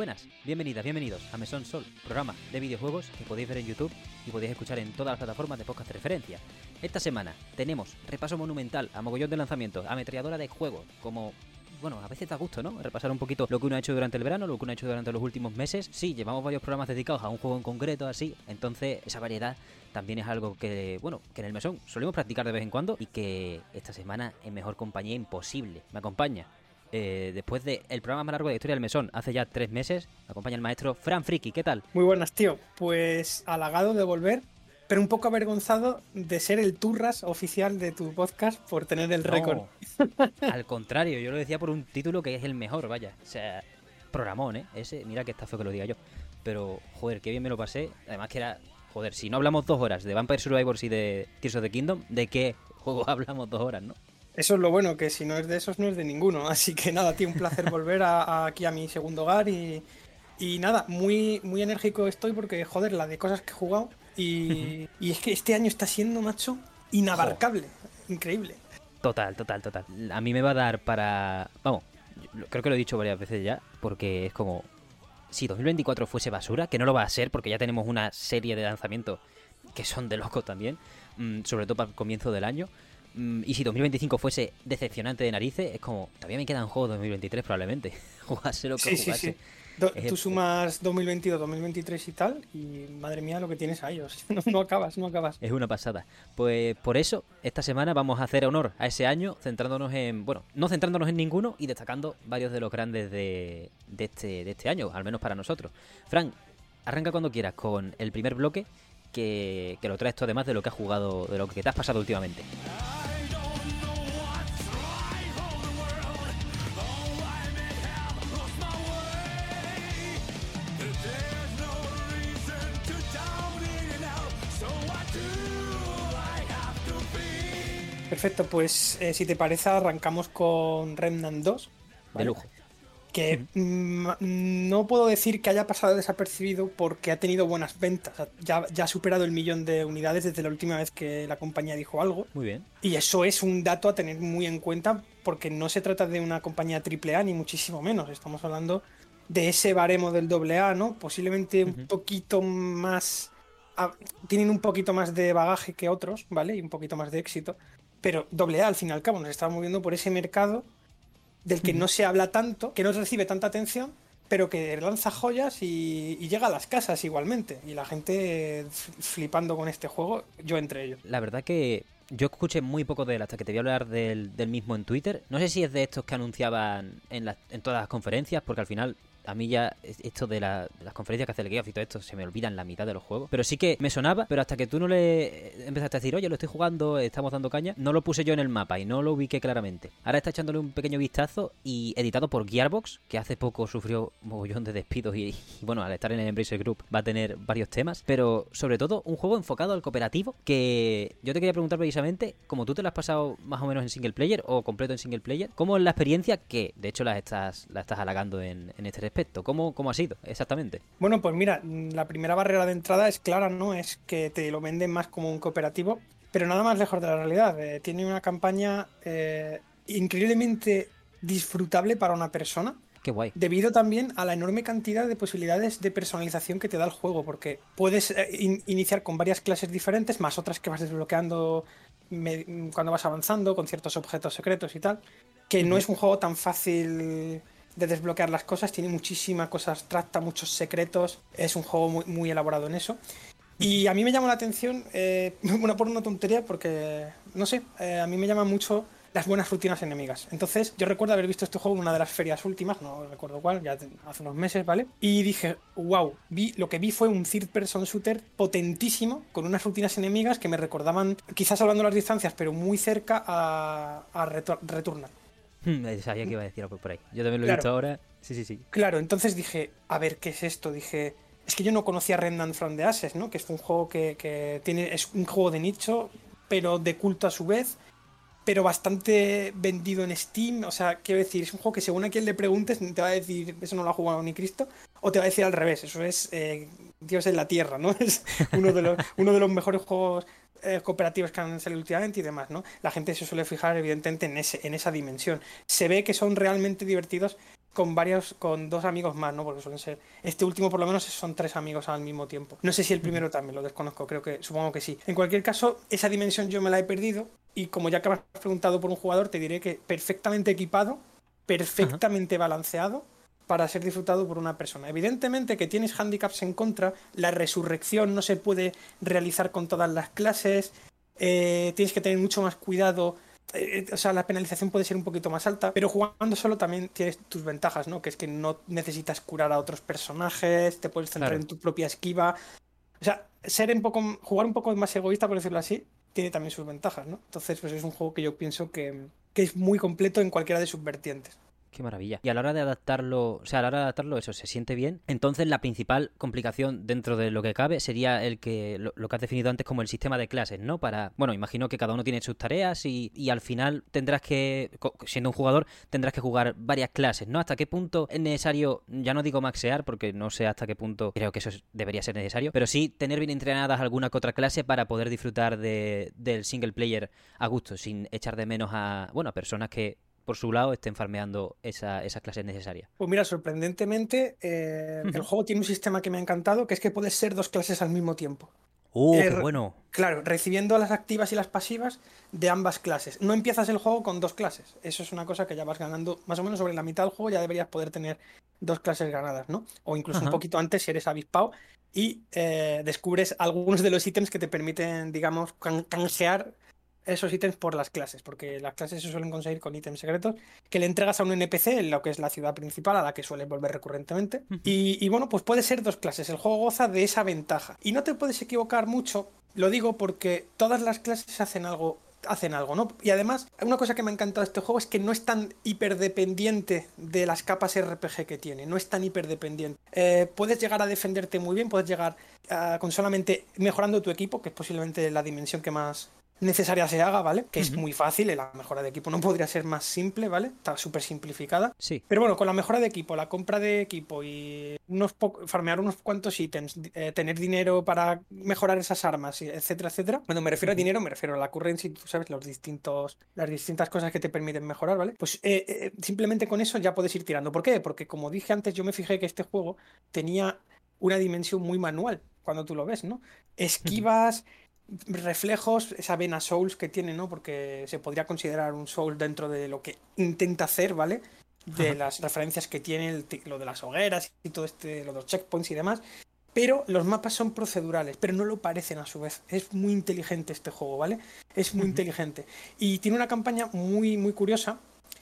Buenas, bienvenidas, bienvenidos a Mesón Sol, programa de videojuegos que podéis ver en YouTube y podéis escuchar en todas las plataformas de podcast de referencia. Esta semana tenemos repaso monumental a mogollón de lanzamientos, ametralladora de juegos, como bueno, a veces da gusto, ¿no? Repasar un poquito lo que uno ha hecho durante el verano, lo que uno ha hecho durante los últimos meses. Sí, llevamos varios programas dedicados a un juego en concreto, así. Entonces, esa variedad también es algo que, bueno, que en el mesón solemos practicar de vez en cuando y que esta semana en mejor compañía imposible. Me acompaña eh, después del programa más largo de la historia del mesón, hace ya tres meses, me acompaña el maestro Fran Friki. ¿Qué tal? Muy buenas, tío. Pues halagado de volver, pero un poco avergonzado de ser el turras oficial de tu podcast por tener el récord. Al contrario, yo lo decía por un título que es el mejor, vaya. O sea, programón, ¿eh? Ese, mira que está feo que lo diga yo. Pero, joder, qué bien me lo pasé. Además que era, joder, si no hablamos dos horas de Vampire Survivors y de Tears of the Kingdom, ¿de qué juego hablamos dos horas, no? Eso es lo bueno, que si no es de esos, no es de ninguno. Así que nada, tío, un placer volver aquí a mi segundo hogar y, y nada, muy, muy enérgico estoy porque, joder, la de cosas que he jugado. Y, y es que este año está siendo, macho, inabarcable. Increíble. Total, total, total. A mí me va a dar para... Vamos, creo que lo he dicho varias veces ya, porque es como... Si 2024 fuese basura, que no lo va a ser porque ya tenemos una serie de lanzamientos que son de loco también, mm, sobre todo para el comienzo del año. Mm, y si 2025 fuese decepcionante de narices, es como, todavía me quedan juegos 2023 probablemente. Jugase lo que sí, Sí, sí. tú sumas 2022, 2023 y tal, y madre mía lo que tienes a ellos. No, acabas, no acabas. Es una pasada. Pues por eso, esta semana vamos a hacer honor a ese año, centrándonos en, bueno, no centrándonos en ninguno y destacando varios de los grandes de, de, este, de este año, al menos para nosotros. Frank, arranca cuando quieras con el primer bloque que, que lo traes tú además de lo que has jugado, de lo que te has pasado últimamente. Perfecto, pues eh, si te parece arrancamos con Remnant 2. De lujo. Que mm, no puedo decir que haya pasado desapercibido porque ha tenido buenas ventas. Ya, ya, ha superado el millón de unidades desde la última vez que la compañía dijo algo. Muy bien. Y eso es un dato a tener muy en cuenta porque no se trata de una compañía AAA ni muchísimo menos. Estamos hablando de ese baremo del AA, ¿no? Posiblemente un poquito más... tienen un poquito más de bagaje que otros, ¿vale? Y un poquito más de éxito. Pero AA, al fin y al cabo, nos está moviendo por ese mercado del que no se habla tanto, que no recibe tanta atención, pero que lanza joyas y, llega a las casas igualmente. Y la gente flipando con este juego, yo entre ellos. La verdad que yo escuché muy poco de él hasta que te voy a hablar del, mismo en Twitter. No sé si es de estos que anunciaban en, en todas las conferencias, porque al final a mí ya esto de, las conferencias que hace el Geoff y todo esto se me olvidan la mitad de los juegos. Pero sí que me sonaba, pero hasta que tú no le empezaste a decir, oye, lo estoy jugando, estamos dando caña, no lo puse yo en el mapa y no lo ubiqué claramente. Ahora está echándole un pequeño vistazo y editado por Gearbox, que hace poco sufrió un mogollón de despidos y, bueno, al estar en el Embracer Group va a tener varios temas, pero sobre todo un juego enfocado al cooperativo que yo te quería preguntar precisamente, como tú te lo has pasado más o menos en single player o completo en single player, ¿cómo es la experiencia que de hecho la estás, la estás halagando en, en este respecto? ¿Cómo, ¿Cómo ha sido exactamente? Bueno, pues mira, la primera barrera de entrada es clara, ¿no? Es que te lo venden más como un cooperativo, pero nada más lejos de la realidad. Eh, tiene una campaña eh, increíblemente disfrutable para una persona. Qué guay. Debido también a la enorme cantidad de posibilidades de personalización que te da el juego, porque puedes eh, iniciar con varias clases diferentes, más otras que vas desbloqueando cuando vas avanzando, con ciertos objetos secretos y tal, que no es un juego tan fácil de desbloquear las cosas, tiene muchísimas cosas trata muchos secretos, es un juego muy, muy elaborado en eso. Y a mí me llama la atención, eh, bueno, por una tontería, porque, no sé, eh, a mí me llama mucho las buenas rutinas enemigas. Entonces, yo recuerdo haber visto este juego en una de las ferias últimas, no recuerdo cuál, ya hace unos meses, ¿vale? Y dije, wow, vi, lo que vi fue un third person shooter potentísimo, con unas rutinas enemigas que me recordaban, quizás hablando de las distancias, pero muy cerca a, a Returnal. Sabía que iba a decir algo por ahí. Yo también lo he visto ahora. Sí, sí, sí. Claro, entonces dije, a ver, ¿qué es esto? Dije, es que yo no conocía Remnant from the Ashes, ¿no? Que es un juego que, tiene, es un juego de nicho, pero de culto a su vez, pero bastante vendido en Steam. O sea, quiero decir, es un juego que según a quien le preguntes, te va a decir, eso no lo ha jugado ni Cristo, o te va a decir al revés, eso es eh, Dios en la Tierra, ¿no? Es uno de los, uno de los mejores juegos eh, cooperativas que han salido últimamente y demás, ¿no? La gente se suele fijar evidentemente en, ese, en esa dimensión. Se ve que son realmente divertidos con varios, con dos amigos más, ¿no? Porque suelen ser. Este último, por lo menos, son tres amigos al mismo tiempo. No sé si el primero también, lo desconozco, creo que, supongo que sí. En cualquier caso, esa dimensión yo me la he perdido. Y como ya que me has preguntado por un jugador, te diré que perfectamente equipado, perfectamente balanceado para ser disfrutado por una persona. Evidentemente que tienes handicaps en contra, la resurrección no se puede realizar con todas las clases, eh, tienes que tener mucho más cuidado eh, o sea, la penalización puede ser un poquito más alta, pero jugando solo también tienes tus ventajas, ¿no? Que es que no necesitas curar a otros personajes, te puedes centrar en tu propia esquiva. O sea, ser un poco, jugar un poco más egoísta, por decirlo así, tiene también sus ventajas, ¿no? Entonces, pues es un juego que yo pienso que, que es muy completo en cualquiera de sus vertientes. Qué maravilla. Y a la hora de adaptarlo, o sea, a la hora de adaptarlo, eso se siente bien. Entonces, la principal complicación dentro de lo que cabe sería el que lo, que has definido antes como el sistema de clases, ¿no? Para, bueno, imagino que cada uno tiene sus tareas y, y, al final tendrás que, siendo un jugador, tendrás que jugar varias clases, ¿no? ¿Hasta qué punto es necesario, ya no digo maxear, porque no sé hasta qué punto creo que eso debería ser necesario, pero sí tener bien entrenadas alguna que otra clase para poder disfrutar de, del single player a gusto, sin echar de menos a, bueno, a personas que por su lado estén farmeando esa, esas clases necesarias. Pues mira, sorprendentemente, eh, el juego tiene un sistema que me ha encantado, que es que puedes ser dos clases al mismo tiempo. ¡Uh, qué bueno! Claro, recibiendo las activas y las pasivas de ambas clases. No empiezas el juego con dos clases. Eso es una cosa que ya vas ganando más o menos sobre la mitad del juego, ya deberías poder tener dos clases ganadas, ¿no? O incluso un poquito antes si eres avispado y eh, descubres algunos de los ítems que te permiten, digamos, canjear esos ítems por las clases, porque las clases se suelen conseguir con ítems secretos que le entregas a un NPC en lo que es la ciudad principal, a la que suele volver recurrentemente. y, bueno, pues puede ser dos clases. El juego goza de esa ventaja. Y no te puedes equivocar mucho, lo digo porque todas las clases hacen algo hacen algo, ¿no? Y además, una cosa que me ha encantado de este juego es que no es tan hiperdependiente de las capas RPG que tiene, no es tan hiperdependiente. Eh, puedes llegar a defenderte muy bien, puedes llegar con solamente mejorando tu equipo, que es posiblemente la dimensión que más, necesaria se haga, ¿vale? Que es muy fácil, la mejora de equipo no podría ser más simple, ¿vale? Está súper simplificada. Sí. Pero bueno, con la mejora de equipo, la compra de equipo y unos farmear unos cuantos ítems, eh, tener dinero para mejorar esas armas, etcétera, etcétera. Cuando me refiero a dinero, me refiero a la currency, tú sabes, los distintos, las distintas cosas que te permiten mejorar, ¿vale? Pues eh, eh, simplemente con eso ya puedes ir tirando. ¿Por qué? Porque como dije antes, yo me fijé que este juego tenía una dimensión muy manual cuando tú lo ves, ¿no? Esquivas, reflejos, esa vena Souls que tiene, ¿no? Porque se podría considerar un Soul dentro de lo que intenta hacer, ¿vale? De las referencias que tiene, lo de las hogueras y todo este, lo de los checkpoints y demás. Pero los mapas son procedurales, pero no lo parecen a su vez. Es muy inteligente este juego, ¿vale? Es muy inteligente. Y tiene una campaña muy, muy curiosa,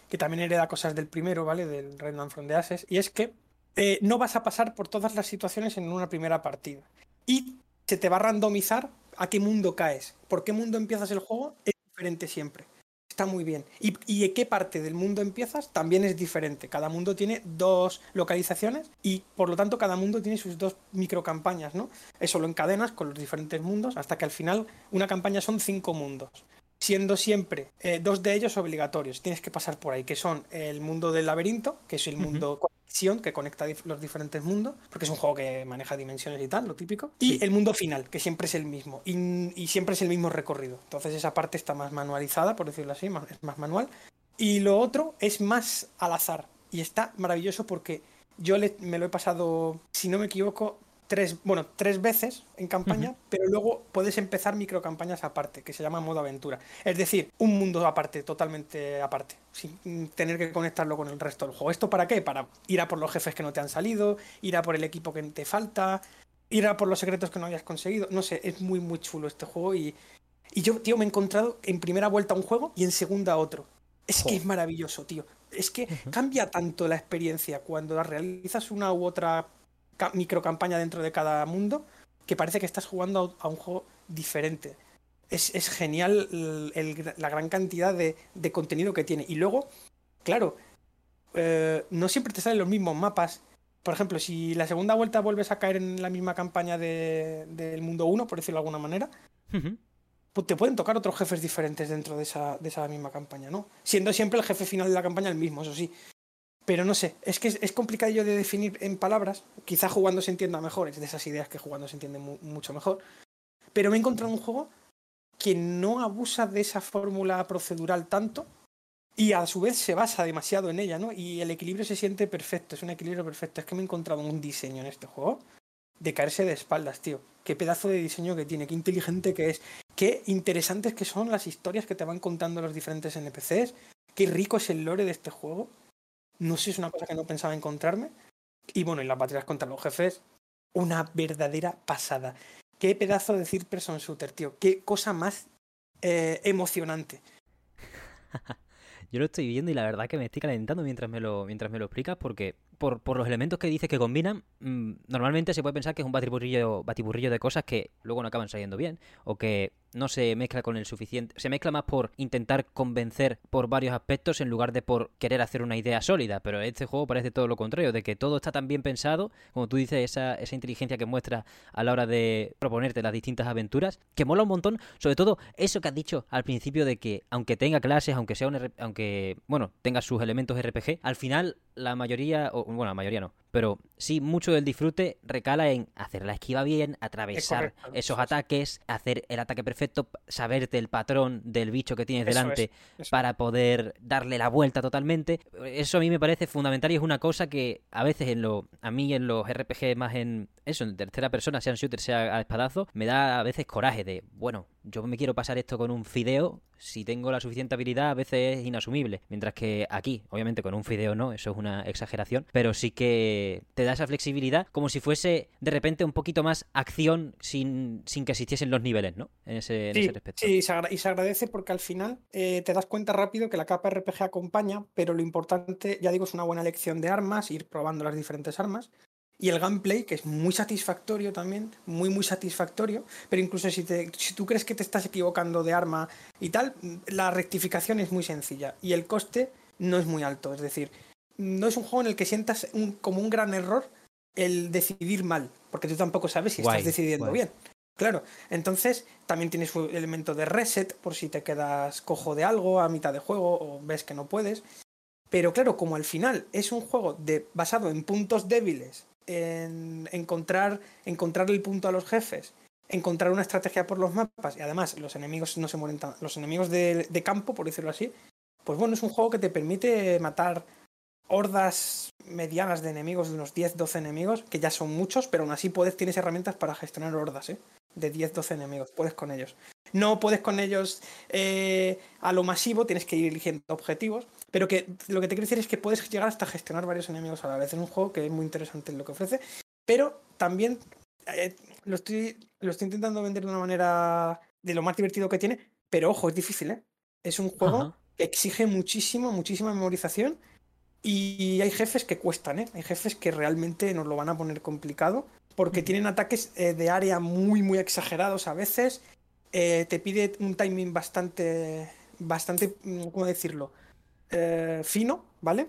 que también hereda cosas del primero, ¿vale? Del Redman from the Ashes, y es que eh, no vas a pasar por todas las situaciones en una primera partida. Y se te va a randomizar a qué mundo caes. ¿Por qué mundo empiezas el juego? Es diferente siempre. Está muy bien. ¿Y, de qué parte del mundo empiezas? También es diferente. Cada mundo tiene dos localizaciones y por lo tanto cada mundo tiene sus dos microcampañas, ¿no? Eso lo encadenas con los diferentes mundos hasta que al final una campaña son cinco mundos siendo siempre eh, dos de ellos obligatorios. Tienes que pasar por ahí, que son el mundo del laberinto, que es el mundo conexión, que conecta los diferentes mundos, porque es un juego que maneja dimensiones y tal, lo típico. Y el mundo final, que siempre es el mismo, y, siempre es el mismo recorrido. Entonces esa parte está más manualizada, por decirlo así, es más manual. Y lo otro es más al azar, y está maravilloso porque yo me lo he pasado, si no me equivoco, tres, bueno, tres veces en campaña, pero luego puedes empezar microcampañas aparte, que se llama modo aventura. Es decir, un mundo aparte, totalmente aparte, sin tener que conectarlo con el resto del juego. ¿Esto para qué? Para ir a por los jefes que no te han salido, ir a por el equipo que te falta, ir a por los secretos que no habías conseguido. No sé, es muy, muy chulo este juego y, y yo, tío, me he encontrado en primera vuelta un juego y en segunda otro. Es que es maravilloso, tío. Es que cambia tanto la experiencia cuando realizas una u otra micro campaña dentro de cada mundo que parece que estás jugando a un juego diferente. Es, genial la gran cantidad de, contenido que tiene. Y luego, claro, eh, no siempre te salen los mismos mapas. Por ejemplo, si la segunda vuelta vuelves a caer en la misma campaña del mundo 1, por decirlo de alguna manera, pues te pueden tocar otros jefes diferentes dentro de esa, de esa misma campaña, ¿no? Siendo siempre el jefe final de la campaña el mismo, eso sí. Pero no sé, es que es, complicado de definir en palabras. Quizá jugando se entienda mejor, es de esas ideas que jugando se entiende mucho mejor. Pero me he encontrado un juego que no abusa de esa fórmula procedural tanto y a su vez se basa demasiado en ella, ¿no? Y el equilibrio se siente perfecto, es un equilibrio perfecto. Es que me he encontrado un diseño en este juego de caerse de espaldas, tío. Qué pedazo de diseño que tiene, qué inteligente que es, qué interesantes que son las historias que te van contando los diferentes NPCs, qué rico es el lore de este juego. No sé, es una cosa que no pensaba encontrarme. Y bueno, y las batallas contra los jefes, una verdadera pasada. Qué pedazo de decir person shooter, tío. Qué cosa más eh, emocionante. Yo lo estoy viendo y la verdad que me estoy calentando mientras me lo, mientras me lo explicas porque por, por los elementos que dices que combinan, mm, normalmente se puede pensar que es un batiburrillo, batiburrillo de cosas que luego no acaban saliendo bien o que no se mezcla con el suficiente. Se mezcla más por intentar convencer por varios aspectos en lugar de por querer hacer una idea sólida. Pero este juego parece todo lo contrario, de que todo está tan bien pensado, como tú dices, esa, esa inteligencia que muestra a la hora de proponerte las distintas aventuras, que mola un montón. Sobre todo eso que has dicho al principio de que, aunque tenga clases, aunque sea un aunque, bueno, tenga sus elementos RPG, al final la mayoría, bueno, la mayoría no, pero sí, mucho del disfrute recala en hacer la esquiva bien, atravesar esos ataques, hacer el ataque perfecto, saberte el patrón del bicho que tienes delante para poder darle la vuelta totalmente. Eso a mí me parece fundamental y es una cosa que a veces en lo, a mí en los RPG más en eso, en tercera persona, sea en shooter, sea a espadazo, me da a veces coraje de, bueno, yo me quiero pasar esto con un fideo, si tengo la suficiente habilidad a veces es inasumible, mientras que aquí, obviamente con un fideo no, eso es una exageración, pero sí que te da esa flexibilidad como si fuese de repente un poquito más acción sin, sin que existiesen los niveles, ¿no? En ese, respecto. Sí, y se, agradece porque al final eh, te das cuenta rápido que la capa RPG acompaña, pero lo importante, ya digo, es una buena elección de armas, ir probando las diferentes armas, y el gameplay, que es muy satisfactorio también, muy, muy satisfactorio, pero incluso si, te, si tú crees que te estás equivocando de arma y tal, la rectificación es muy sencilla y el coste no es muy alto. Es decir, no es un juego en el que sientas como un gran error el decidir mal, porque tú tampoco sabes si estás decidiendo bien. Claro, entonces también tienes un elemento de reset por si te quedas cojo de algo a mitad de juego o ves que no puedes. Pero claro, como al final es un juego de, basado en puntos débiles en encontrar, encontrar el punto a los jefes, encontrar una estrategia por los mapas y además los enemigos no se mueren tan, los enemigos de, campo, por decirlo así, pues bueno, es un juego que te permite matar hordas medianas de enemigos, de unos 10-12 enemigos, que ya son muchos, pero aún así puedes, tienes herramientas para gestionar hordas, ¿eh? De 10-12 enemigos, puedes con ellos. No puedes con ellos eh, a lo masivo, tienes que ir eligiendo objetivos, pero que lo que te quiero decir es que puedes llegar hasta gestionar varios enemigos a la vez. Es un juego que es muy interesante en lo que ofrece, pero también eh, lo, estoy, lo estoy intentando vender de una manera de lo más divertido que tiene, pero ojo, es difícil, ¿eh? Es un juego que exige muchísimo, muchísima memorización y hay jefes que cuestan, ¿eh? Hay jefes que realmente nos lo van a poner complicado porque tienen ataques eh, de área muy, muy exagerados a veces. te pide un timing bastante, bastante, ¿cómo decirlo? Eh, fino, ¿vale?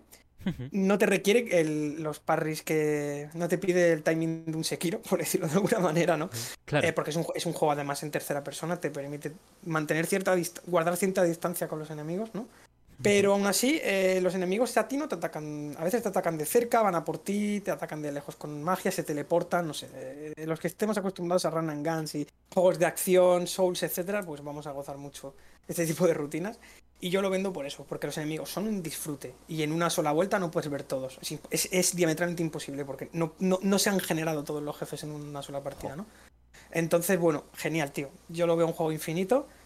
No te requiere el, los parries que. No te pide el timing de un Sekiro, por decirlo de alguna manera, ¿no? Claro. Eh, porque es un, es un, juego además en tercera persona, te permite mantener cierta guardar cierta distancia con los enemigos, ¿no? Pero aún así, eh, los enemigos a ti no te atacan. A veces te atacan de cerca, van a por ti, te atacan de lejos con magia, se teleportan, no sé. los que estemos acostumbrados a run and guns y juegos de acción, souls, etcétera, pues vamos a gozar mucho este tipo de rutinas. Y yo lo vendo por eso, porque los enemigos son un disfrute. Y en una sola vuelta no puedes ver todos. Es, diametralmente imposible, porque no, no, se han generado todos los jefes en una sola partida, ¿no? Entonces, bueno, genial, tío. Yo lo veo un juego infinito.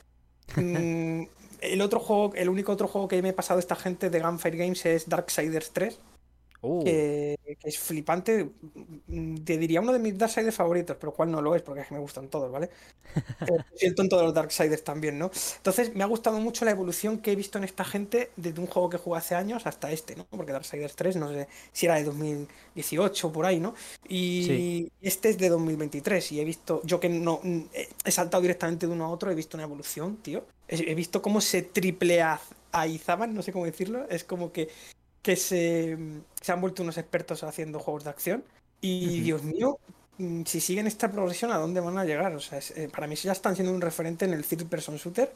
Mm, el otro juego, el único otro juego que me he pasado esta gente de Gunfire Games es Darksiders 3. Uh. Que, es flipante. Te diría uno de mis Darksiders favoritos, pero cuál no lo es, porque es que me gustan todos, ¿vale? siento en todos los Darksiders también, ¿no? Entonces, me ha gustado mucho la evolución que he visto en esta gente desde un juego que jugué hace años hasta este, ¿no? Porque Darksiders 3, no sé si era de 2018 por ahí, ¿no? Y este es de 2023 y he visto, yo que no he saltado directamente de uno a otro, he visto una evolución, tío. He visto cómo se tripleaizaban, no sé cómo decirlo, es como que que se, se han vuelto unos expertos haciendo juegos de acción. Y Dios mío, mm, si siguen esta progresión, ¿a dónde van a llegar? O sea, eh, para mí ya están siendo un referente en el third person shooter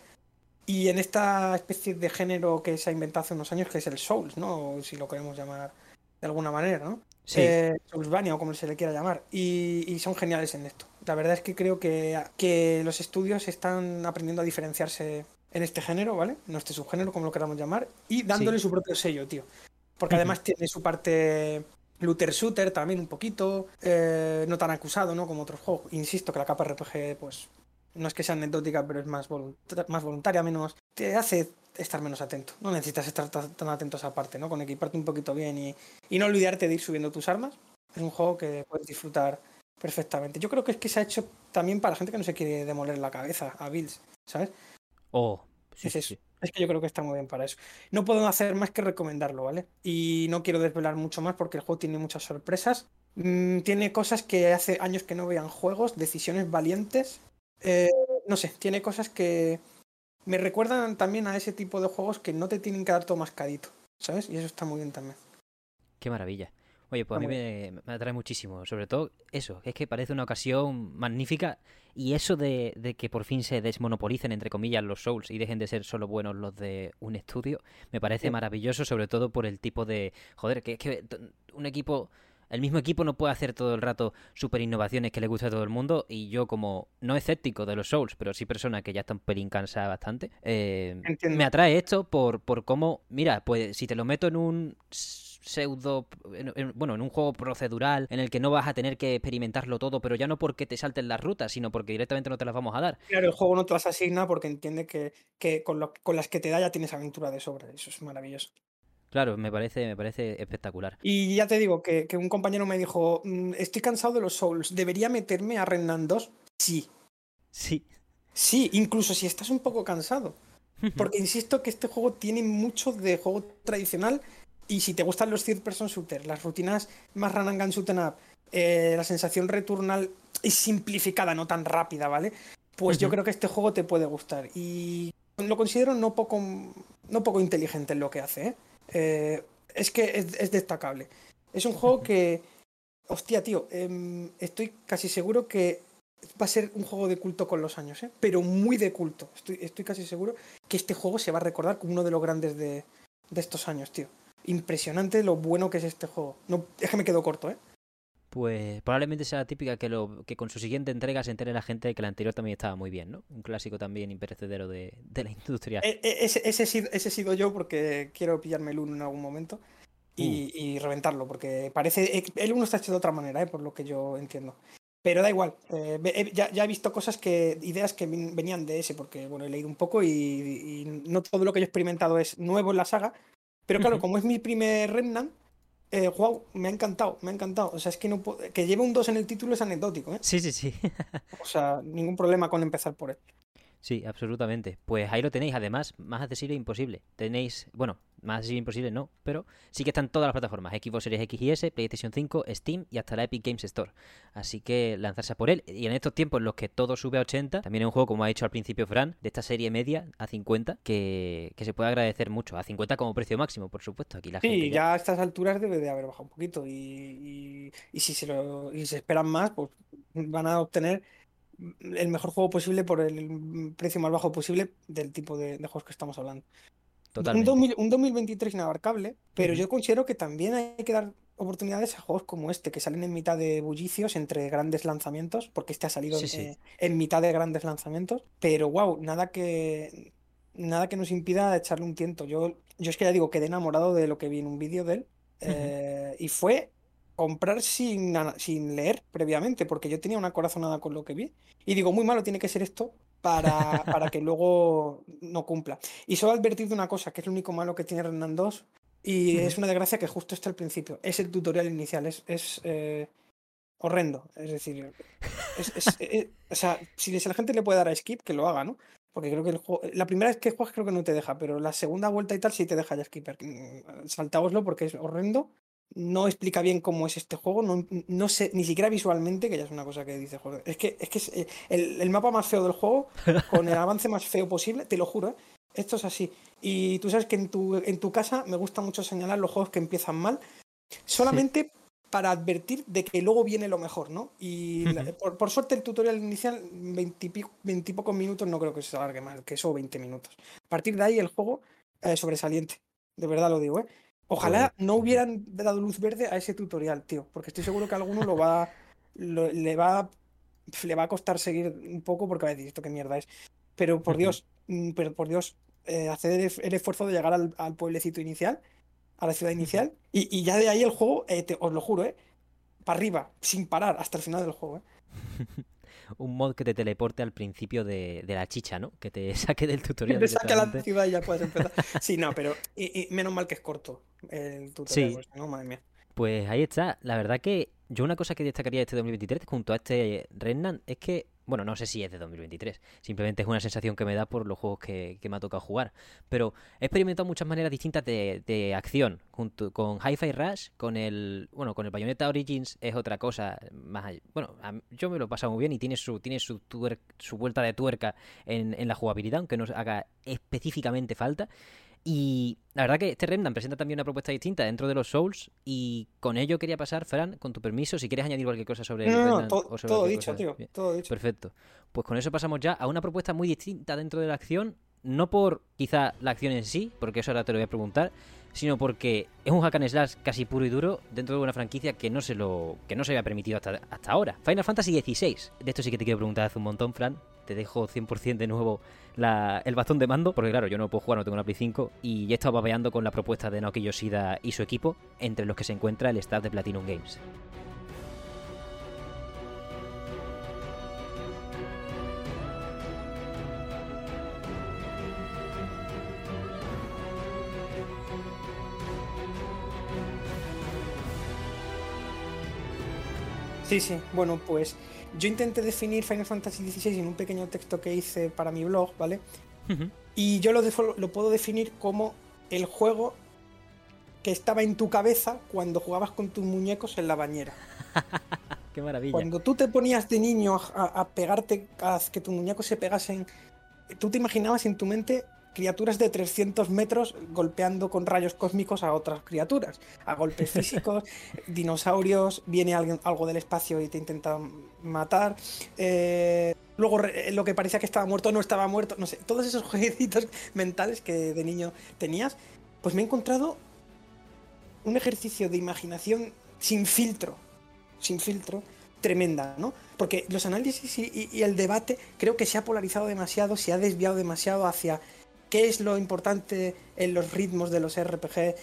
y en esta especie de género que se ha inventado hace unos años, que es el Souls, ¿no? si lo queremos llamar de alguna manera, ¿no? Sí. Eh, Soulsvania o como se le quiera llamar. Y, son geniales en esto. La verdad es que creo que, que los estudios están aprendiendo a diferenciarse en este género, ¿vale? En este subgénero, como lo queramos llamar, y dándole su propio sello, tío. Porque además tiene su parte looter shooter también un poquito, eh, no tan acusado, ¿no? Como otros juegos. Insisto que la capa RPG, pues, no es que sea anecdótica, pero es más, más voluntaria, menos. Te hace estar menos atento. No necesitas estar tan atento a esa parte, ¿no? Con equiparte un poquito bien y, y no olvidarte de ir subiendo tus armas. Es un juego que puedes disfrutar perfectamente. Yo creo que es que se ha hecho también para gente que no se quiere demoler la cabeza a Bills, ¿sabes? Oh, sí, es Es que yo creo que está muy bien para eso. No puedo hacer más que recomendarlo, ¿vale? Y no quiero desvelar mucho más porque el juego tiene muchas sorpresas. Mm, tiene cosas que hace años que no vean juegos, decisiones valientes. Eh, no sé, tiene cosas que me recuerdan también a ese tipo de juegos que no te tienen que dar todo mascadito, ¿sabes? Y eso está muy bien también. Qué maravilla. Oye, pues a mí me, atrae muchísimo. Sobre todo eso, es que parece una ocasión magnífica. Y eso de, que por fin se desmonopolicen, entre comillas, los Souls y dejen de ser solo buenos los de un estudio, me parece maravilloso, sobre todo por el tipo de. Joder, que es que un equipo. El mismo equipo no puede hacer todo el rato super innovaciones que le guste a todo el mundo. Y yo, como no escéptico de los Souls, pero sí persona que ya está un pelín cansada bastante, eh, me atrae esto por, por cómo. Mira, pues si te lo meto en un pseudo, bueno, en un juego procedural en el que no vas a tener que experimentarlo todo, pero ya no porque te salten las rutas, sino porque directamente no te las vamos a dar. Claro, el juego no te las asigna porque entiende que, que con, lo, con las que te da ya tienes aventura de sobra. Eso es maravilloso. Claro, me parece, me parece espectacular. Y ya te digo que, que un compañero me dijo, mm, estoy cansado de los Souls, ¿debería meterme a Renan 2? Sí. Sí. Sí, incluso si estás un poco cansado. Porque insisto que este juego tiene mucho de juego tradicional y si te gustan los third person shooters, las rutinas más run and gun shoot up, eh, la sensación returnal y simplificada, no tan rápida, ¿vale? Pues yo creo que este juego te puede gustar. Y lo considero no poco, no poco inteligente en lo que hace, ¿eh? eh es que es, destacable. Es un juego que. Hostia, tío, em, estoy casi seguro que va a ser un juego de culto con los años, ¿eh? Pero muy de culto. Estoy, estoy casi seguro que este juego se va a recordar como uno de los grandes de, de estos años, tío impresionante lo bueno que es este juego. No, es que me quedo corto, ¿eh? Pues probablemente sea típica que, lo, que con su siguiente entrega se entere la gente de que la anterior también estaba muy bien, ¿no? Un clásico también imperecedero de, la industria. E, e, ese, ese, he sido yo porque quiero pillarme el 1 en algún momento y, uh. reventarlo, porque parece... El 1 está hecho de otra manera, ¿eh? por lo que yo entiendo. Pero da igual, eh, ya, he visto cosas que, ideas que venían de ese, porque bueno, he leído un poco y, y, no todo lo que yo he experimentado es nuevo en la saga, pero claro, como es mi primer Remnant, eh, wow, me ha encantado, me ha encantado. O sea, es que no que lleve un 2 en el título es anecdótico, ¿eh? Sí, sí, sí. o sea, ningún problema con empezar por él. Sí, absolutamente. Pues ahí lo tenéis, además, más accesible imposible. Tenéis, bueno, más imposible no, pero sí que están todas las plataformas, Xbox Series X y S, PlayStation 5, Steam y hasta la Epic Games Store. Así que lanzarse por él. Y en estos tiempos en los que todo sube a 80, también es un juego, como ha dicho al principio Fran, de esta serie media a 50, que, se puede agradecer mucho. A 50 como precio máximo, por supuesto. Aquí la sí, gente ya... a estas alturas debe de haber bajado un poquito. Y, y, si, se lo, y se esperan más, pues van a obtener el mejor juego posible por el precio más bajo posible del tipo de, juegos que estamos hablando. Totalmente. Un, 2023 inabarcable, pero yo considero que también hay que dar oportunidades a juegos como este, que salen en mitad de bullicios entre grandes lanzamientos, porque este ha salido en, mitad de grandes lanzamientos, pero wow, nada que nada que nos impida echarle un tiento. Yo, yo es que ya digo, quedé enamorado de lo que vi en un vídeo de él, eh, y fue comprar sin, sin leer previamente, porque yo tenía una corazonada con lo que vi. Y digo, muy malo tiene que ser esto para, para que luego no cumpla. Y solo advertir de una cosa, que es lo único malo que tiene Renan 2, y es una desgracia que justo está al principio. Es el tutorial inicial, es, es eh, horrendo. Es decir, eh, o sea, si la gente le puede dar a skip, que lo haga, ¿no? Porque creo que el juego, la primera vez que juegas creo que no te deja, pero la segunda vuelta y tal sí te deja ya skipper. Mm, saltáoslo porque es horrendo no explica bien cómo es este juego, no, no, sé, ni siquiera visualmente, que ya es una cosa que dice, joder, es que es, que es eh, el, mapa más feo del juego, con el avance más feo posible, te lo juro, ¿eh? esto es así. Y tú sabes que en tu, en tu casa me gusta mucho señalar los juegos que empiezan mal, solamente para advertir de que luego viene lo mejor, ¿no? Y por, suerte el tutorial inicial, veintipocos minutos, no creo que se alargue más, que eso 20 minutos. A partir de ahí el juego es eh, sobresaliente, de verdad lo digo, ¿eh? Ojalá no hubieran dado luz verde a ese tutorial, tío, porque estoy seguro que a alguno lo va, le va, le va a costar seguir un poco porque va a decir esto qué mierda es. Pero por Dios, mm, pero por Dios, eh, hacer el esfuerzo de llegar al, pueblecito inicial, a la ciudad inicial, y, ya de ahí el juego, eh, os lo juro, ¿eh? Para arriba, sin parar, hasta el final del juego, ¿eh? un mod que te teleporte al principio de, la chicha, ¿no? Que te saque del tutorial. Que te saque a la ciudad y ya puedes empezar. Sí, no, pero y, menos mal que es corto el tutorial, sí. ¿no? Madre mía. Pues ahí está. La verdad que yo una cosa que destacaría de este 2023 junto a este Renan es que bueno, no sé si es de 2023, simplemente es una sensación que me da por los juegos que, me ha tocado jugar. Pero he experimentado muchas maneras distintas de, acción, junto con Hi-Fi Rush, con el. Bueno, con el Bayonetta Origins es otra cosa más. Bueno, yo me lo he pasado muy bien y tiene su, tiene su, su vuelta de tuerca en, en la jugabilidad, aunque no haga específicamente falta. Y la verdad que este Remnant presenta también una propuesta distinta dentro de los Souls y con ello quería pasar, Fran, con tu permiso, si quieres añadir cualquier cosa sobre no, no, todo dicho, tío, todo dicho. Perfecto. Pues con eso pasamos ya a una propuesta muy distinta dentro de la acción, no por quizá la acción en sí, porque eso ahora te lo voy a preguntar, sino porque es un hack and slash casi puro y duro dentro de una franquicia que no se lo que no se había permitido hasta, hasta ahora. Final Fantasy XVI. De esto sí que te quiero preguntar hace un montón, Fran. Te dejo 100% de nuevo el bastón de mando, porque claro, yo no puedo jugar, no tengo una Play 5, y he estado babeando con la propuesta de Naoki Yoshida y su equipo, entre los que se encuentra el staff de Platinum Games. Sí, sí. Bueno, pues yo intenté definir Final Fantasy XVI en un pequeño texto que hice para mi blog, ¿vale? Y yo lo, lo puedo definir como el juego que estaba en tu cabeza cuando jugabas con tus muñecos en la bañera. Qué maravilla. Cuando tú te ponías de niño a, a pegarte, a que tus muñecos se pegasen, tú te imaginabas en tu mente criaturas de 300 metros golpeando con rayos cósmicos a otras criaturas, a golpes físicos, dinosaurios, viene alguien, algo del espacio y te intenta matar. Eh, luego lo que parecía que estaba muerto no estaba muerto, no sé, todos esos jueguecitos mentales que de niño tenías, pues me he encontrado un ejercicio de imaginación sin filtro, sin filtro, tremenda, ¿no? Porque los análisis y, el debate creo que se ha polarizado demasiado, se ha desviado demasiado hacia qué es lo importante en los ritmos de los RPG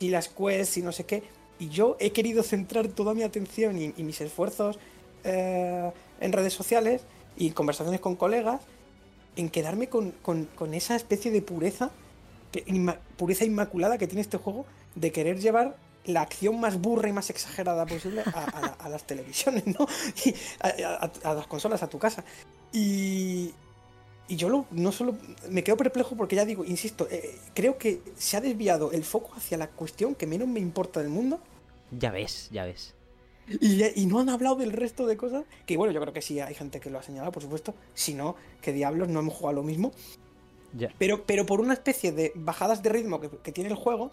y las quests y no sé qué. Y yo he querido centrar toda mi atención y, mis esfuerzos eh, en redes sociales y conversaciones con colegas en quedarme con, esa especie de pureza, pureza inmaculada que tiene este juego de querer llevar la acción más burra y más exagerada posible a, las televisiones, ¿no? Y a, las consolas, a tu casa. Y, y yo no solo me quedo perplejo porque ya digo, insisto, eh, creo que se ha desviado el foco hacia la cuestión que menos me importa del mundo. Ya ves, ya ves. Y, no han hablado del resto de cosas. Que bueno, yo creo que sí hay gente que lo ha señalado, por supuesto. Si no, que diablos, no hemos jugado lo mismo. Ya. Pero, pero por una especie de bajadas de ritmo que, tiene el juego,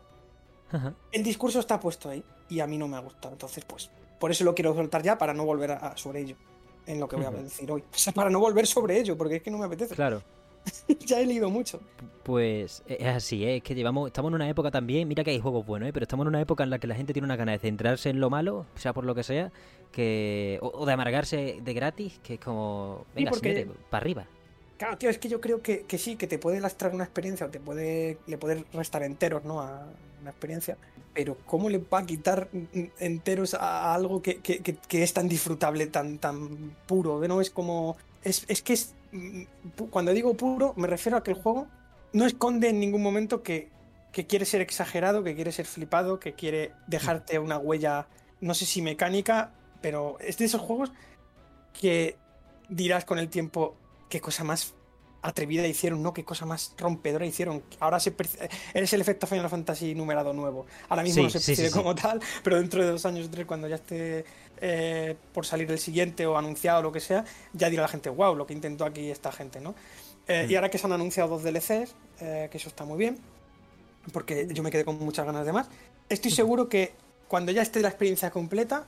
el discurso está puesto ahí. Y a mí no me ha gustado. Entonces, pues, por eso lo quiero soltar ya para no volver a sobre ello en lo que voy a decir hoy. O sea, para no volver sobre ello, porque es que no me apetece. Claro. ya he leído mucho. Pues es así, ¿eh? es que llevamos, estamos en una época también, mira que hay juegos buenos, ¿eh? pero estamos en una época en la que la gente tiene una gana de centrarse en lo malo, sea por lo que sea, que o, de amargarse de gratis, que es como, venga, porque... para arriba. Claro, tío, es que yo creo que, que, sí, que te puede lastrar una experiencia o te puede, le puede restar enteros, ¿no? A una experiencia. Pero ¿cómo le va a quitar enteros a algo que, que es tan disfrutable, tan, tan puro? ¿no? Es como... Es, es que es... Mm, cuando digo puro, me refiero a que el juego no esconde en ningún momento que, que quiere ser exagerado, que quiere ser flipado, que quiere dejarte una huella, no sé si mecánica, pero es de esos juegos que dirás con el tiempo, qué cosa más atrevida hicieron, ¿no? Qué cosa más rompedora hicieron. Ahora se eres el efecto Final Fantasy numerado nuevo. Ahora mismo no se percibe como tal, pero dentro de dos años o tres, cuando ya esté eh, por salir el siguiente o anunciado o lo que sea, ya dirá la gente, wow, lo que intentó aquí esta gente, ¿no? Eh, y ahora que se han anunciado dos DLCs, eh, que eso está muy bien, porque yo me quedé con muchas ganas de más, estoy seguro que cuando ya esté la experiencia completa,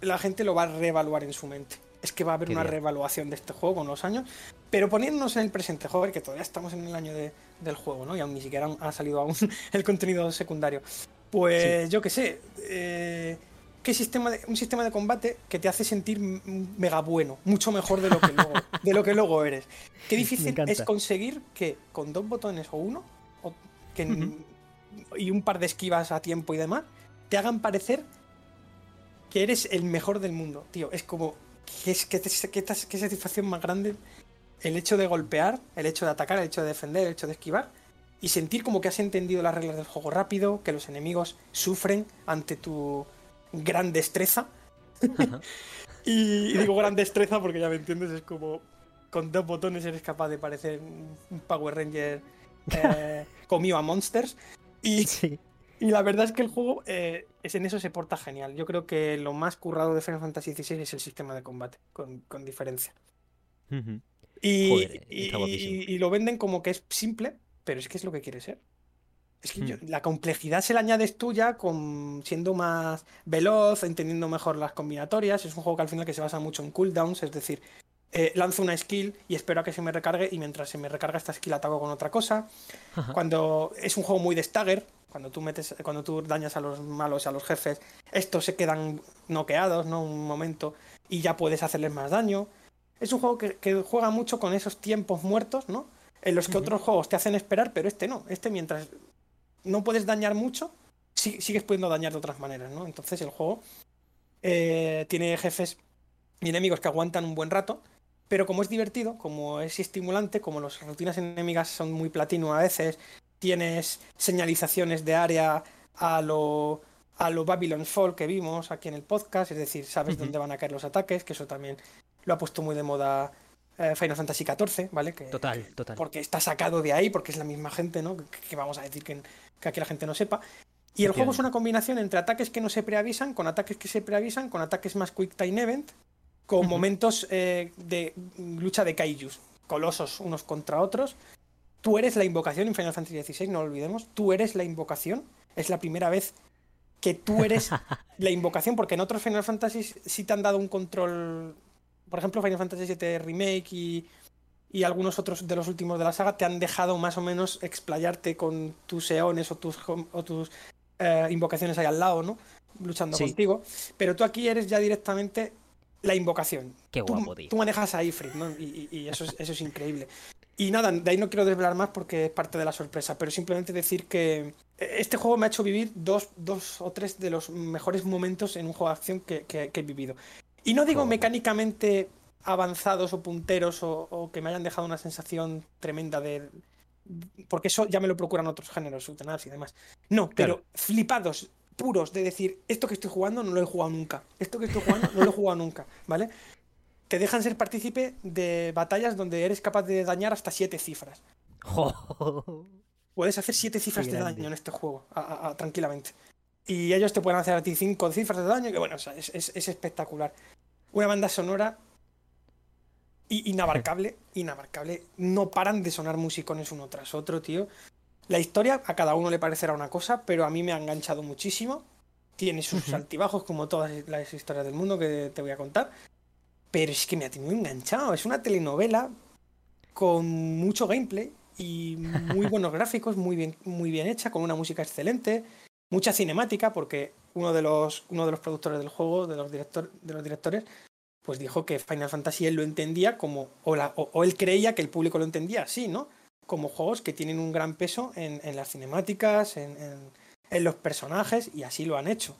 la gente lo va a reevaluar en su mente es que va a haber una reevaluación de este juego con los años, pero poniéndonos en el presente, joder, que todavía estamos en el año del juego, ¿no? Y aún ni siquiera ha salido aún el contenido secundario. Pues yo qué sé, eh, que sistema de, un sistema de combate que te hace sentir mega bueno, mucho mejor de lo que luego, de lo que luego eres. Qué difícil es conseguir que con dos botones o uno, y un par de esquivas a tiempo y demás, te hagan parecer que eres el mejor del mundo, tío. Es como, ¿qué, es, qué, qué satisfacción más grande el hecho de golpear, el hecho de atacar, el hecho de defender, el hecho de esquivar y sentir como que has entendido las reglas del juego rápido, que los enemigos sufren ante tu gran destreza. y, digo gran destreza porque ya me entiendes, es como con dos botones eres capaz de parecer un Power Ranger eh, comido a monsters. Y, y la verdad es que el juego eh, es en eso se porta genial. Yo creo que lo más currado de Final Fantasy XVI es el sistema de combate, con, diferencia. y, lo venden como que es simple, pero es que es lo que quiere ser. Es que hmm. la complejidad se la añades tú ya con siendo más veloz, entendiendo mejor las combinatorias. Es un juego que al final que se basa mucho en cooldowns, es decir, eh, lanzo una skill y espero a que se me recargue y mientras se me recarga esta skill ataco con otra cosa. Cuando es un juego muy de stagger, cuando tú metes, cuando tú dañas a los malos, a los jefes, estos se quedan noqueados, ¿no? Un momento y ya puedes hacerles más daño. Es un juego que, juega mucho con esos tiempos muertos, ¿no? En los que otros juegos te hacen esperar, pero este no. Este mientras no puedes dañar mucho, sigues pudiendo dañar de otras maneras, ¿no? Entonces el juego eh, tiene jefes y enemigos que aguantan un buen rato, pero como es divertido, como es estimulante, como las rutinas enemigas son muy platino a veces, tienes señalizaciones de área a lo, a lo Babylon Fall que vimos aquí en el podcast, es decir, sabes dónde van a caer los ataques, que eso también lo ha puesto muy de moda eh, Final Fantasy XIV, ¿vale? Que, total, total. Porque está sacado de ahí, porque es la misma gente, ¿no? Que, vamos a decir que, que, aquí la gente no sepa. Y el juego es una combinación entre ataques que no se preavisan, con ataques que se preavisan, con ataques más quick time event, con momentos eh, de lucha de kaijus, colosos unos contra otros. Tú eres la invocación en Final Fantasy XVI, no lo olvidemos. Tú eres la invocación. Es la primera vez que tú eres la invocación, porque en otros Final Fantasy sí te han dado un control por ejemplo, Final Fantasy VII Remake y, y algunos otros de los últimos de la saga te han dejado más o menos explayarte con tus eones o tus, o tus eh, invocaciones ahí al lado, ¿no? Luchando contigo. Pero tú aquí eres ya directamente la invocación. Qué guapo, tú, Tú manejas a Ifrit, ¿no? Y, eso, es, eso es increíble. Y nada, de ahí no quiero desvelar más porque es parte de la sorpresa, pero simplemente decir que este juego me ha hecho vivir dos, dos o tres de los mejores momentos en un juego de acción que he vivido. Y no digo mecánicamente avanzados o punteros o, que me hayan dejado una sensación tremenda de. Porque eso ya me lo procuran otros géneros, Sutenars y demás. No, pero flipados, puros, de decir, esto que estoy jugando no lo he jugado nunca. Esto que estoy jugando no lo he jugado nunca, ¿vale? Te dejan ser partícipe de batallas donde eres capaz de dañar hasta siete cifras. Puedes hacer siete cifras de daño en este juego, tranquilamente. Y ellos te pueden hacer a ti cinco cifras de daño, que bueno, es, es, espectacular. Una banda sonora inabarcable, inabarcable. No paran de sonar musicones uno tras otro, tío. La historia a cada uno le parecerá una cosa, pero a mí me ha enganchado muchísimo. Tiene sus altibajos, como todas las historias del mundo que te voy a contar. Pero es que me ha tenido enganchado. Es una telenovela con mucho gameplay y muy buenos gráficos, muy bien, muy bien hecha, con una música excelente mucha cinemática, porque uno de los, uno de los productores del juego, de los, director, de los directores, pues dijo que Final Fantasy él lo entendía como, o, o, él creía que el público lo entendía así, ¿no? Como juegos que tienen un gran peso en, en las cinemáticas, en, en, los personajes, y así lo han hecho.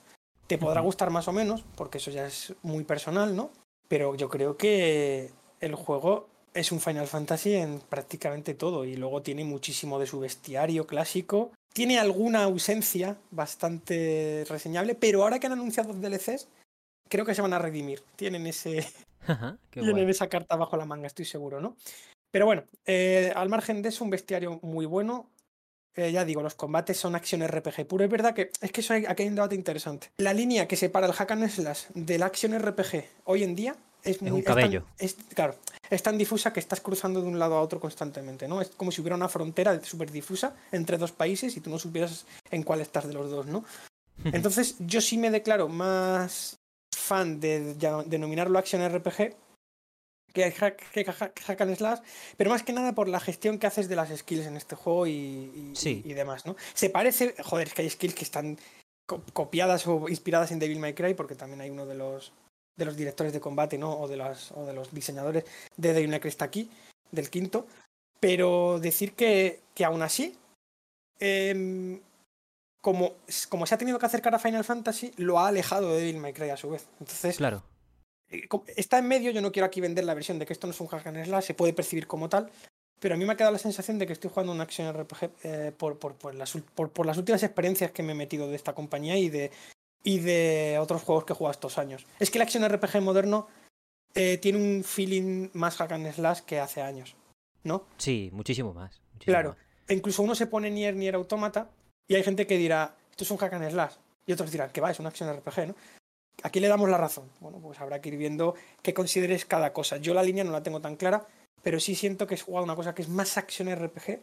Te podrá gustar más o menos, porque eso ya es muy personal, ¿no? Pero yo creo que el juego es un Final Fantasy en prácticamente todo, y luego tiene muchísimo de su bestiario clásico, tiene alguna ausencia bastante reseñable, pero ahora que han anunciado DLCs, creo que se van a redimir. Tienen ese. tienen esa carta bajo la manga, estoy seguro, ¿no? Pero bueno, eh, al margen de eso, un bestiario muy bueno. Eh, ya digo, los combates son acción RPG puro. Es verdad que es que eso hay, aquí hay un debate interesante. La línea que separa el hack and slash del action RPG hoy en día es, muy, un cabello. claro, es tan difusa que estás cruzando de un lado a otro constantemente, ¿no? Es como si hubiera una frontera súper difusa entre dos países y tú no supieras en cuál estás de los dos, ¿no? Entonces, yo sí me declaro más fan de, denominarlo Action RPG que hack, que and slash, pero más que nada por la gestión que haces de las skills en este juego y, y, y demás, ¿no? Se parece, joder, es que hay skills que están copiadas o inspiradas en Devil May Cry, porque también hay uno de los, de los directores de combate, ¿no? O de, las, o de los diseñadores de Devil May Cry está aquí, del quinto. Pero decir que, que aún así, em, como, como se ha tenido que acercar a Final Fantasy, lo ha alejado de Devil May Cry a su vez. Entonces, claro. Eh, está en medio, yo no quiero aquí vender la versión de que esto no es un hack and slash, se puede percibir como tal, pero a mí me ha quedado la sensación de que estoy jugando una acción RPG eh, por, por, por, las, por, las últimas experiencias que me he metido de esta compañía y de, y de otros juegos que he jugado estos años. Es que la acción RPG moderno eh, tiene un feeling más hack and slash que hace años, ¿no? Sí, muchísimo más. claro, incluso uno se pone Nier Nier Automata y hay gente que dirá, esto es un hack and slash, y otros dirán, que va, es una acción RPG, ¿no? Aquí le damos la razón. Bueno, pues habrá que ir viendo qué consideres cada cosa. Yo la línea no la tengo tan clara, pero sí siento que es jugado una cosa que es más acción RPG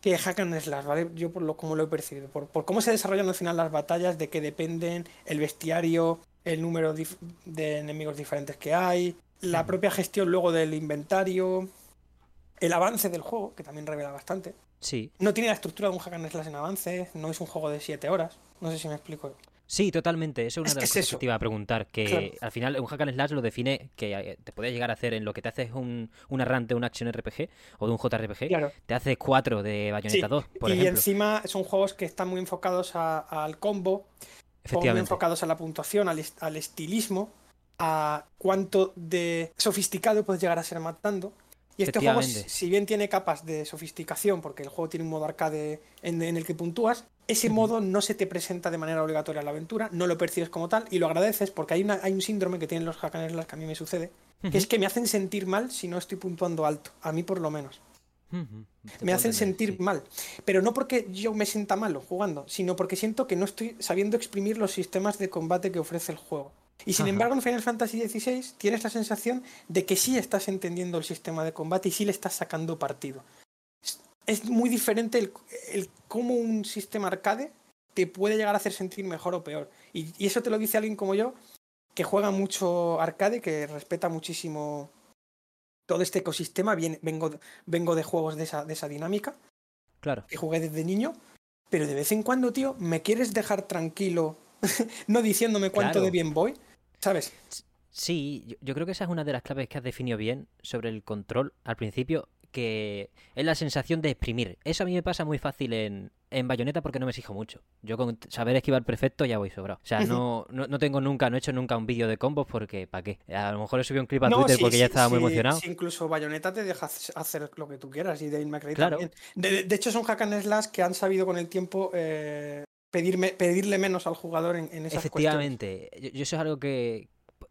que hack and slash, ¿vale? Yo por lo como lo he percibido, por, cómo se desarrollan al final las batallas, de qué dependen, el bestiario, el número de enemigos diferentes que hay, la propia gestión luego del inventario, el avance del juego, que también revela bastante. Sí. No tiene la estructura de un hack and slash en avance, no es un juego de 7 horas, no sé si me explico. Sí, totalmente. Eso es una de las cosas que te iba a preguntar. Que al final un hack and slash lo define que eh, te puede llegar a hacer en lo que te haces un, un de un action RPG o de un JRPG. Te hace cuatro de Bayonetta 2, por y ejemplo. Y encima son juegos que están muy enfocados al combo, muy enfocados a la puntuación, al, al estilismo, a cuánto de sofisticado puedes llegar a ser matando. Y este juego, si bien tiene capas de sofisticación, porque el juego tiene un modo arcade en, el que puntúas, ese modo no se te presenta de manera obligatoria en la aventura, no lo percibes como tal y lo agradeces porque hay, una, hay un síndrome que tienen los hack que a mí me sucede, que es que me hacen sentir mal si no estoy puntuando alto, a mí por lo menos. Me hacen sentir mal, pero no porque yo me sienta malo jugando, sino porque siento que no estoy sabiendo exprimir los sistemas de combate que ofrece el juego. Y sin embargo, en Final Fantasy XVI tienes la sensación de que sí estás entendiendo el sistema de combate y sí le estás sacando partido. Es muy diferente el, cómo un sistema arcade te puede llegar a hacer sentir mejor o peor. Y, eso te lo dice alguien como yo, que juega mucho arcade, que respeta muchísimo todo este ecosistema. vengo, vengo de juegos de esa, de esa dinámica. Claro. Que jugué desde niño. Pero de vez en cuando, tío, ¿me quieres dejar tranquilo no diciéndome cuánto de bien voy, ¿sabes? Sí, yo, creo que esa es una de las claves que has definido bien sobre el control al principio, que es la sensación de exprimir. Eso a mí me pasa muy fácil en, en Bayonetta porque no me exijo mucho. Yo con saber esquivar perfecto ya voy sobrado. O sea, no, no, tengo nunca, no he hecho nunca un vídeo de combos porque, ¿para qué? A lo mejor he subido un clip a Twitter porque ya estaba muy emocionado. incluso Bayonetta te deja hacer lo que tú quieras y Dave McRae claro. también. De, hecho, son hack and slash que han sabido con el tiempo eh, pedirme, pedirle menos al jugador en, en esas Efectivamente, yo, eso es algo que,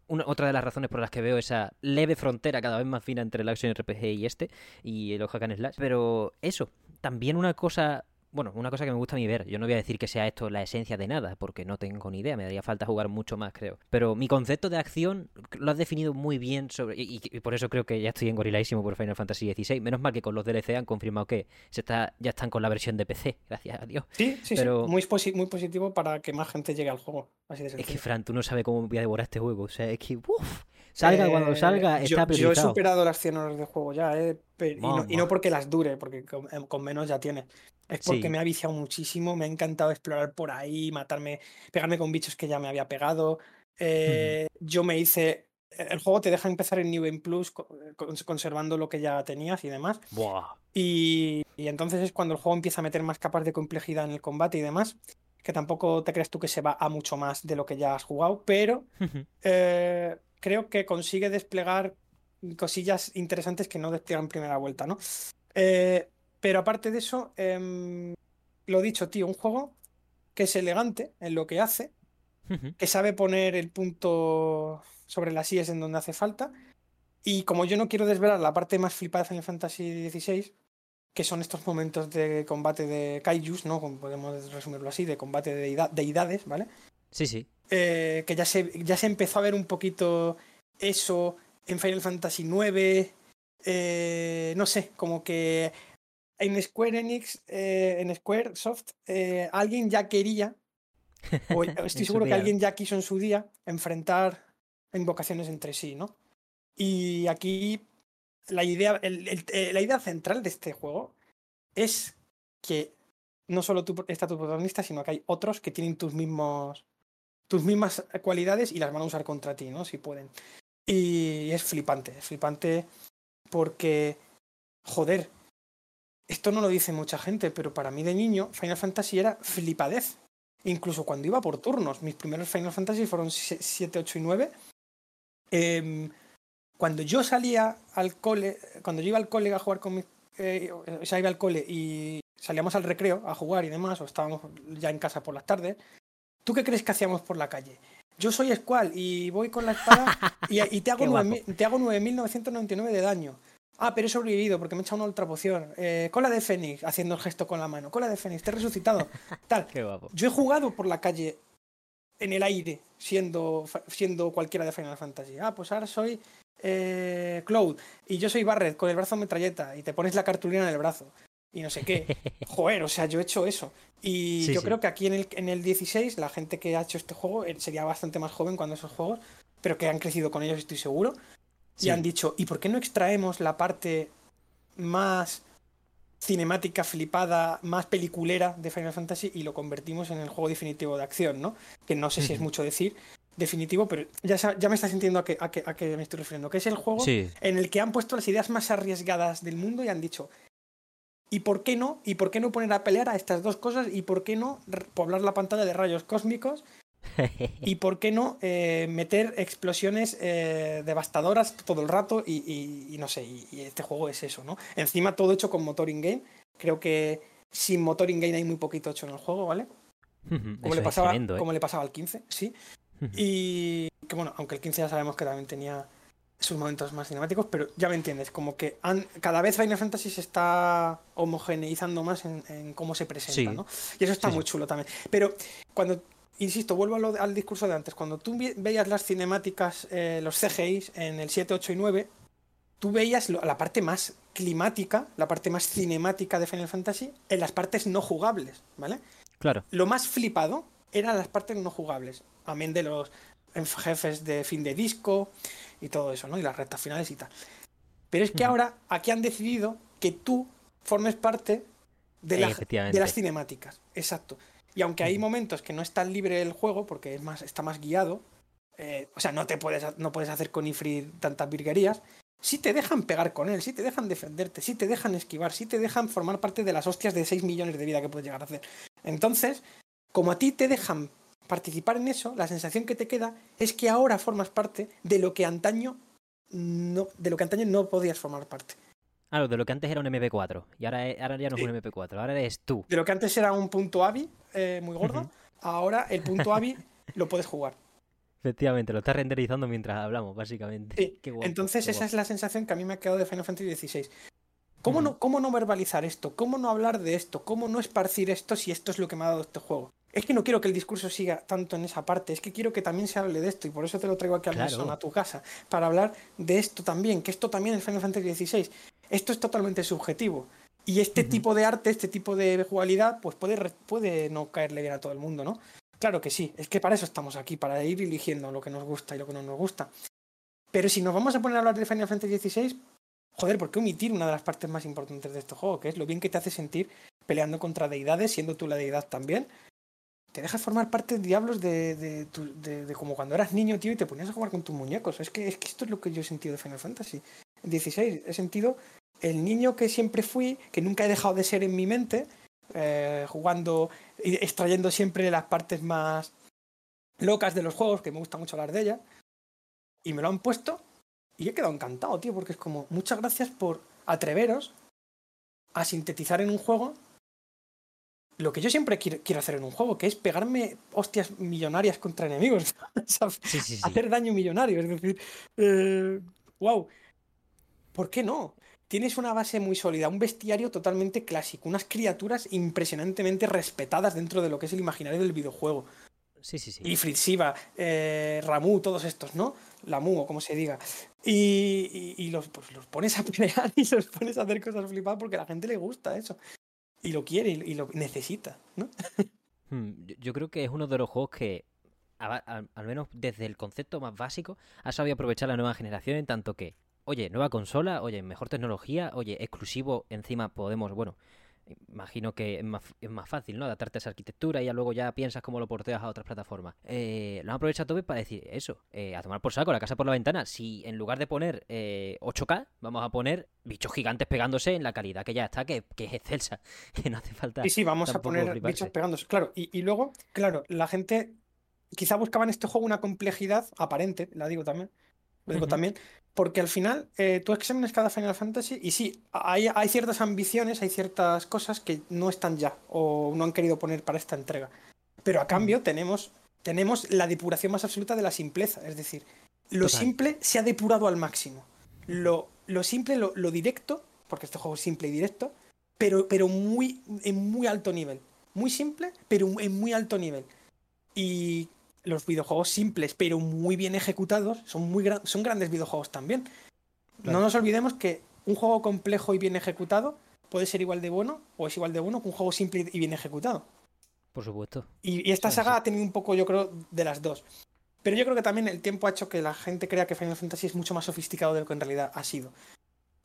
otra de las razones por las que veo esa leve frontera cada vez más fina entre el action RPG y este y el hack slash. Pero eso, también una cosa bueno, una cosa que me gusta a mí ver, yo no voy a decir que sea esto la esencia de nada, porque no tengo ni idea, me daría falta jugar mucho más, creo. Pero mi concepto de acción lo has definido muy bien sobre y, por eso creo que ya estoy engoriladísimo por Final Fantasy XVI. Menos mal que con los DLC han confirmado que se está, ya están con la versión de PC, gracias a Dios. Sí, sí, Pero... sí. Muy, muy positivo para que más gente llegue al juego. Así de es que, Fran, tú no sabes cómo voy a devorar este juego. O sea, es que, uff, salga cuando eh, salga, está yo, yo, he superado las 100 horas de juego ya, eh, y, no, porque las dure, porque con, con menos ya tiene. Es porque me ha viciado muchísimo, me ha encantado explorar por ahí, matarme, pegarme con bichos que ya me había pegado. Eh, yo me hice. E, el juego te deja empezar en New Game Plus conservando lo que ya tenías y demás. Y, entonces es cuando el juego empieza a meter más capas de complejidad en el combate y demás. Que tampoco te crees tú que se va a mucho más de lo que ya has jugado, pero eh, creo que consigue desplegar cosillas interesantes que no despliega en primera vuelta, ¿no? Eh, pero aparte de eso, eh, lo dicho, tío, un juego que es elegante en lo que hace, que sabe poner el punto sobre las IES en donde hace falta. Y como yo no quiero desvelar la parte más flipada de Final Fantasy XVI, que son estos momentos de combate de kaijus, ¿no? podemos resumirlo así, de combate de deidades, ¿vale? Sí, sí. Eh, que ya se, ya se empezó a ver un poquito eso en Final Fantasy IX. Eh, no sé, como que en Square Enix, eh, en Square Soft, eh, alguien ya quería, o estoy seguro que alguien ya quiso en su día, enfrentar invocaciones entre sí, ¿no? Y aquí la idea, eh, la idea central de este juego es que no solo tú está tu protagonista, sino que hay otros que tienen tus mismos tus mismas cualidades y las van a usar contra ti, ¿no? Si pueden. Y es flipante, es flipante porque, joder, esto no lo dice mucha gente, pero para mí de niño Final Fantasy era flipadez. Incluso cuando iba por turnos, mis primeros Final Fantasy fueron 7, 8 y 9. Em, cuando yo salía al cole, cuando yo iba al cole a jugar con mis... Eh, o sea, iba al cole y salíamos al recreo a jugar y demás, o estábamos ya en casa por las tardes, ¿tú qué crees que hacíamos por la calle? Yo soy Squall y voy con la espada y, te, hago 9, te hago 9.999 de daño. Ah, pero he sobrevivido porque me he echado una ultra poción. Eh, cola de Fénix, haciendo el gesto con la mano. Cola de Fénix, te he resucitado. Tal. Qué guapo. Yo he jugado por la calle en el aire, siendo, siendo cualquiera de Final Fantasy. Ah, pues ahora soy eh, Cloud y yo soy Barret con el brazo metralleta y te pones la cartulina en el brazo y no sé qué. Joder, o sea, yo he hecho eso. Y yo creo que aquí en el, en el 16, la gente que ha hecho este juego eh, sería bastante más joven cuando esos juegos, pero que han crecido con ellos, estoy seguro. Y han dicho, ¿y por qué no extraemos la parte más cinemática flipada, más peliculera de Final Fantasy y lo convertimos en el juego definitivo de acción, ¿no? Que no sé si es mucho decir, definitivo, pero ya, ya me está sintiendo a qué a que, me estoy refiriendo, que es el juego en el que han puesto las ideas más arriesgadas del mundo y han dicho, ¿Y por qué no? ¿Y por qué no poner a pelear a estas dos cosas? ¿Y por qué no poblar la pantalla de rayos cósmicos? ¿Y por qué no eh, meter explosiones eh, devastadoras todo el rato? Y, no sé, y, este juego es eso, ¿no? Encima todo hecho con motor in-game. Creo que sin motor in-game hay muy poquito hecho en el juego, ¿vale? Como, le pasaba, ¿eh? como le pasaba al 15, sí. Y que bueno, aunque el 15 ya sabemos que también tenía sus momentos más cinemáticos, pero ya me entiendes, como que han, cada vez Final Fantasy se está homogeneizando más en, cómo se presenta, ¿no? Y eso está muy chulo también. Pero cuando, insisto, vuelvo al discurso de antes, cuando tú veías las cinemáticas, eh, los CGI en el 7, 8 y 9, tú veías la parte más climática, la parte más cinemática de Final Fantasy en las partes no jugables, ¿vale? Claro. Lo más flipado eran las partes no jugables, amén de los jefes de fin de disco, y todo eso, ¿no? Y las rectas finales y tal. Pero es que ahora aquí han decidido que tú formes parte de, de las cinemáticas. Exacto. Y aunque hay momentos que no es tan libre el juego, porque es más, está más guiado, eh, o sea, no te puedes, no puedes hacer con Ifrit tantas virguerías, sí te dejan pegar con él, sí te dejan defenderte, sí te dejan esquivar, sí te dejan formar parte de las hostias de 6 millones de vida que puedes llegar a hacer. Entonces, como a ti te dejan participar en eso, la sensación que te queda es que ahora formas parte de lo que antaño no, de lo que antaño no podías formar parte. Claro, de lo que antes era un MP4 y ahora, ahora ya no es un MP4, ahora eres tú. De lo que antes era un punto AVI eh, muy gordo, ahora el punto AVI lo puedes jugar. Efectivamente, lo estás renderizando mientras hablamos, básicamente. Entonces esa es la sensación que a mí me ha quedado de Final Fantasy XVI. ¿Cómo, no, ¿Cómo no verbalizar esto? ¿Cómo no hablar de esto? ¿Cómo no esparcir esto si esto es lo que me ha dado este juego? es que no quiero que el discurso siga tanto en esa parte, es que quiero que también se hable de esto y por eso te lo traigo aquí al claro. a tu casa, para hablar de esto también, que esto también es Final Fantasy XVI. Esto es totalmente subjetivo. Y este tipo de arte, este tipo de jugabilidad, pues puede, puede no caerle bien a todo el mundo, ¿no? Claro que sí, es que para eso estamos aquí, para ir eligiendo lo que nos gusta y lo que no nos gusta. Pero si nos vamos a poner a hablar de Final Fantasy XVI, joder, ¿por qué omitir una de las partes más importantes de este juego? Que es lo bien que te hace sentir peleando contra deidades, siendo tú la deidad también, te dejas formar parte de diablos de, de, como cuando eras niño, tío, y te ponías a jugar con tus muñecos. Es que, es que esto es lo que yo he sentido de Final Fantasy. 16, he sentido el niño que siempre fui, que nunca he dejado de ser en mi mente, eh, jugando y extrayendo siempre las partes más locas de los juegos, que me gusta mucho hablar de ellas. Y me lo han puesto y he quedado encantado, tío, porque es como, muchas gracias por atreveros a sintetizar en un juego lo que yo siempre quiero, hacer en un juego, que es pegarme hostias millonarias contra enemigos. Hacer daño millonario. Es decir, wow. ¿Por qué no? Tienes una base muy sólida, un bestiario totalmente clásico, unas criaturas impresionantemente respetadas dentro de lo que es el imaginario del videojuego. Sí, sí, sí. Y Fritziva, eh, Ramu, todos estos, ¿no? Lamu, o como se diga. Y, los, pues, los pones a pelear y los pones a hacer cosas flipadas porque a la gente le gusta eso y lo quiere y lo necesita, ¿no? Hmm, yo creo que es uno de los juegos que, al menos desde el concepto más básico, ha sabido aprovechar la nueva generación en tanto que, oye, nueva consola, oye, mejor tecnología, oye, exclusivo, encima podemos, bueno, imagino que es más, es más fácil, ¿no? Adaptarte a esa arquitectura y ya luego ya piensas cómo lo porteas a otras plataformas. Eh, lo han aprovechado todo para decir eso, eh, a tomar por saco la casa por la ventana. Si en lugar de poner 8K, vamos a poner bichos gigantes pegándose en la calidad que ya está, que, es excelsa, que no hace falta. Sí, sí, vamos a poner bichos pegándose. Claro, y, y luego, claro, la gente quizá buscaba en este juego una complejidad aparente, la digo también, lo digo también, porque al final eh, tú examinas cada Final Fantasy y sí, hay, hay, ciertas ambiciones, hay ciertas cosas que no están ya o no han querido poner para esta entrega. Pero a cambio tenemos, tenemos la depuración más absoluta de la simpleza, es decir, lo simple se ha depurado al máximo. Lo, lo simple, lo, lo, directo, porque este juego es simple y directo, pero, pero muy, en muy alto nivel. Muy simple, pero en muy alto nivel. Y los videojuegos simples, pero muy bien ejecutados, son, muy son grandes videojuegos también. No nos olvidemos que un juego complejo y bien ejecutado puede ser igual de bueno o es igual de bueno que un juego simple y bien ejecutado. Por supuesto. Y, esta saga ha tenido un poco, yo creo, de las dos. Pero yo creo que también el tiempo ha hecho que la gente crea que Final Fantasy es mucho más sofisticado de lo que en realidad ha sido.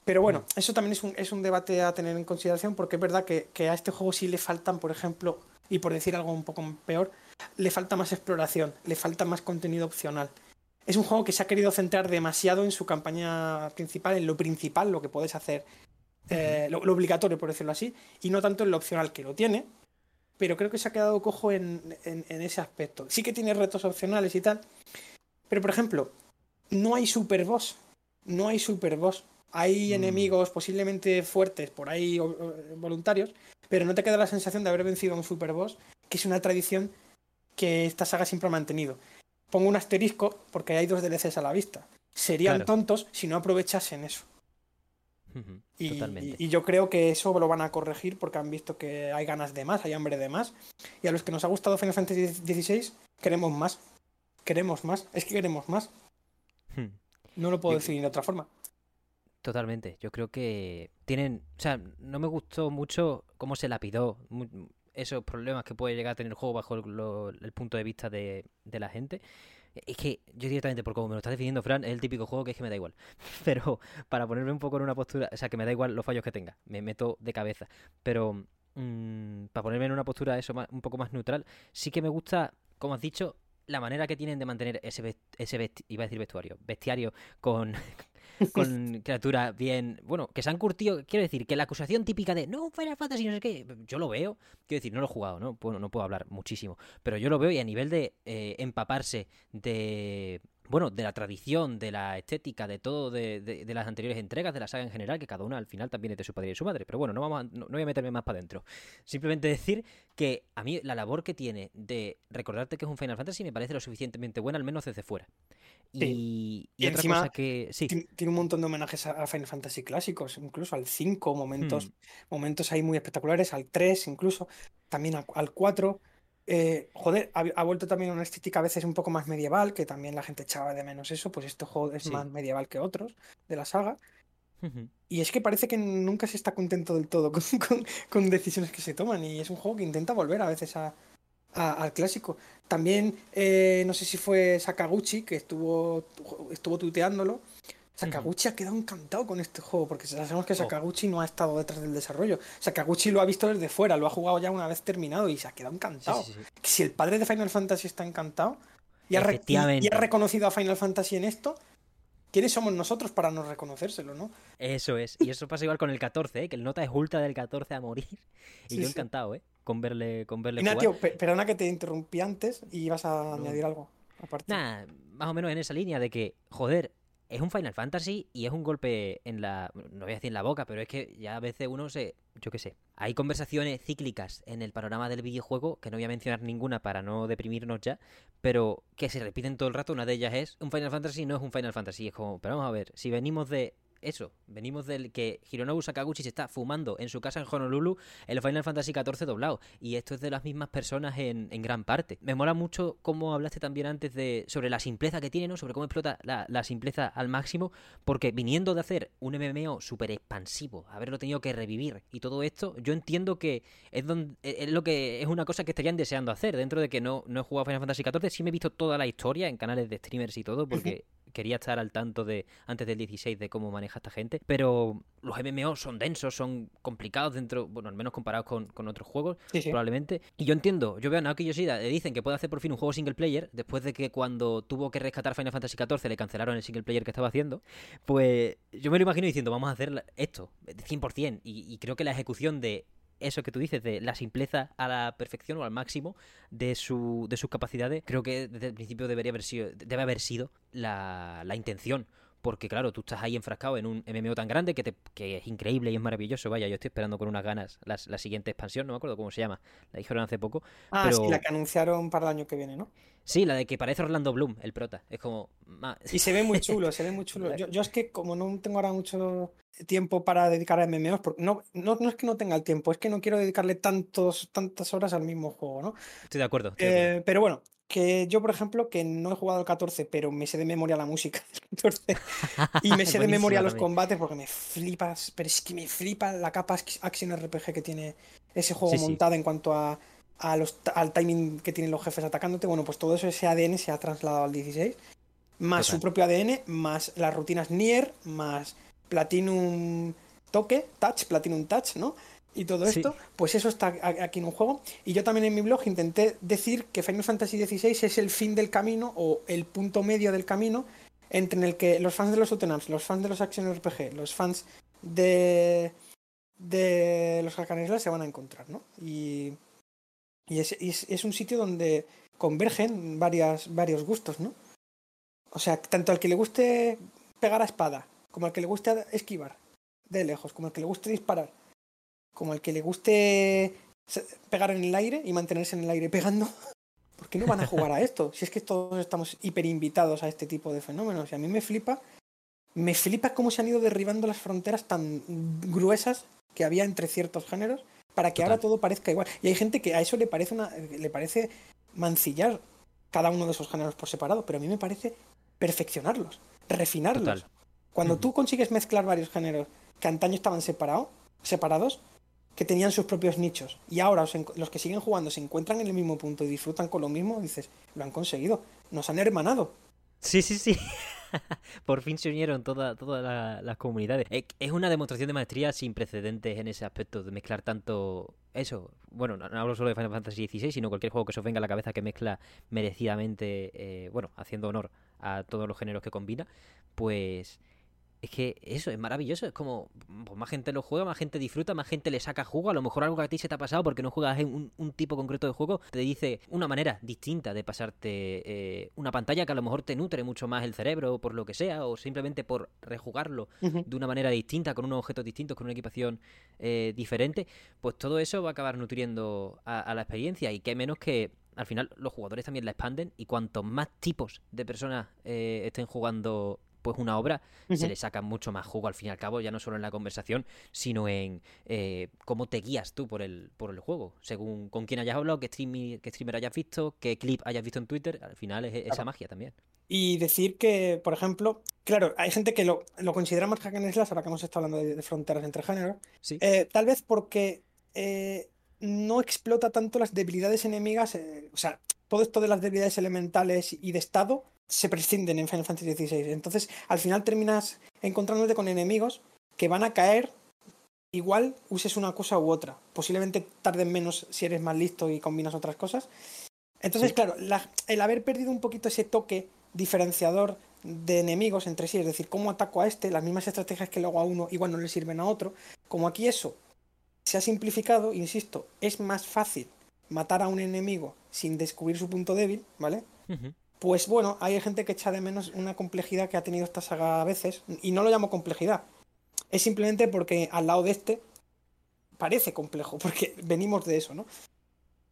Pero bueno, mm. eso también es un, es un, debate a tener en consideración porque es verdad que, que, a este juego sí le faltan, por ejemplo, y por decir algo un poco peor, le falta más exploración, le falta más contenido opcional. Es un juego que se ha querido centrar demasiado en su campaña principal, en lo principal, lo que puedes hacer, eh, lo, obligatorio, por decirlo así, y no tanto en lo opcional que lo tiene, pero creo que se ha quedado cojo en, ese aspecto. Sí que tiene retos opcionales y tal, pero por ejemplo, no hay super boss, no hay super boss. Hay mm. enemigos posiblemente fuertes por ahí voluntarios, pero no te queda la sensación de haber vencido a un super boss, que es una tradición que esta saga siempre ha mantenido. Pongo un asterisco porque hay dos DLCs a la vista. Serían tontos si no aprovechasen eso. y, yo creo que eso lo van a corregir porque han visto que hay ganas de más, hay hambre de más. Y a los que nos ha gustado Final Fantasy XVI, queremos más. Queremos más. Es que queremos más. Hmm. No lo puedo decir de otra forma. Totalmente. Yo creo que tienen. O sea, no me gustó mucho cómo se lapidó esos problemas que puede llegar a tener el juego bajo el punto de vista de, la gente. Es que yo directamente, por como me lo estás definiendo, Fran, es el típico juego que es que me da igual. Pero para ponerme un poco en una postura, o sea, que me da igual los fallos que tenga, me meto de cabeza. Pero mm, para ponerme en una postura eso un poco más neutral, sí que me gusta, como has dicho, la manera que tienen de mantener ese, ese iba a decir vestuario, bestiario con, con criaturas bien. Bueno, que se han curtido. Quiero decir, que la acusación típica de no, Final Fantasy, no sé qué. Yo lo veo. Quiero decir, no lo he jugado, ¿no? Bueno, no puedo hablar muchísimo. Pero yo lo veo y a nivel de eh, empaparse de bueno, de la tradición, de la estética, de todo, de, de, las anteriores entregas, de la saga en general, que cada una al final también es de su padre y su madre. Pero bueno, no, vamos no, voy a meterme más para adentro. Simplemente decir que a mí la labor que tiene de recordarte que es un Final Fantasy me parece lo suficientemente buena, al menos desde fuera. Y, y, otra cosa que. Sí. Tiene un montón de homenajes a Final Fantasy clásicos, incluso al 5, momentos, hmm. momentos ahí muy espectaculares, al 3, incluso, también al 4. Eh, joder, ha, vuelto también una estética a veces un poco más medieval, que también la gente echaba de menos eso, pues este juego es más medieval que otros de la saga. Y es que parece que nunca se está contento del todo con, decisiones que se toman, y es un juego que intenta volver a veces al clásico. También, eh, no sé si fue Sakaguchi, que estuvo, estuvo tuiteándolo, Sakaguchi ha quedado encantado con este juego, porque sabemos que oh. Sakaguchi no ha estado detrás del desarrollo. Sakaguchi lo ha visto desde fuera, lo ha jugado ya una vez terminado y se ha quedado encantado. si el padre de Final Fantasy está encantado y ha, reconocido a Final Fantasy en esto, ¿quiénes somos nosotros para no reconocérselo, no? Eso es, y eso pasa igual con el 14, ¿eh? que el nota es ultra del 14 a morir. Y yo encantado, ¿eh? Con verle, con verle jugar. perdona que te interrumpí antes y ibas a añadir algo. Aparte. Nah, más o menos en esa línea de que, joder, es un Final Fantasy y es un golpe en la. No voy a decir en la boca, pero es que ya a veces uno se. Yo qué sé. Hay conversaciones cíclicas en el panorama del videojuego, que no voy a mencionar ninguna para no deprimirnos ya, pero que se repiten todo el rato. Una de ellas es: un Final Fantasy no es un Final Fantasy. Es como, pero vamos a ver, si venimos de eso, venimos del que Hironobu Sakaguchi se está fumando en su casa en Honolulu el Final Fantasy XIV doblado. Y esto es de las mismas personas en, gran parte. Me mola mucho cómo hablaste también antes de sobre la simpleza que tiene, ¿no? Sobre cómo explota la, simpleza al máximo. Porque viniendo de hacer un MMO súper expansivo, haberlo tenido que revivir y todo esto, yo entiendo que es, donde, es lo que es una cosa que estarían deseando hacer. Dentro de que no, no he jugado Final Fantasy XIV, sí me he visto toda la historia en canales de streamers y todo, porque quería estar al tanto de antes del 16 de cómo maneja esta gente, pero los MMO son densos, son complicados dentro, bueno, al menos comparados con, otros juegos, probablemente. Y yo entiendo, yo veo a Naoki Yoshida, le dicen que puede hacer por fin un juego single player, después de que cuando tuvo que rescatar Final Fantasy XIV le cancelaron el single player que estaba haciendo, pues yo me lo imagino diciendo, vamos a hacer esto, 100%, y, y creo que la ejecución de eso que tú dices, de la simpleza a la perfección o al máximo de, su, de sus capacidades, creo que desde el principio debería haber sido, debe haber sido la, la intención porque claro, tú estás ahí enfrascado en un MMO tan grande que, te, que es increíble y es maravilloso. Vaya, yo estoy esperando con unas ganas la, la siguiente expansión, no me acuerdo cómo se llama, la dijeron hace poco. Ah, sí, la que anunciaron para el año que viene, ¿no? Sí, la de que parece Orlando Bloom, el prota. Es como... Y se ve muy chulo, se ve muy chulo. Yo, yo, es que como no tengo ahora mucho tiempo para dedicar a MMOs, porque no, no, no, es que no tenga el tiempo, es que no quiero dedicarle tantos, tantas horas al mismo juego, ¿no? Estoy de acuerdo. Eh, pero bueno, que yo, por ejemplo, que no he jugado al 14, pero me sé de memoria la música del 14 y me sé de memoria los combates porque me flipas, pero es que me flipa la capa Action RPG que tiene ese juego montado en cuanto a, a los, al timing que tienen los jefes atacándote. Bueno, pues todo eso, ese ADN se ha trasladado al 16, más su propio ADN, más las rutinas Nier, más Platinum Toque, Touch, Platinum Touch, ¿no? Y todo esto, pues eso está aquí en un juego. Y yo también en mi blog intenté decir que Final Fantasy XVI es el fin del camino o el punto medio del camino entre el que los fans de los Utenams, los fans de los Action RPG, los fans de, de los Hack se van a encontrar, ¿no? Y, y, es, es, un sitio donde convergen varias, varios gustos, ¿no? O sea, tanto al que le guste pegar a espada, como al que le guste esquivar de lejos, como al que le guste disparar, como el que le guste pegar en el aire y mantenerse en el aire pegando, ¿por qué no van a jugar a esto? Si es que todos estamos hiper invitados a este tipo de fenómenos. Y a mí me flipa, me flipa cómo se han ido derribando las fronteras tan gruesas que había entre ciertos géneros para que ahora todo parezca igual. Y hay gente que a eso le parece una, le parece mancillar cada uno de esos géneros por separado, pero a mí me parece perfeccionarlos, refinarlos. Cuando tú consigues mezclar varios géneros que antaño estaban separados, separados, que tenían sus propios nichos y ahora los que siguen jugando se encuentran en el mismo punto y disfrutan con lo mismo, dices, lo han conseguido, nos han hermanado. Sí, sí, sí. Por fin se unieron todas las comunidades. Es una demostración de maestría sin precedentes en ese aspecto de mezclar tanto eso. Bueno, no, hablo solo de Final Fantasy XVI, sino cualquier juego que se os venga a la cabeza que mezcla merecidamente, eh, bueno, haciendo honor a todos los géneros que combina. Pues es que eso es maravilloso. Es como, pues más gente lo juega, más gente disfruta, más gente le saca jugo. A lo mejor algo que a ti se te ha pasado porque no juegas en un, tipo concreto de juego, te dice una manera distinta de pasarte eh, una pantalla que a lo mejor te nutre mucho más el cerebro, por lo que sea, o simplemente por rejugarlo de una manera distinta, con unos objetos distintos, con una equipación eh, diferente. Pues todo eso va a acabar nutriendo a, la experiencia. Y qué menos que al final los jugadores también la expanden y cuanto más tipos de personas eh, estén jugando pues una obra se le saca mucho más jugo al fin y al cabo, ya no solo en la conversación, sino en eh, cómo te guías tú por el, por el juego, según con quién hayas hablado, qué, streamer, qué streamer hayas visto, qué clip hayas visto en Twitter, al final es esa magia también. Y decir que, por ejemplo, claro, hay gente que lo, lo considera más hack and slash, ahora que hemos estado hablando de, fronteras entre géneros, eh, tal vez porque eh, no explota tanto las debilidades enemigas, o sea, todo esto de las debilidades elementales y de estado se prescinden en Final Fantasy XVI. Entonces, al final terminas encontrándote con enemigos que van a caer igual uses una cosa u otra. Posiblemente tarden menos si eres más listo y combinas otras cosas. Entonces, claro, el haber perdido un poquito ese toque diferenciador de enemigos entre sí, es decir, cómo ataco a este, las mismas estrategias que le hago a uno igual no le sirven a otro, como aquí eso se ha simplificado, insisto, es más fácil matar a un enemigo sin descubrir su punto débil, ¿vale? Pues bueno, hay gente que echa de menos una complejidad que ha tenido esta saga a veces, y no lo llamo complejidad. Es simplemente porque al lado de este parece complejo, porque venimos de eso, ¿no?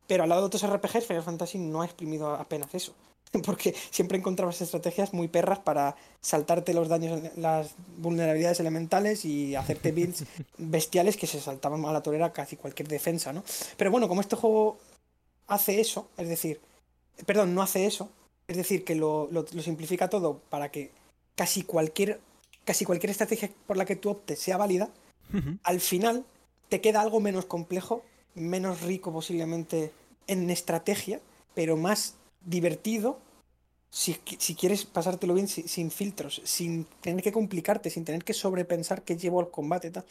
Pero al lado de otros RPGs, Final Fantasy no ha exprimido apenas eso. Porque siempre encontrabas estrategias muy perras para saltarte los daños, las vulnerabilidades elementales y hacerte builds bestiales que se saltaban a la torera casi cualquier defensa, ¿no? Pero bueno, como este juego hace eso, es decir, perdón, no hace eso, es decir, que lo, simplifica todo para que casi cualquier, casi cualquier estrategia por la que tú optes sea válida. Al final te queda algo menos complejo, menos rico posiblemente en estrategia, pero más divertido si, si quieres pasártelo bien sin, filtros, sin tener que complicarte, sin tener que sobrepensar que llevo al combate. Tal.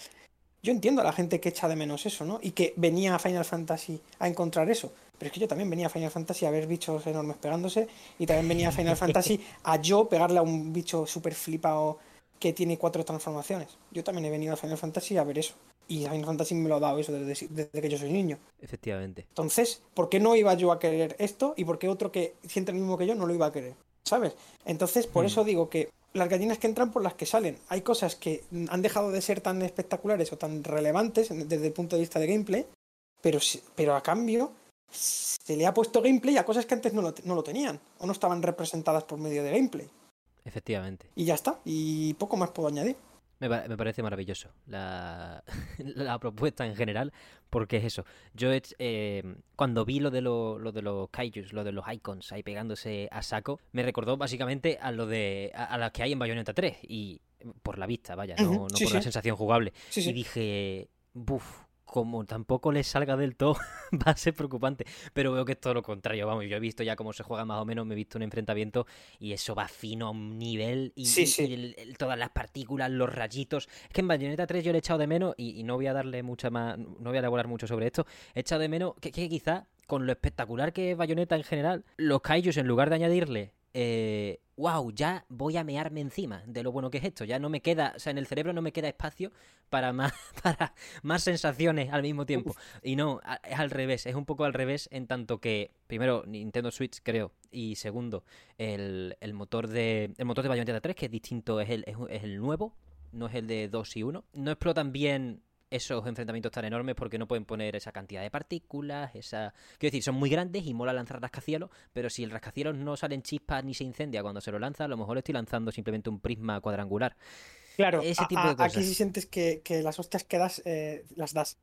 Yo entiendo a la gente que echa de menos eso, ¿no? Y que venía a Final Fantasy a encontrar eso. Pero es que yo también venía a Final Fantasy a ver bichos enormes pegándose. Y también venía a Final Fantasy a yo pegarle a un bicho súper flipado que tiene cuatro transformaciones. Yo también he venido a Final Fantasy a ver eso. Y Final Fantasy me lo ha dado eso desde, desde, que yo soy niño. Efectivamente. Entonces, ¿por qué no iba yo a querer esto? ¿Y por qué otro que siente lo mismo que yo no lo iba a querer? ¿Sabes? Entonces, por hmm. eso digo que las gallinas que entran por las que salen. Hay cosas que han dejado de ser tan espectaculares o tan relevantes desde el punto de vista de gameplay, pero, pero a cambio se le ha puesto gameplay a cosas que antes no lo, no lo tenían o no estaban representadas por medio de gameplay. Efectivamente. Y ya está, y poco más puedo añadir. Me, parece maravilloso la, la, propuesta en general, porque es eso. Yo eh, cuando vi lo de, lo, de los kaijus, lo de los icons ahí pegándose a saco, me recordó básicamente a lo de a, las que hay en Bayonetta 3 y por la vista, vaya, no, no por la sensación jugable. y dije, buf, como tampoco les salga del todo, va a ser preocupante. Pero veo que es todo lo contrario. Vamos, yo he visto ya cómo se juega más o menos, me he visto un enfrentamiento y eso va fino a un nivel. Y, todas las partículas, los rayitos. Es que en Bayonetta 3 yo le he echado de menos, y, no voy a darle mucha más. No voy a elaborar mucho sobre esto. He echado de menos que, que quizá con lo espectacular que es Bayonetta en general, los kaijus en lugar de añadirle eh, wow, ya voy a mearme encima de lo bueno que es esto. Ya no me queda, o sea, en el cerebro no me queda espacio para más, para más sensaciones al mismo tiempo. Y no, es al revés, es un poco al revés en tanto que, primero, Nintendo Switch, creo, y segundo, el, motor de el motor de Bayonetta 3, que es distinto, es el, es el nuevo, no es el de 2 y 1. No explotan bien esos enfrentamientos tan enormes porque no pueden poner esa cantidad de partículas, esa... Quiero decir, son muy grandes y mola lanzar rascacielos, pero si el rascacielos no salen chispas ni se incendia cuando se lo lanza, a lo mejor estoy lanzando simplemente un prisma cuadrangular. Claro, ese tipo de cosas. aquí sí sientes que, las hostias que das, eh, las das.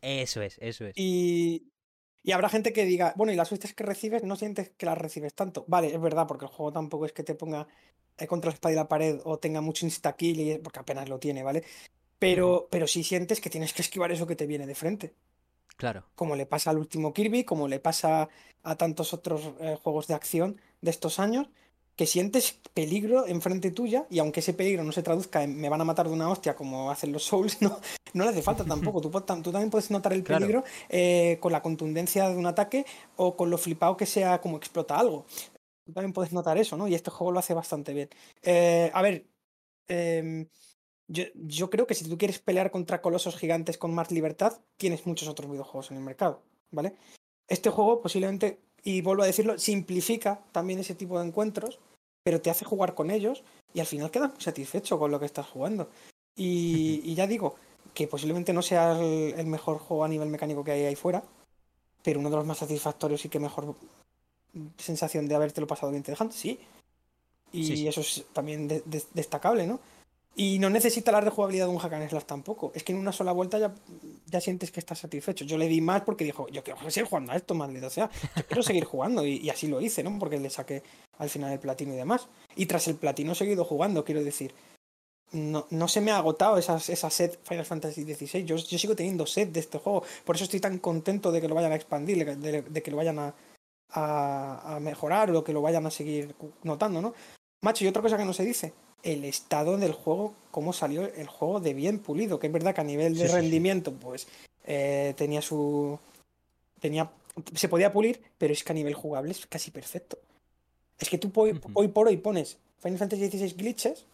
Eso es, eso es. Y, y habrá gente que diga, bueno, y las hostias que recibes no sientes que las recibes tanto. Vale, es verdad, porque el juego tampoco es que te ponga eh, contra la espada y la pared o tenga mucho insta-kill, porque apenas lo tiene, ¿vale? Pero, pero sí sientes que tienes que esquivar eso que te viene de frente. Claro. Como le pasa al último Kirby, como le pasa a tantos otros eh, juegos de acción de estos años, que sientes peligro enfrente tuya y aunque ese peligro no se traduzca en me van a matar de una hostia como hacen los Souls, no, no le hace falta tampoco. Tú, tú también puedes notar el peligro eh, con la contundencia de un ataque o con lo flipado que sea como explota algo. Tú también puedes notar eso, ¿no? Y este juego lo hace bastante bien. Eh, a ver, eh, yo, creo que si tú quieres pelear contra colosos gigantes con más libertad, tienes muchos otros videojuegos en el mercado, ¿vale? Este juego posiblemente, y vuelvo a decirlo, simplifica también ese tipo de encuentros, pero te hace jugar con ellos y al final quedas muy satisfecho con lo que estás jugando. Y, ya digo, que posiblemente no sea el, mejor juego a nivel mecánico que hay ahí fuera, pero uno de los más satisfactorios y que mejor sensación de habértelo pasado bien te dejan, sí. Y eso es también destacable, ¿no? Y no necesita la rejugabilidad de un hack and slash tampoco. Es que en una sola vuelta ya, ya sientes que estás satisfecho. Yo le di más porque dijo, yo quiero seguir jugando a esto, maldito sea. Yo quiero seguir jugando. Y, así lo hice, ¿no? Porque le saqué al final el platino y demás. Y tras el platino he seguido jugando, quiero decir. No, no se me ha agotado esa, esa set Final Fantasy XVI. Yo, yo sigo teniendo set de este juego. Por eso estoy tan contento de que lo vayan a expandir, de, que lo vayan a, a mejorar o que lo vayan a seguir notando, ¿no? Macho, y otra cosa que no se dice el estado del juego, cómo salió el juego de bien pulido, que es verdad que a nivel de rendimiento, pues eh, tenía su. tenía. se podía pulir, pero es que a nivel jugable es casi perfecto. Es que tú hoy, por hoy pones Final Fantasy XVI glitches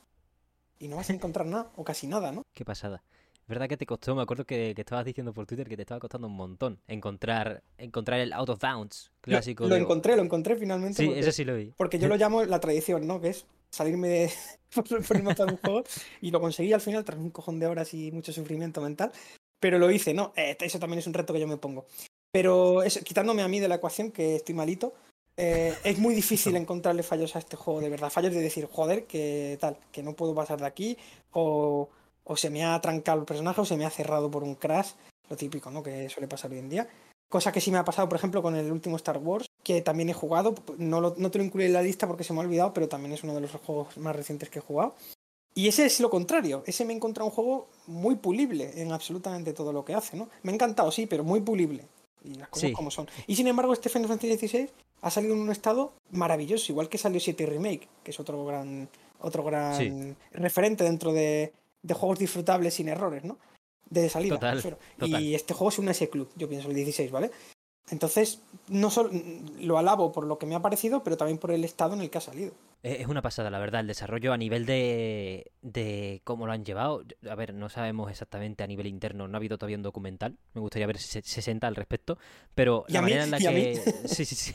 y no vas a encontrar nada, o casi nada, ¿no? Qué pasada. Es verdad que te costó, me acuerdo que, estabas diciendo por Twitter que te estaba costando un montón encontrar, encontrar el out of bounds clásico. Lo, encontré, lo encontré finalmente. Sí, eso sí lo vi. Porque yo lo llamo la tradición, ¿no? Que es salirme de, por el mapa de un juego y lo conseguí al final tras un cojón de horas y mucho sufrimiento mental. Pero lo hice, ¿no? Eh, eso también es un reto que yo me pongo. Pero quitándome a mí de la ecuación, que estoy malito, eh, es muy difícil encontrarle fallos a este juego, de verdad. Fallos de decir, joder, que tal, que no puedo pasar de aquí, o, o se me ha trancado el personaje, o se me ha cerrado por un crash, lo típico, ¿no? Que suele pasar hoy en día. Cosa que sí me ha pasado, por ejemplo, con el último Star Wars, que también he jugado. No, lo, no te lo incluí en la lista porque se me ha olvidado, pero también es uno de los juegos más recientes que he jugado. Y ese es lo contrario. Ese me he encontrado un juego muy pulible en absolutamente todo lo que hace, ¿no? Me ha encantado, sí, pero muy pulible. Y las cosas como son. Y sin embargo, este Final Fantasy XVI ha salido en un estado maravilloso, igual que salió 7 Remake, que es otro gran, otro gran referente dentro de, de, juegos disfrutables sin errores, ¿no? De salida. Y este juego es un S-Club, yo pienso, el 16, ¿vale? Entonces, no solo lo alabo por lo que me ha parecido, pero también por el estado en el que ha salido. Es una pasada, la verdad, el desarrollo a nivel de, de cómo lo han llevado. A ver, no sabemos exactamente a nivel interno, no ha habido todavía un documental. Me gustaría ver si se, sesenta al respecto. Pero la manera en la que. Sí, sí, sí.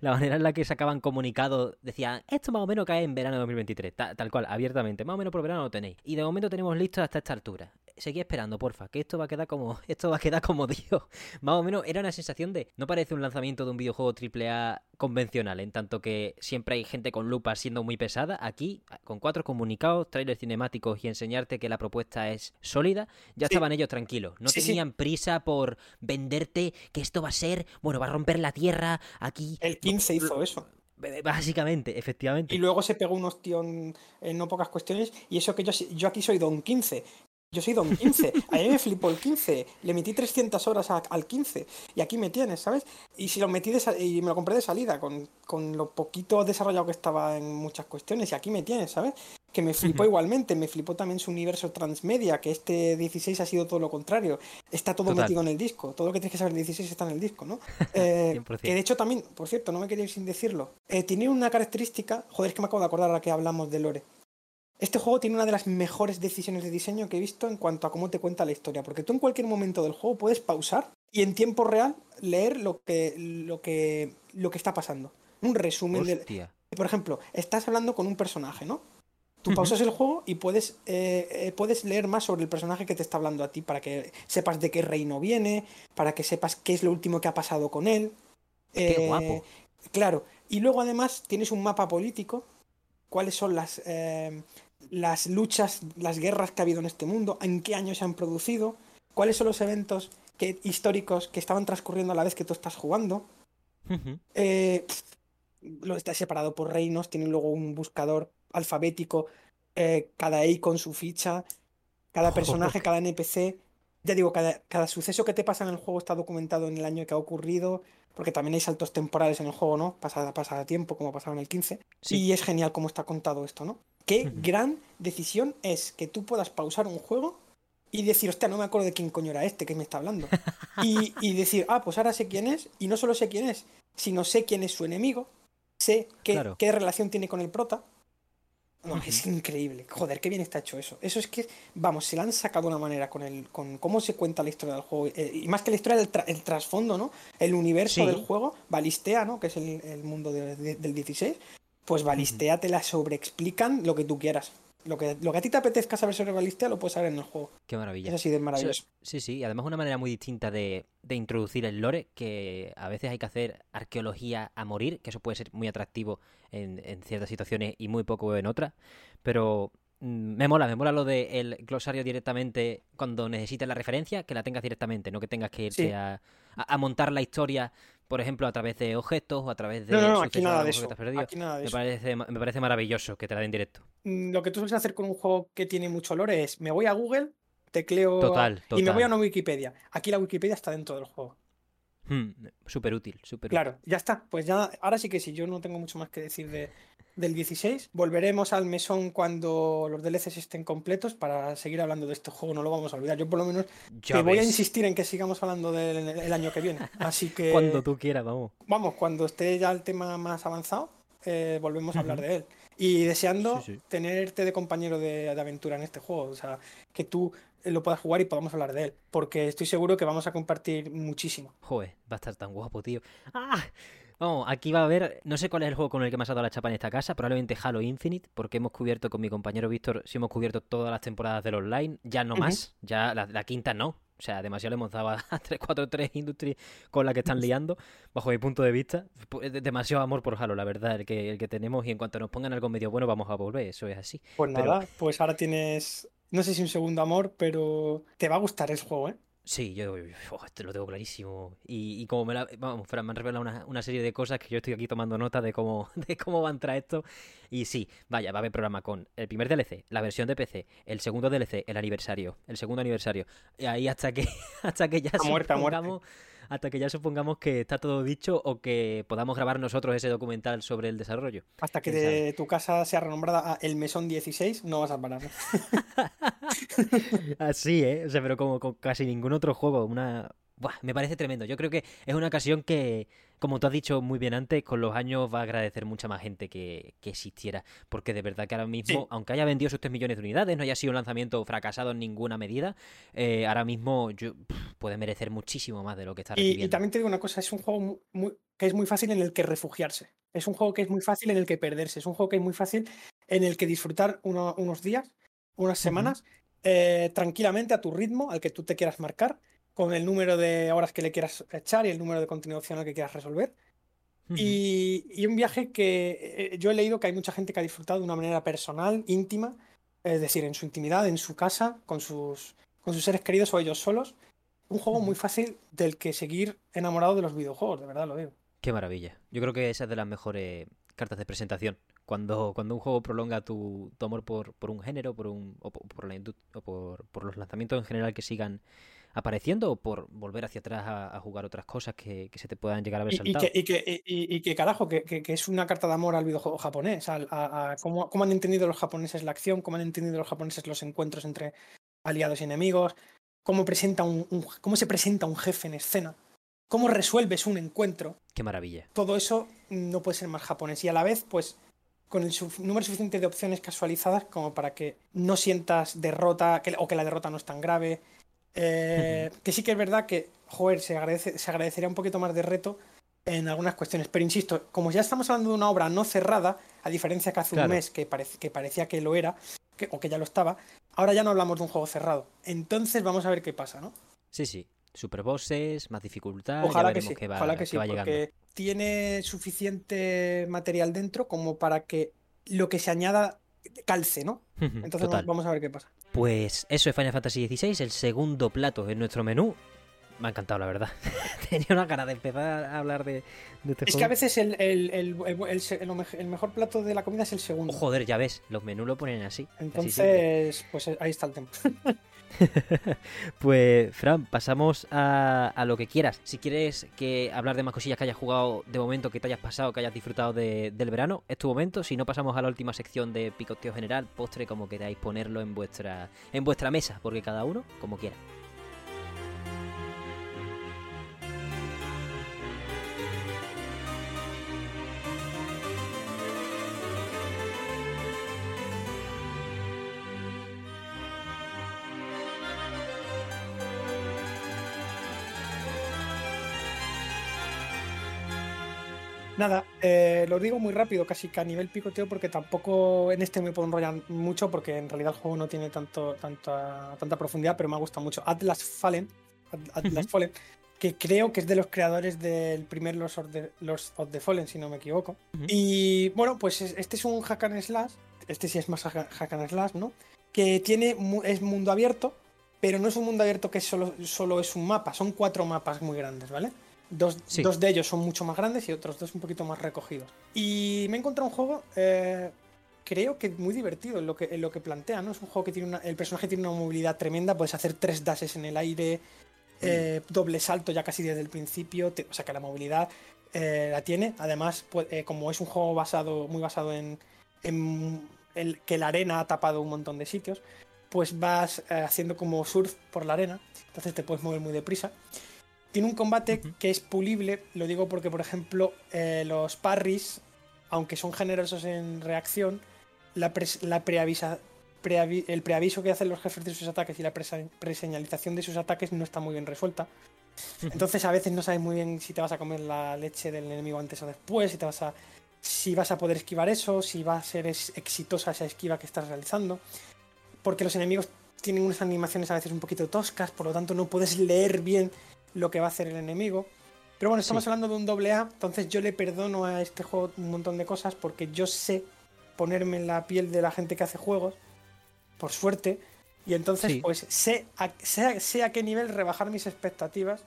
La manera en la que sacaban comunicado decían, esto más o menos cae en verano de 2023. tal cual, abiertamente. Más o menos por verano lo tenéis. Y de momento tenemos listo hasta esta altura seguí esperando, porfa, que esto va a quedar como, esto va a quedar como Dios. Más o menos era una sensación de, no parece un lanzamiento de un videojuego AAA convencional, en tanto que siempre hay gente con lupa siendo muy pesada. Aquí, con cuatro comunicados, trailers cinemáticos y enseñarte que la propuesta es sólida, ya estaban ellos tranquilos. No tenían prisa por venderte que esto va a ser, bueno, va a romper la tierra aquí. El 15 hizo eso. Básicamente, efectivamente. Y luego se pegó un ostión en no pocas cuestiones. Y eso que yo, yo aquí soy Don 15. Yo soy Don 15. A mí me flipó el 15. Le metí 300 horas al 15. Y aquí me tienes, ¿sabes? Y si lo metí y me lo compré de salida, con, con, lo poquito desarrollado que estaba en muchas cuestiones. Y aquí me tienes, ¿sabes? Que me flipó igualmente. Me flipó también su universo transmedia, que este 16 ha sido todo lo contrario. Está todo metido en el disco. Todo lo que tienes que saber del 16 está en el disco, ¿no? Eh, que de hecho también, por cierto, no me quería ir sin decirlo. Eh, tiene una característica. Joder, es que me acabo de acordar ahora que hablamos de Lore. Este juego tiene una de las mejores decisiones de diseño que he visto en cuanto a cómo te cuenta la historia, porque tú en cualquier momento del juego puedes pausar y en tiempo real leer lo que, lo que, lo que está pasando. Un resumen de... Por ejemplo, estás hablando con un personaje, ¿no? Tú pausas el juego y puedes, eh, eh, puedes leer más sobre el personaje que te está hablando a ti para que sepas de qué reino viene, para que sepas qué es lo último que ha pasado con él. Qué eh, guapo. Claro. Y luego además tienes un mapa político, cuáles son las, las luchas, las guerras que ha habido en este mundo, en qué años se han producido, cuáles son los eventos que, históricos que estaban transcurriendo a la vez que tú estás jugando. Eh, lo está separado por reinos, tiene luego un buscador alfabético, eh, cada EI con su ficha, cada personaje, cada NPC. Ya digo, cada, cada, suceso que te pasa en el juego está documentado en el año que ha ocurrido, porque también hay saltos temporales en el juego, ¿no? Pasa, pasa tiempo, como pasaba en el 15. Y es genial cómo está contado esto, ¿no? Qué gran decisión es que tú puedas pausar un juego y decir, hostia, no me acuerdo de quién coño era este que me está hablando. Y, decir, ah, pues ahora sé quién es, y no solo sé quién es, sino sé quién es su enemigo, sé qué, qué relación tiene con el prota. No, es increíble. Joder, qué bien está hecho eso. Eso es que, vamos, se la han sacado de una manera con el, con cómo se cuenta la historia del juego. Eh, y más que la historia, del trasfondo, ¿no? El universo del juego, Balistea, ¿no? Que es el, mundo del 16 pues Balistea te la sobreexplican lo que tú quieras. Lo que, lo que a ti te apetezca saber sobre Balistea lo puedes saber en el juego. Qué maravilla. Es así de maravilloso. Sí, sí, y además una manera muy distinta de, introducir el lore, que a veces hay que hacer arqueología a morir, que eso puede ser muy atractivo en, ciertas situaciones y muy poco en otras, pero mm, me mola, me mola lo del glosario directamente cuando necesites la referencia, que la tengas directamente, no que tengas que irte a, a, montar la historia por ejemplo, a través de objetos o a través de no, no, aquí nada de eso. Aquí nada de me, Parece, me parece maravilloso que te la den directo. Mm, lo que tú sueles hacer con un juego que tiene mucho lore es, me voy a Google, tecleo total, y me voy a una Wikipedia. Aquí la Wikipedia está dentro del juego. Hmm, súper útil, súper Claro, ya está. Pues ya, ahora sí que sí, yo no tengo mucho más que decir de, del 16. Volveremos al mesón cuando los DLCs estén completos para seguir hablando de este juego, no lo vamos a olvidar. Yo por lo menos te voy a insistir en que sigamos hablando del año que viene. Así que... cuando tú quieras, vamos. Vamos, cuando esté ya el tema más avanzado, eh, volvemos a hablar de él. Y deseando tenerte de compañero de, de, aventura en este juego. O sea, que tú lo puedas jugar y podamos hablar de él. Porque estoy seguro que vamos a compartir muchísimo. Joder, va a estar tan guapo, tío. ¡Ah! Vamos, aquí va a haber, no sé cuál es el juego con el que me ha dado la chapa en esta casa, probablemente Halo Infinite, porque hemos cubierto con mi compañero Víctor, si hemos cubierto todas las temporadas del online, ya no más, ya la, quinta no, o sea, demasiado le hemos dado a 343 Industry con la que están liando, bajo mi punto de vista. Demasiado amor por Halo, la verdad, el que, el que tenemos. Y en cuanto nos pongan algo medio bueno, vamos a volver. Eso es así. Pues nada, pues ahora tienes. No sé si un segundo amor, pero te va a gustar el juego, ¿eh? Sí, yo este lo tengo clarísimo. Y, como me, la, vamos, me han revelado una, serie de cosas que yo estoy aquí tomando nota de cómo, de cómo va a entrar esto. Y sí, vaya, va a haber programa con el primer DLC, la versión de PC, el segundo DLC, el aniversario, el segundo aniversario. Y ahí hasta que, hasta que ya se muerta, muerta. Hasta que ya supongamos que está todo dicho o que podamos grabar nosotros ese documental sobre el desarrollo. Hasta que de tu casa sea renombrada a El Mesón 16, no vas a parar. Así, ¿eh? O sea, pero como con casi ningún otro juego, una, me parece tremendo. Yo creo que es una ocasión que, como tú has dicho muy bien antes, con los años va a agradecer mucha más gente que, existiera. Porque de verdad que ahora mismo, aunque haya vendido sus 3 millones de unidades, no haya sido un lanzamiento fracasado en ninguna medida, eh, ahora mismo yo, puede merecer muchísimo más de lo que está recibiendo. Y, también te digo una cosa, es un juego que es muy fácil en el que refugiarse. Es un juego que es muy fácil en el que perderse. Es un juego que es muy fácil en el que disfrutar unos días, unas semanas, eh, tranquilamente a tu ritmo, al que tú te quieras marcar con el número de horas que le quieras echar y el número de contenido opcional que quieras resolver. y, un viaje que eh, yo he leído que hay mucha gente que ha disfrutado de una manera personal, íntima, es decir, en su intimidad, en su casa, con sus, con sus seres queridos o ellos solos. Un juego muy fácil del que seguir enamorado de los videojuegos, de verdad lo digo. Qué maravilla. Yo creo que esa es de las mejores cartas de presentación. Cuando, cuando un juego prolonga tu, amor por, por, un género, por un, o por, la o por, por los lanzamientos en general que sigan apareciendo o por volver hacia atrás a, jugar otras cosas que, se te puedan llegar a ver saltado. Y que, y que, carajo, que, es una carta de amor al videojuego japonés, a, cómo, han entendido los japoneses la acción, cómo han entendido los japoneses los encuentros entre aliados y enemigos, cómo, presenta un, cómo se presenta un jefe en escena, cómo resuelves un encuentro. Qué maravilla. Todo eso no puede ser más japonés y a la vez, pues con el número suficiente de opciones casualizadas como para que no sientas derrota o que la derrota no es tan grave, eh, que sí que es verdad que, joder, se, agradece, se agradecería un poquito más de reto en algunas cuestiones. Pero insisto, como ya estamos hablando de una obra no cerrada, a diferencia que hace un mes que, que, parecía que lo era, o que ya lo estaba, ahora ya no hablamos de un juego cerrado. Entonces vamos a ver qué pasa, ¿no? Sí, sí. Super bosses, más dificultad. Ojalá que sí, ojalá que sí, porque tiene suficiente material dentro como para que lo que se añada calce, ¿no? Entonces vamos a ver qué pasa. Pues eso es Final Fantasy XVI, el segundo plato en nuestro menú. Me ha encantado, la verdad. Tenía una cara de empezar a hablar de, este Es que a veces el, el, mejor plato de la comida es el segundo. joder, ya ves, los menús lo ponen así. Entonces, pues ahí está el tema. pues, Fran, pasamos a, lo que quieras. Si quieres que hablar de más cosillas que hayas jugado de momento, que te hayas pasado, que hayas disfrutado del verano, es tu momento. Si no, pasamos a la última sección de picoteo general, postre, como queráis ponerlo en vuestra, en vuestra mesa, porque cada uno como quiera. Nada, eh, lo digo muy rápido, casi que a nivel picoteo, porque tampoco en este me puedo enrollar mucho, porque en realidad el juego no tiene tanto, tanta, tanta profundidad, pero me ha gustado mucho. Atlas Fallen, Atlas Fallen, que creo que es de los creadores del primer Los of the, of the Fallen, si no me equivoco. Y bueno, pues este es un hack and slash, este sí es más hack and slash, ¿no? Que tiene, es mundo abierto, pero no es un mundo abierto que solo, solo es un mapa, son cuatro mapas muy grandes, ¿vale? Dos, de ellos son mucho más grandes y otros dos un poquito más recogidos. Y me he encontrado un juego, eh, creo que muy divertido en lo que, en lo que plantea, ¿no? Es un juego que tiene una, el personaje tiene una movilidad tremenda, puedes hacer tres dashes en el aire, eh, doble salto ya casi desde el principio, o sea que la movilidad eh, la tiene. Además, pues, como es un juego basado, muy basado en, en el, que la arena ha tapado un montón de sitios, pues vas haciendo como surf por la arena, entonces te puedes mover muy deprisa. Tiene un combate que es pulible, lo digo porque, por ejemplo, eh, los parries, aunque son generosos en reacción, la, preavisa, el preaviso que hacen los jefes de sus ataques y la preseñalización de sus ataques no está muy bien resuelta. Entonces a veces no sabes muy bien si te vas a comer la leche del enemigo antes o después, si te vas a si vas a poder esquivar eso, si va a ser exitosa esa esquiva que estás realizando. Porque los enemigos tienen unas animaciones a veces un poquito toscas, por lo tanto no puedes leer bien lo que va a hacer el enemigo. Pero bueno, estamos hablando de un doble A, entonces yo le perdono a este juego un montón de cosas porque yo sé ponerme en la piel de la gente que hace juegos, por suerte, y entonces pues sé a, sé, a, qué nivel rebajar mis expectativas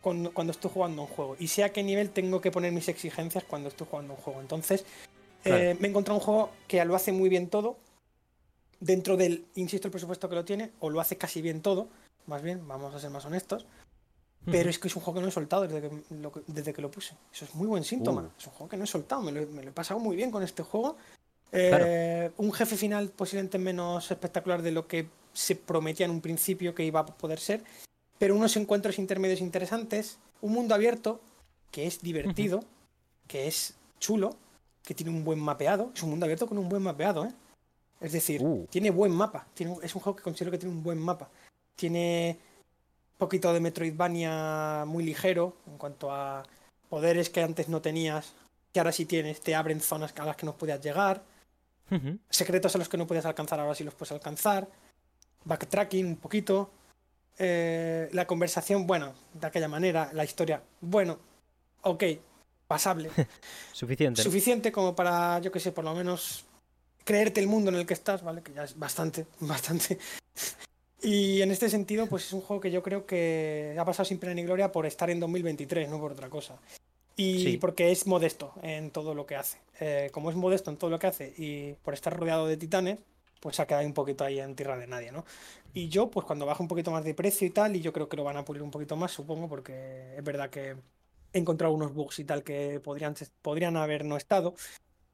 cuando, cuando, estoy jugando un juego y sé a qué nivel tengo que poner mis exigencias cuando estoy jugando un juego. Entonces eh, me he encontrado un juego que lo hace muy bien todo, dentro del, insisto, el presupuesto que lo tiene, o lo hace casi bien todo, más bien, vamos a ser más honestos. Pero es que es un juego que no he soltado desde que lo, desde que lo puse. Eso es muy buen síntoma. Uh. Es un juego que no he soltado, me lo, me lo he pasado muy bien con este juego. Eh, Un jefe final posiblemente menos espectacular de lo que se prometía en un principio que iba a poder ser, pero unos encuentros intermedios interesantes, un mundo abierto que es divertido, que es chulo, que tiene un buen mapeado. Es un mundo abierto con un buen mapeado, ¿eh? Es decir, Uh. tiene buen mapa. Tiene, es un juego que considero que tiene un buen mapa. Tiene poquito de Metroidvania muy ligero en cuanto a poderes que antes no tenías, que ahora sí tienes, te abren zonas a las que no podías llegar, secretos a los que no podías alcanzar, ahora sí los puedes alcanzar, backtracking un poquito, eh, la conversación, bueno, de aquella manera, la historia, bueno, ok, pasable. Suficiente. ¿no? Suficiente como para, yo que sé, por lo menos creerte el mundo en el que estás, ¿vale? Que ya es bastante, bastante. Y en este sentido, pues es un juego que yo creo que ha pasado sin pena ni gloria por estar en 2023, no por otra cosa. Y Sí. porque es modesto en todo lo que hace. Eh, como es modesto en todo lo que hace y por estar rodeado de titanes, pues ha quedado un poquito ahí en tierra de nadie, ¿no? Y yo, pues cuando baje un poquito más de precio y tal, y yo creo que lo van a pulir un poquito más, supongo, porque es verdad que he encontrado unos bugs y tal que podrían, podrían haber no estado.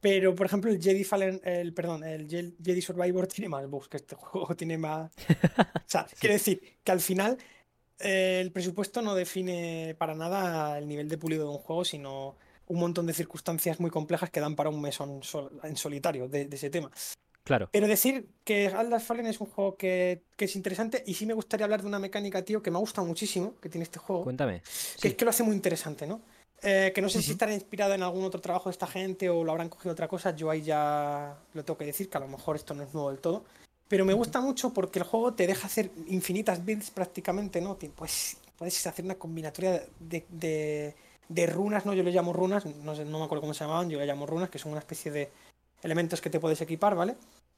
Pero, por ejemplo, el Jedi Fallen, el, perdón, el Je- Jedi Survivor tiene más bugs que este juego, tiene más. O sea, quiero decir que al final eh, el presupuesto no define para nada el nivel de pulido de un juego, sino un montón de circunstancias muy complejas que dan para un mesón sol- en solitario de, de ese tema. Claro. Pero decir que Atlas Fallen es un juego que, que es interesante y sí me gustaría hablar de una mecánica, tío, que me ha gustado muchísimo, que tiene este juego, Cuéntame. que Sí. es que lo hace muy interesante, ¿no? Eh, que no sé si Ujú. estará inspirado en algún otro trabajo de esta gente o lo habrán cogido otra cosa, yo ahí ya lo tengo que decir, que a lo mejor esto no es nuevo del todo. Pero me gusta mucho porque el juego te deja hacer infinitas builds prácticamente, ¿no? Pues puedes hacer una combinatoria de, de- de runas, ¿no? Yo le llamo runas, no, sé, no me acuerdo cómo se llamaban, yo le llamo runas, que son una especie de elementos que te puedes equipar, ¿vale?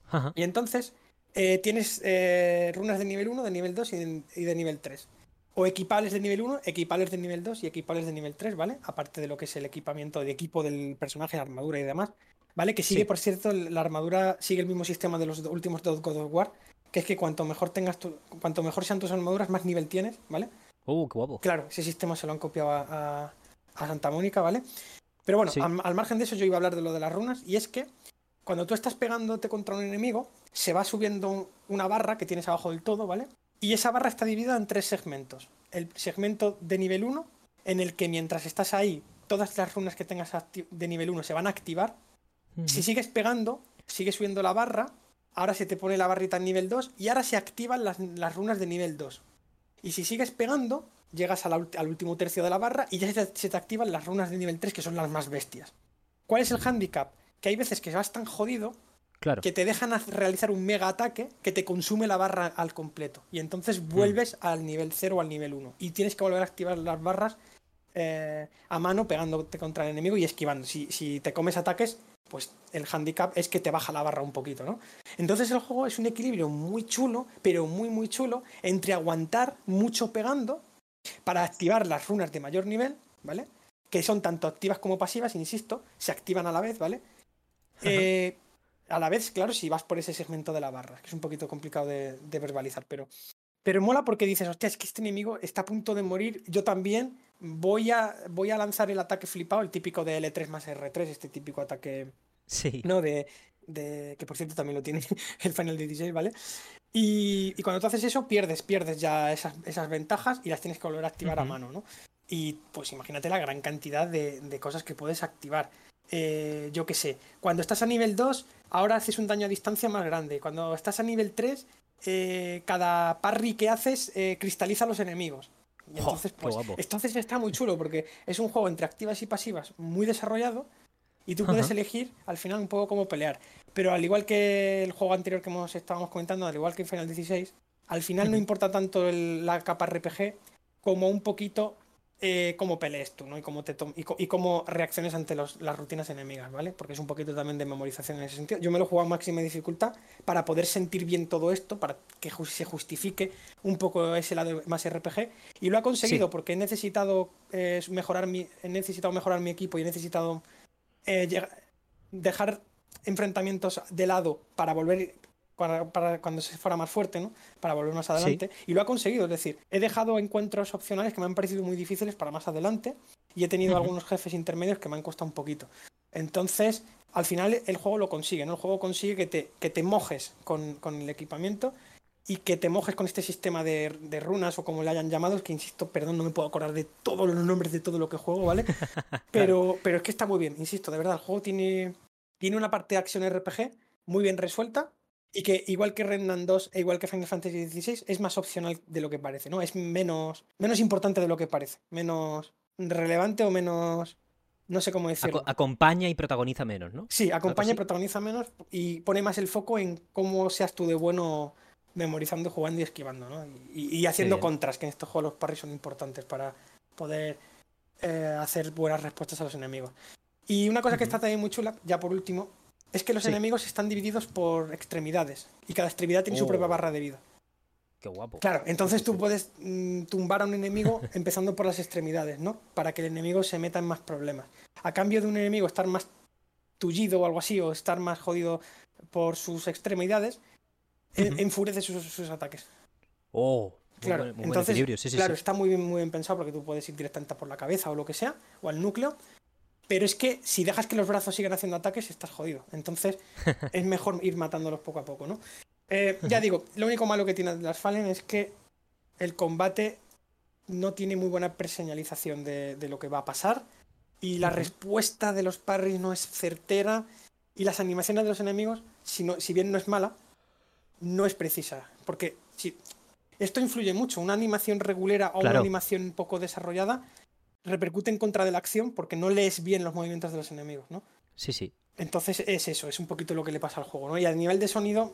Ajá. Y entonces eh, tienes eh, runas de nivel 1, de nivel 2 y de, y de nivel 3. O equipables de nivel 1, equipables de nivel 2 y equipables de nivel 3, ¿vale? Aparte de lo que es el equipamiento de equipo del personaje, la armadura y demás. ¿Vale? Que sigue, Sí. por cierto, la armadura sigue el mismo sistema de los últimos dos God of War. Que es que cuanto mejor tengas tu, cuanto mejor sean tus armaduras, más nivel tienes, ¿vale? Uh, qué guapo. Claro, ese sistema se lo han copiado a, a- a Santa Mónica, ¿vale? Pero bueno, Sí. al, al margen de eso, yo iba a hablar de lo de las runas, y es que cuando tú estás pegándote contra un enemigo, se va subiendo un- una barra que tienes abajo del todo, ¿vale? Y esa barra está dividida en tres segmentos. El segmento de nivel 1, en el que mientras estás ahí, todas las runas que tengas de nivel 1 se van a activar. Si sigues pegando, sigue subiendo la barra, ahora se te pone la barrita en nivel 2 y ahora se activan las, las runas de nivel 2. Y si sigues pegando, llegas la al último tercio de la barra y ya se te, se te activan las runas de nivel 3, que son las más bestias. ¿Cuál es el handicap? Que hay veces que vas tan jodido Claro. que te dejan realizar un mega ataque que te consume la barra al completo. Y entonces vuelves al nivel 0 o al nivel 1. Y tienes que volver a activar las barras eh, a mano pegándote contra el enemigo y esquivando. Si, si te comes ataques, pues el handicap es que te baja la barra un poquito, ¿no? Entonces el juego es un equilibrio muy chulo, pero muy muy chulo, entre aguantar mucho pegando para activar las runas de mayor nivel, ¿vale? Que son tanto activas como pasivas, insisto, se activan a la vez, ¿vale? Eh, a la vez, claro, si vas por ese segmento de la barra, que es un poquito complicado de, de verbalizar, pero, pero mola porque dices, hostia, es que este enemigo está a punto de morir, yo también voy a, voy a lanzar el ataque flipado, el típico de L3 más R3, este típico ataque Sí. ¿no? De, de- que por cierto también lo tiene el Final 16, ¿vale? Y, y cuando tú haces eso, pierdes, pierdes ya esas, esas ventajas y las tienes que volver a activar a mano, ¿no? Y pues imagínate la gran cantidad de, de cosas que puedes activar. Eh, yo qué sé, cuando estás a nivel 2, ahora haces un daño a distancia más grande. Cuando estás a nivel 3, eh, cada parry que haces eh, cristaliza a los enemigos. Y entonces, pues, entonces está muy chulo porque es un juego entre activas y pasivas muy desarrollado y tú puedes elegir al final un poco cómo pelear. Pero al igual que el juego anterior que hemos estábamos comentando, al igual que Final 16, al final no importa tanto el- la capa RPG como un poquito eh, cómo pelees tú, ¿no? Y cómo, te y, y cómo reacciones ante los- las rutinas enemigas, ¿vale? Porque es un poquito también de memorización en ese sentido. Yo me lo he jugado a máxima dificultad para poder sentir bien todo esto, para que ju- se justifique un poco ese lado más RPG. Y lo ha conseguido Sí. porque he necesitado eh, mejorar mi, he necesitado mejorar mi equipo y he necesitado eh, dejar enfrentamientos de lado para volver para, cuando se fuera más fuerte, ¿no? Para volver más adelante. Y lo ha conseguido, es decir, he dejado encuentros opcionales que me han parecido muy difíciles para más adelante y he tenido algunos jefes intermedios que me han costado un poquito. Entonces, al final el juego lo consigue, ¿no? El juego consigue que te, que te mojes con, con el equipamiento y que te mojes con este sistema de, runas o como le hayan llamado, que insisto, perdón, no me puedo acordar de todos los nombres de todo lo que juego, ¿vale? Pero, pero es que está muy bien, insisto, de verdad, el juego tiene, tiene una parte de acción RPG muy bien resuelta y que igual que Remnant 2 e igual que Final Fantasy XVI es más opcional de lo que parece, ¿no? Es menos, menos importante de lo que parece, menos relevante o menos... No sé cómo decirlo. acompaña y protagoniza menos, ¿no? Sí, acompaña y protagoniza menos y pone más el foco en cómo seas tú de bueno memorizando, jugando y esquivando, ¿no? Y, haciendo contras, que en estos juegos los parries son importantes para poder eh, hacer buenas respuestas a los enemigos. Y una cosa que está también muy chula, ya por último, es que los enemigos están divididos por extremidades y cada extremidad tiene su propia oh. barra de vida. Qué guapo. Claro, entonces tú puedes mm, tumbar a un enemigo empezando por las extremidades, ¿no? Para que el enemigo se meta en más problemas. A cambio de un enemigo estar más tullido o algo así, o estar más jodido por sus extremidades, enfurece sus, ataques. Oh, claro. Entonces, claro, está muy bien, muy bien pensado porque tú puedes ir directamente por la cabeza o lo que sea, o al núcleo. Pero es que si dejas que los brazos sigan haciendo ataques, estás jodido. Entonces es mejor ir matándolos poco a poco, ¿no? Eh, ya digo, lo único malo que tiene las Fallen es que el combate no tiene muy buena preseñalización de, lo que va a pasar. Y la respuesta de los parries no es certera. Y las animaciones de los enemigos, si, si bien no es mala, no es precisa. Porque si, esto influye mucho. Una animación regulera o una animación poco desarrollada repercute en contra de la acción porque no lees bien los movimientos de los enemigos, ¿no? Sí, sí. Entonces es eso, es un poquito lo que le pasa al juego, ¿no? Y a nivel de sonido,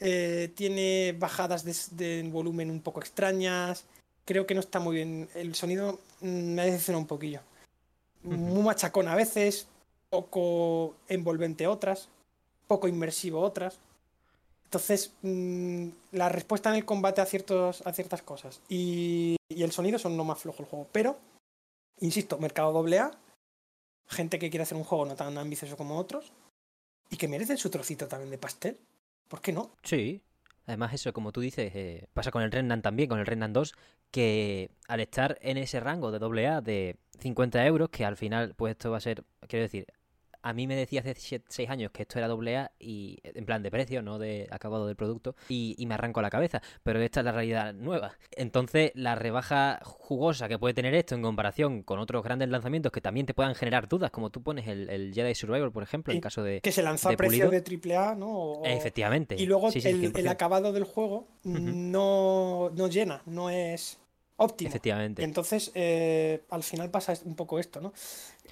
eh, tiene bajadas de, volumen un poco extrañas. Creo que no está muy bien. El sonido mm, me ha decepcionado un poquillo. Muy machacón a veces, poco envolvente otras, poco inmersivo otras. Entonces, mm, la respuesta en el combate a, ciertos, a ciertas cosas y, el sonido son lo más flojo el juego. Pero, insisto, mercado doble A, gente que quiere hacer un juego no tan ambicioso como otros y que merecen su trocito también de pastel. ¿Por qué no? Sí. Además, eso, como tú dices, eh, pasa con el Renan también, con el Renan 2, que al estar en ese rango de doble A de 50 euros, que al final, pues esto va a ser, quiero decir, a mí me decía hace 6 años que esto era doble A y en plan de precio, no de acabado del producto, y, me arranco la cabeza. Pero esta es la realidad nueva. Entonces, la rebaja jugosa que puede tener esto en comparación con otros grandes lanzamientos que también te puedan generar dudas, como tú pones el, Jedi Survivor, por ejemplo, en caso de. Que se lanzó a precio de AAA, ¿no? Efectivamente. Y luego el, acabado del juego no, no llena, no es óptimo. Efectivamente. Y entonces, eh, al final pasa un poco esto, ¿no?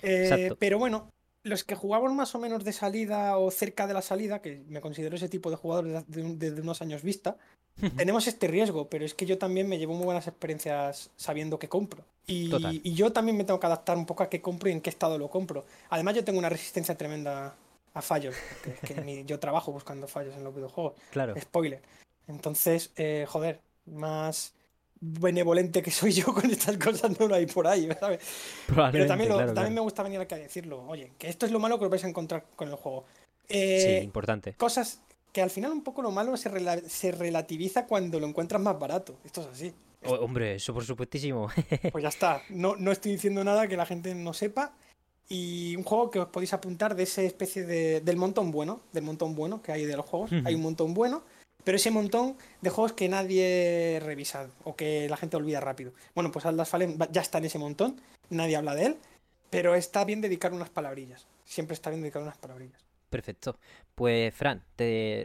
Eh, pero bueno, los que jugamos más o menos de salida o cerca de la salida, que me considero ese tipo de jugador desde, unos años vista, tenemos este riesgo, pero es que yo también me llevo muy buenas experiencias sabiendo qué compro. Y, yo también me tengo que adaptar un poco a qué compro y en qué estado lo compro. Además, yo tengo una resistencia tremenda a fallos, que, yo trabajo buscando fallos en los videojuegos. Claro. Spoiler. Entonces, eh, joder, más benevolente que soy yo con estas cosas no lo hay por ahí, ¿sabes? Pero también, también me gusta venir aquí a decirlo. Oye, que esto es lo malo que os vais a encontrar con el juego. Eh, sí, importante. Cosas que al final un poco lo malo se, se relativiza cuando lo encuentras más barato. Esto es así. hombre, eso por supuestísimo. pues ya está. No, no estoy diciendo nada que la gente no sepa. Y un juego que os podéis apuntar de esa especie de, del montón bueno, del montón bueno que hay de los juegos. Hay un montón bueno pero ese montón de juegos que nadie revisa o que la gente olvida rápido. Bueno, pues Atlas Fallen ya está en ese montón, nadie habla de él, pero está bien dedicar unas palabrillas. Siempre está bien dedicar unas palabrillas. Perfecto. Pues, Fran,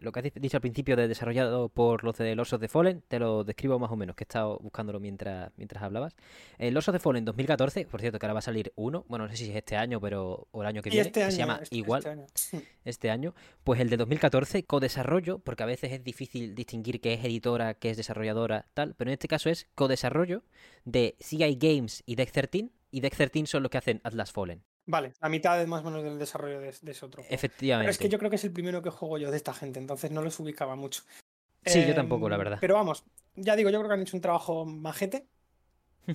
lo que has dicho al principio de desarrollado por los de Los the Fallen, te lo describo más o menos, que he estado buscándolo mientras, mientras hablabas. El Los of the Fallen 2014, por cierto, que ahora va a salir uno, bueno, no sé si es este año, pero o el año que viene, este se llama este, igual este año. este año. Pues el de 2014, co-desarrollo, porque a veces es difícil distinguir qué es editora, qué es desarrolladora, tal, pero en este caso es co-desarrollo de CI Games y Deck 13, y Deck 13 son los que hacen Atlas Fallen. Vale, la mitad más o menos del desarrollo de, ese otro. Efectivamente. Pero es que yo creo que es el primero que juego yo de esta gente, entonces no los ubicaba mucho. Sí, yo tampoco, la em, verdad. Pero vamos, ya digo, yo creo que han hecho un trabajo majete.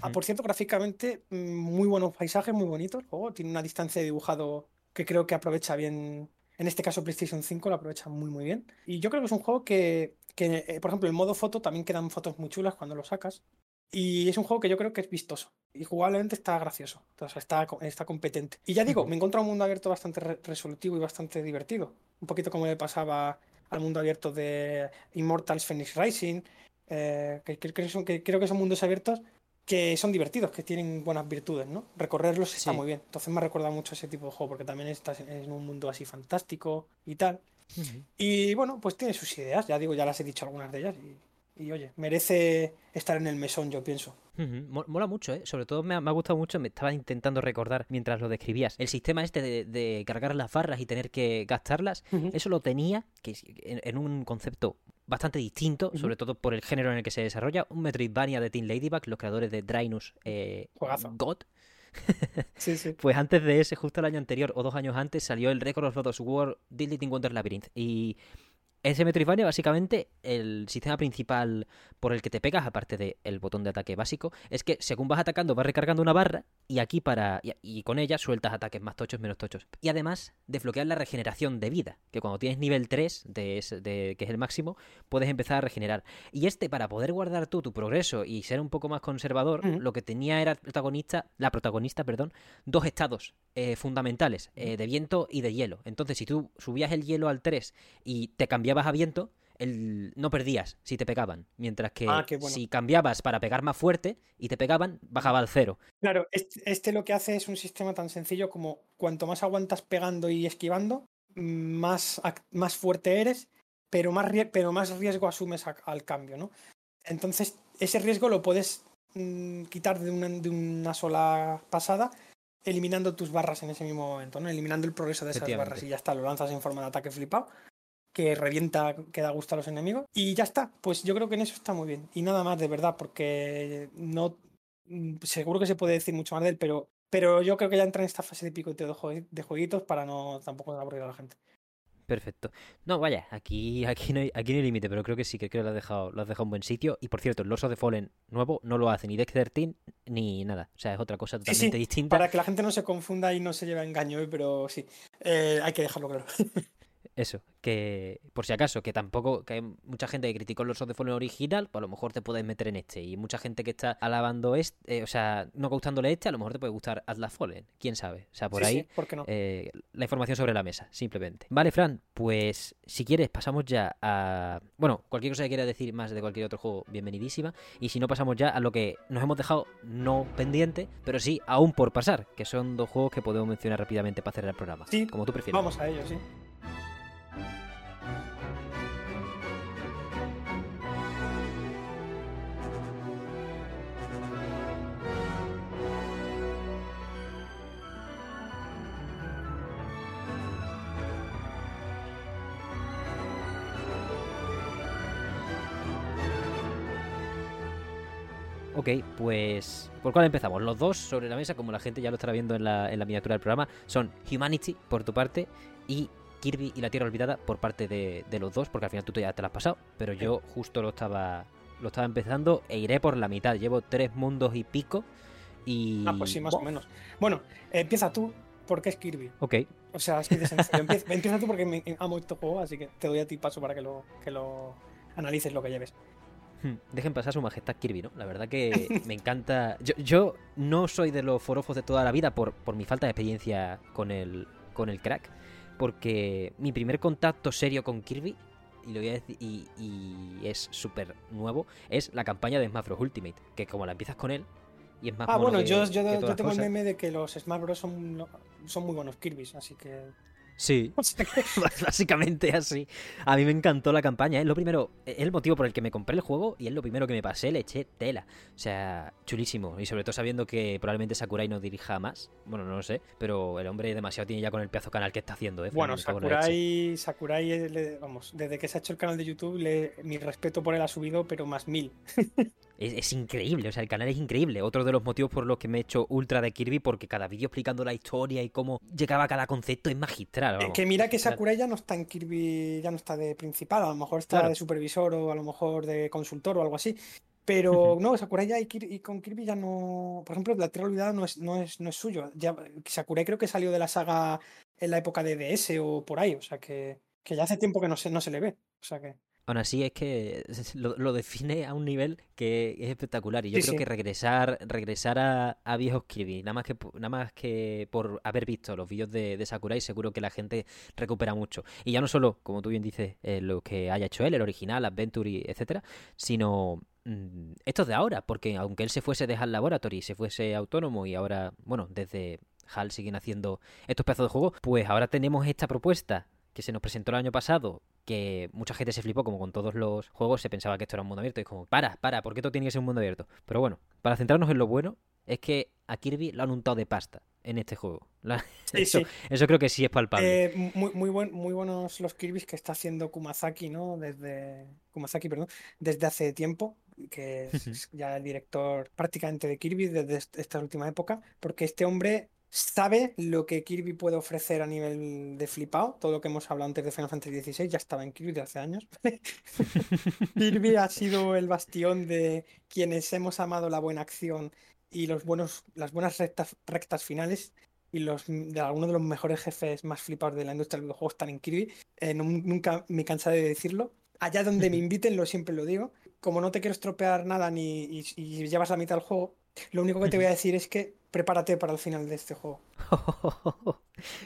Ah, por cierto, gráficamente, mm, muy buenos paisajes, muy bonitos. tiene una distancia de dibujado que creo que aprovecha bien En este caso PlayStation 5 lo aprovecha muy muy bien. Y yo creo que es un juego que, que eh, por ejemplo, en modo foto también quedan fotos muy chulas cuando lo sacas. Y es un juego que yo creo que es vistoso. Y jugablemente está gracioso. Sea, está, está competente. Y ya digo, me encuentro un mundo abierto bastante resolutivo y bastante divertido. Un poquito como le pasaba al mundo abierto de Immortals Phoenix Rising. Eh, que, que, creo que son mundos abiertos que son divertidos, que tienen buenas virtudes, ¿no? Recorrerlos está muy bien. Entonces me ha recordado mucho ese tipo de juego, porque también estás en un mundo así fantástico y tal. Y bueno, pues tiene sus ideas, ya digo, ya las he dicho algunas de ellas. Y y oye, merece estar en el mesón, yo pienso. Mola mucho, ¿eh? Sobre todo me ha, gustado mucho, me estaba intentando recordar mientras lo describías. El sistema este de, cargar las barras y tener que gastarlas, eso lo tenía que en, un concepto bastante distinto, sobre todo por el género en el que se desarrolla. Un Metroidvania de Team Ladybug, los creadores de Drainus eh, God. sí, sí. Pues antes de ese, justo el año anterior o dos años antes, salió el Record of Lodoss War Deleting Wonder Labyrinth. Y ese Metroidvania, básicamente, el sistema principal por el que te pegas, aparte del botón de ataque básico, es que según vas atacando, vas recargando una barra y aquí para. Y, con ella sueltas ataques más tochos, menos tochos. Y además, desbloquear la regeneración de vida, que cuando tienes nivel 3, de, que es el máximo, puedes empezar a regenerar. Y este, para poder guardar tú tu progreso y ser un poco más conservador, lo que tenía era protagonista, la protagonista, perdón, dos estados eh, fundamentales, eh, de viento y de hielo. Entonces, si tú subías el hielo al 3 y te cambiabas a viento, el, no perdías si te pegaban. Mientras que ah, si cambiabas para pegar más fuerte y te pegaban, bajaba al cero. Claro, este, lo que hace es un sistema tan sencillo como cuanto más aguantas pegando y esquivando, más, más fuerte eres, pero más, pero más riesgo asumes al cambio, ¿no? Entonces, ese riesgo lo puedes mm, quitar de una, de una sola pasada eliminando tus barras en ese mismo momento, ¿no? Eliminando el progreso de esas barras y ya está, lo lanzas en forma de ataque flipado que revienta, que da gusto a los enemigos. Y ya está, pues yo creo que en eso está muy bien. Y nada más, de verdad, porque no. Mm, seguro que se puede decir mucho más de él, pero, pero yo creo que ya entra en esta fase de picoteo de, jueguitos para no tampoco aburrir a la gente. Perfecto. No, vaya, aquí, aquí no hay, aquí no hay límite, pero creo que sí, que creo que lo has dejado, lo has dejado en buen sitio. Y por cierto, el Loso de Fallen nuevo no lo hace ni Dex 13 ni nada. O sea, es otra cosa totalmente distinta. Para que la gente no se confunda y no se lleve a engaño, pero sí, eh, hay que dejarlo claro. Eso, que por si acaso, que tampoco, que hay mucha gente que criticó Lords de Fallen original, pues a lo mejor te puedes meter en este. Y mucha gente que está alabando este, eh, o sea, no gustándole este, a lo mejor te puede gustar Atlas Fallen, quién sabe. O sea, por ahí eh, la información sobre la mesa, simplemente. Vale, Fran, pues si quieres pasamos ya a... Bueno, cualquier cosa que quieras decir más de cualquier otro juego, bienvenidísima. Y si no, pasamos ya a lo que nos hemos dejado no pendiente, pero sí aún por pasar, que son dos juegos que podemos mencionar rápidamente para cerrar el programa. Sí, como tú prefieras. Vamos a ello, sí. Ok, pues ¿por cuál empezamos? Los dos sobre la mesa, como la gente ya lo estará viendo en la, en la miniatura del programa, son Humanity por tu parte y Kirby y la Tierra Olvidada por parte de, los dos, porque al final tú ya te la has pasado, pero yo justo lo estaba lo estaba empezando e iré por la mitad. Llevo tres mundos y pico y... Ah, pues sí, más o menos. Bueno, empieza tú porque es Kirby. Ok. O sea, es que empieza, empieza, tú porque me amo este juego, así que te doy a ti paso para que lo, que lo analices lo que lleves. Dejen pasar su majestad Kirby, ¿no? La verdad que me encanta. Yo, yo no soy de los forofos de toda la vida por, por mi falta de experiencia con el, con el crack porque mi primer contacto serio con Kirby, y, lo voy a decir, y, es súper nuevo, es la campaña de Smash Bros. Ultimate, que como la empiezas con él, y es más Ah, bueno, yo, yo, tengo el meme de que los Smash Bros. son, son muy buenos Kirby, así que Sí, básicamente así. A mí me encantó la campaña. Es lo primero, es el motivo por el que me compré el juego y es lo primero que me pasé, le eché tela. O sea, chulísimo. Y sobre todo sabiendo que probablemente Sakurai no dirija más. Bueno, no lo sé, pero el hombre demasiado tiene ya con el pedazo canal que está haciendo. ¿eh? Bueno, Sakurai, Sakurai, vamos, desde que se ha hecho el canal de YouTube, le, mi respeto por él ha subido, pero más mil. Es, increíble, o sea, el canal es increíble. Otro de los motivos por los que me he hecho ultra de Kirby, porque cada vídeo explicando la historia y cómo llegaba cada concepto es magistral. Es que mira que Sakurai ya no está en Kirby, ya no está de principal, a lo mejor está de supervisor o a lo mejor de consultor o algo así. Pero no, Sakurai ya y, con Kirby ya no. Por ejemplo, la Tierra Olvidada no es, no es, no es suyo. Ya, Sakurai creo que salió de la saga en la época de DS o por ahí. O sea que, que ya hace tiempo que no se, no se le ve. O sea que. Aún así es que lo, define a un nivel que es espectacular. Y yo creo que regresar, regresar a, a, viejos Kirby, nada más que nada más que por haber visto los vídeos de, de, Sakurai, seguro que la gente recupera mucho. Y ya no solo, como tú bien dices, eh, lo que haya hecho él, el original, Adventure, etcétera, sino mm, estos de ahora, porque aunque él se fuese de HAL Laboratory, se fuese autónomo y ahora, bueno, desde HAL siguen haciendo estos pedazos de juego, pues ahora tenemos esta propuesta que se nos presentó el año pasado, que mucha gente se flipó, como con todos los juegos, se pensaba que esto era un mundo abierto. Y es como, para, para, ¿por qué todo tiene que ser un mundo abierto? Pero bueno, para centrarnos en lo bueno, es que a Kirby lo han untado de pasta en este juego. eso, eso, creo que sí es palpable. Eh, muy, muy, buen, muy buenos los Kirby's que está haciendo Kumazaki, ¿no? Desde. Kumazaki, perdón. Desde hace tiempo. Que es ya el director prácticamente de Kirby desde esta última época. Porque este hombre sabe lo que Kirby puede ofrecer a nivel de flipado. Todo lo que hemos hablado antes de Final Fantasy XVI ya estaba en Kirby de hace años. Kirby ha sido el bastión de quienes hemos amado la buena acción y los buenos, las buenas rectas, rectas finales. Y los, de algunos de los mejores jefes más flipados de la industria del videojuego están en Kirby. Eh, nunca me cansaré de decirlo. Allá donde me inviten, lo siempre lo digo. Como no te quiero estropear nada ni y llevas la mitad del juego, lo único que te voy a decir es que prepárate para el final de este juego.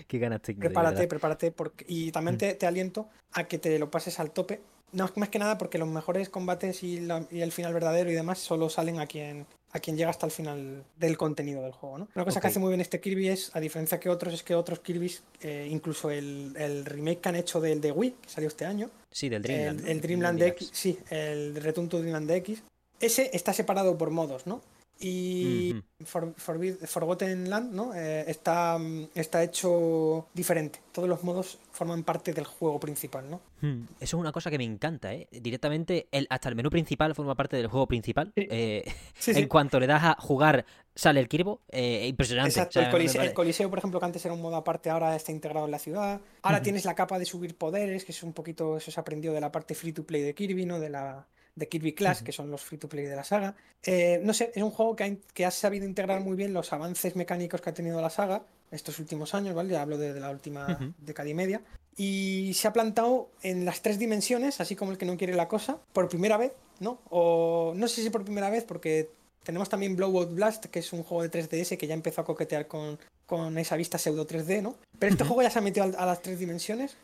Qué ganas Prepárate, prepárate. Porque... Y también mm. te, aliento a que te lo pases al tope. No, más que nada porque los mejores combates y, el final verdadero y demás solo salen a quien, a quien llega hasta el final del contenido del juego. ¿no? Una cosa que hace muy bien este Kirby es, a diferencia que otros, es que otros Kirby's, eh, incluso el, remake que han hecho del de Wii, que salió este año. Sí, del Dreamland. El, el Dreamland X, sí, el Return to Dreamland X. Ese está separado por modos, ¿no? Y Forgotten Land ¿no? Eh, está, está hecho diferente. Todos los modos forman parte del juego principal, ¿no? Hmm. Eso es una cosa que me encanta, ¿eh? Directamente, el, hasta el menú principal forma parte del juego principal. Eh, en cuanto le das a jugar, sale el Kirbo. Eh, impresionante. Exacto, el, coliseo, por ejemplo, que antes era un modo aparte, ahora está integrado en la ciudad. Ahora tienes la capa de subir poderes, que es un poquito, eso se aprendió de la parte free to play de Kirby, ¿no? De la de Kirby Clash, que son los free to play de la saga. Eh, no sé, es un juego que ha, que ha, sabido integrar muy bien los avances mecánicos que ha tenido la saga estos últimos años, ¿vale? Ya hablo de, la última década y media. Y se ha plantado en las tres dimensiones, así como el que no quiere la cosa, por primera vez, ¿no? O no sé si por primera vez, porque tenemos también Blowout Blast, que es un juego de 3DS que ya empezó a coquetear con, con esa vista pseudo 3D, ¿no? Pero este juego ya se ha metido a, a las tres dimensiones,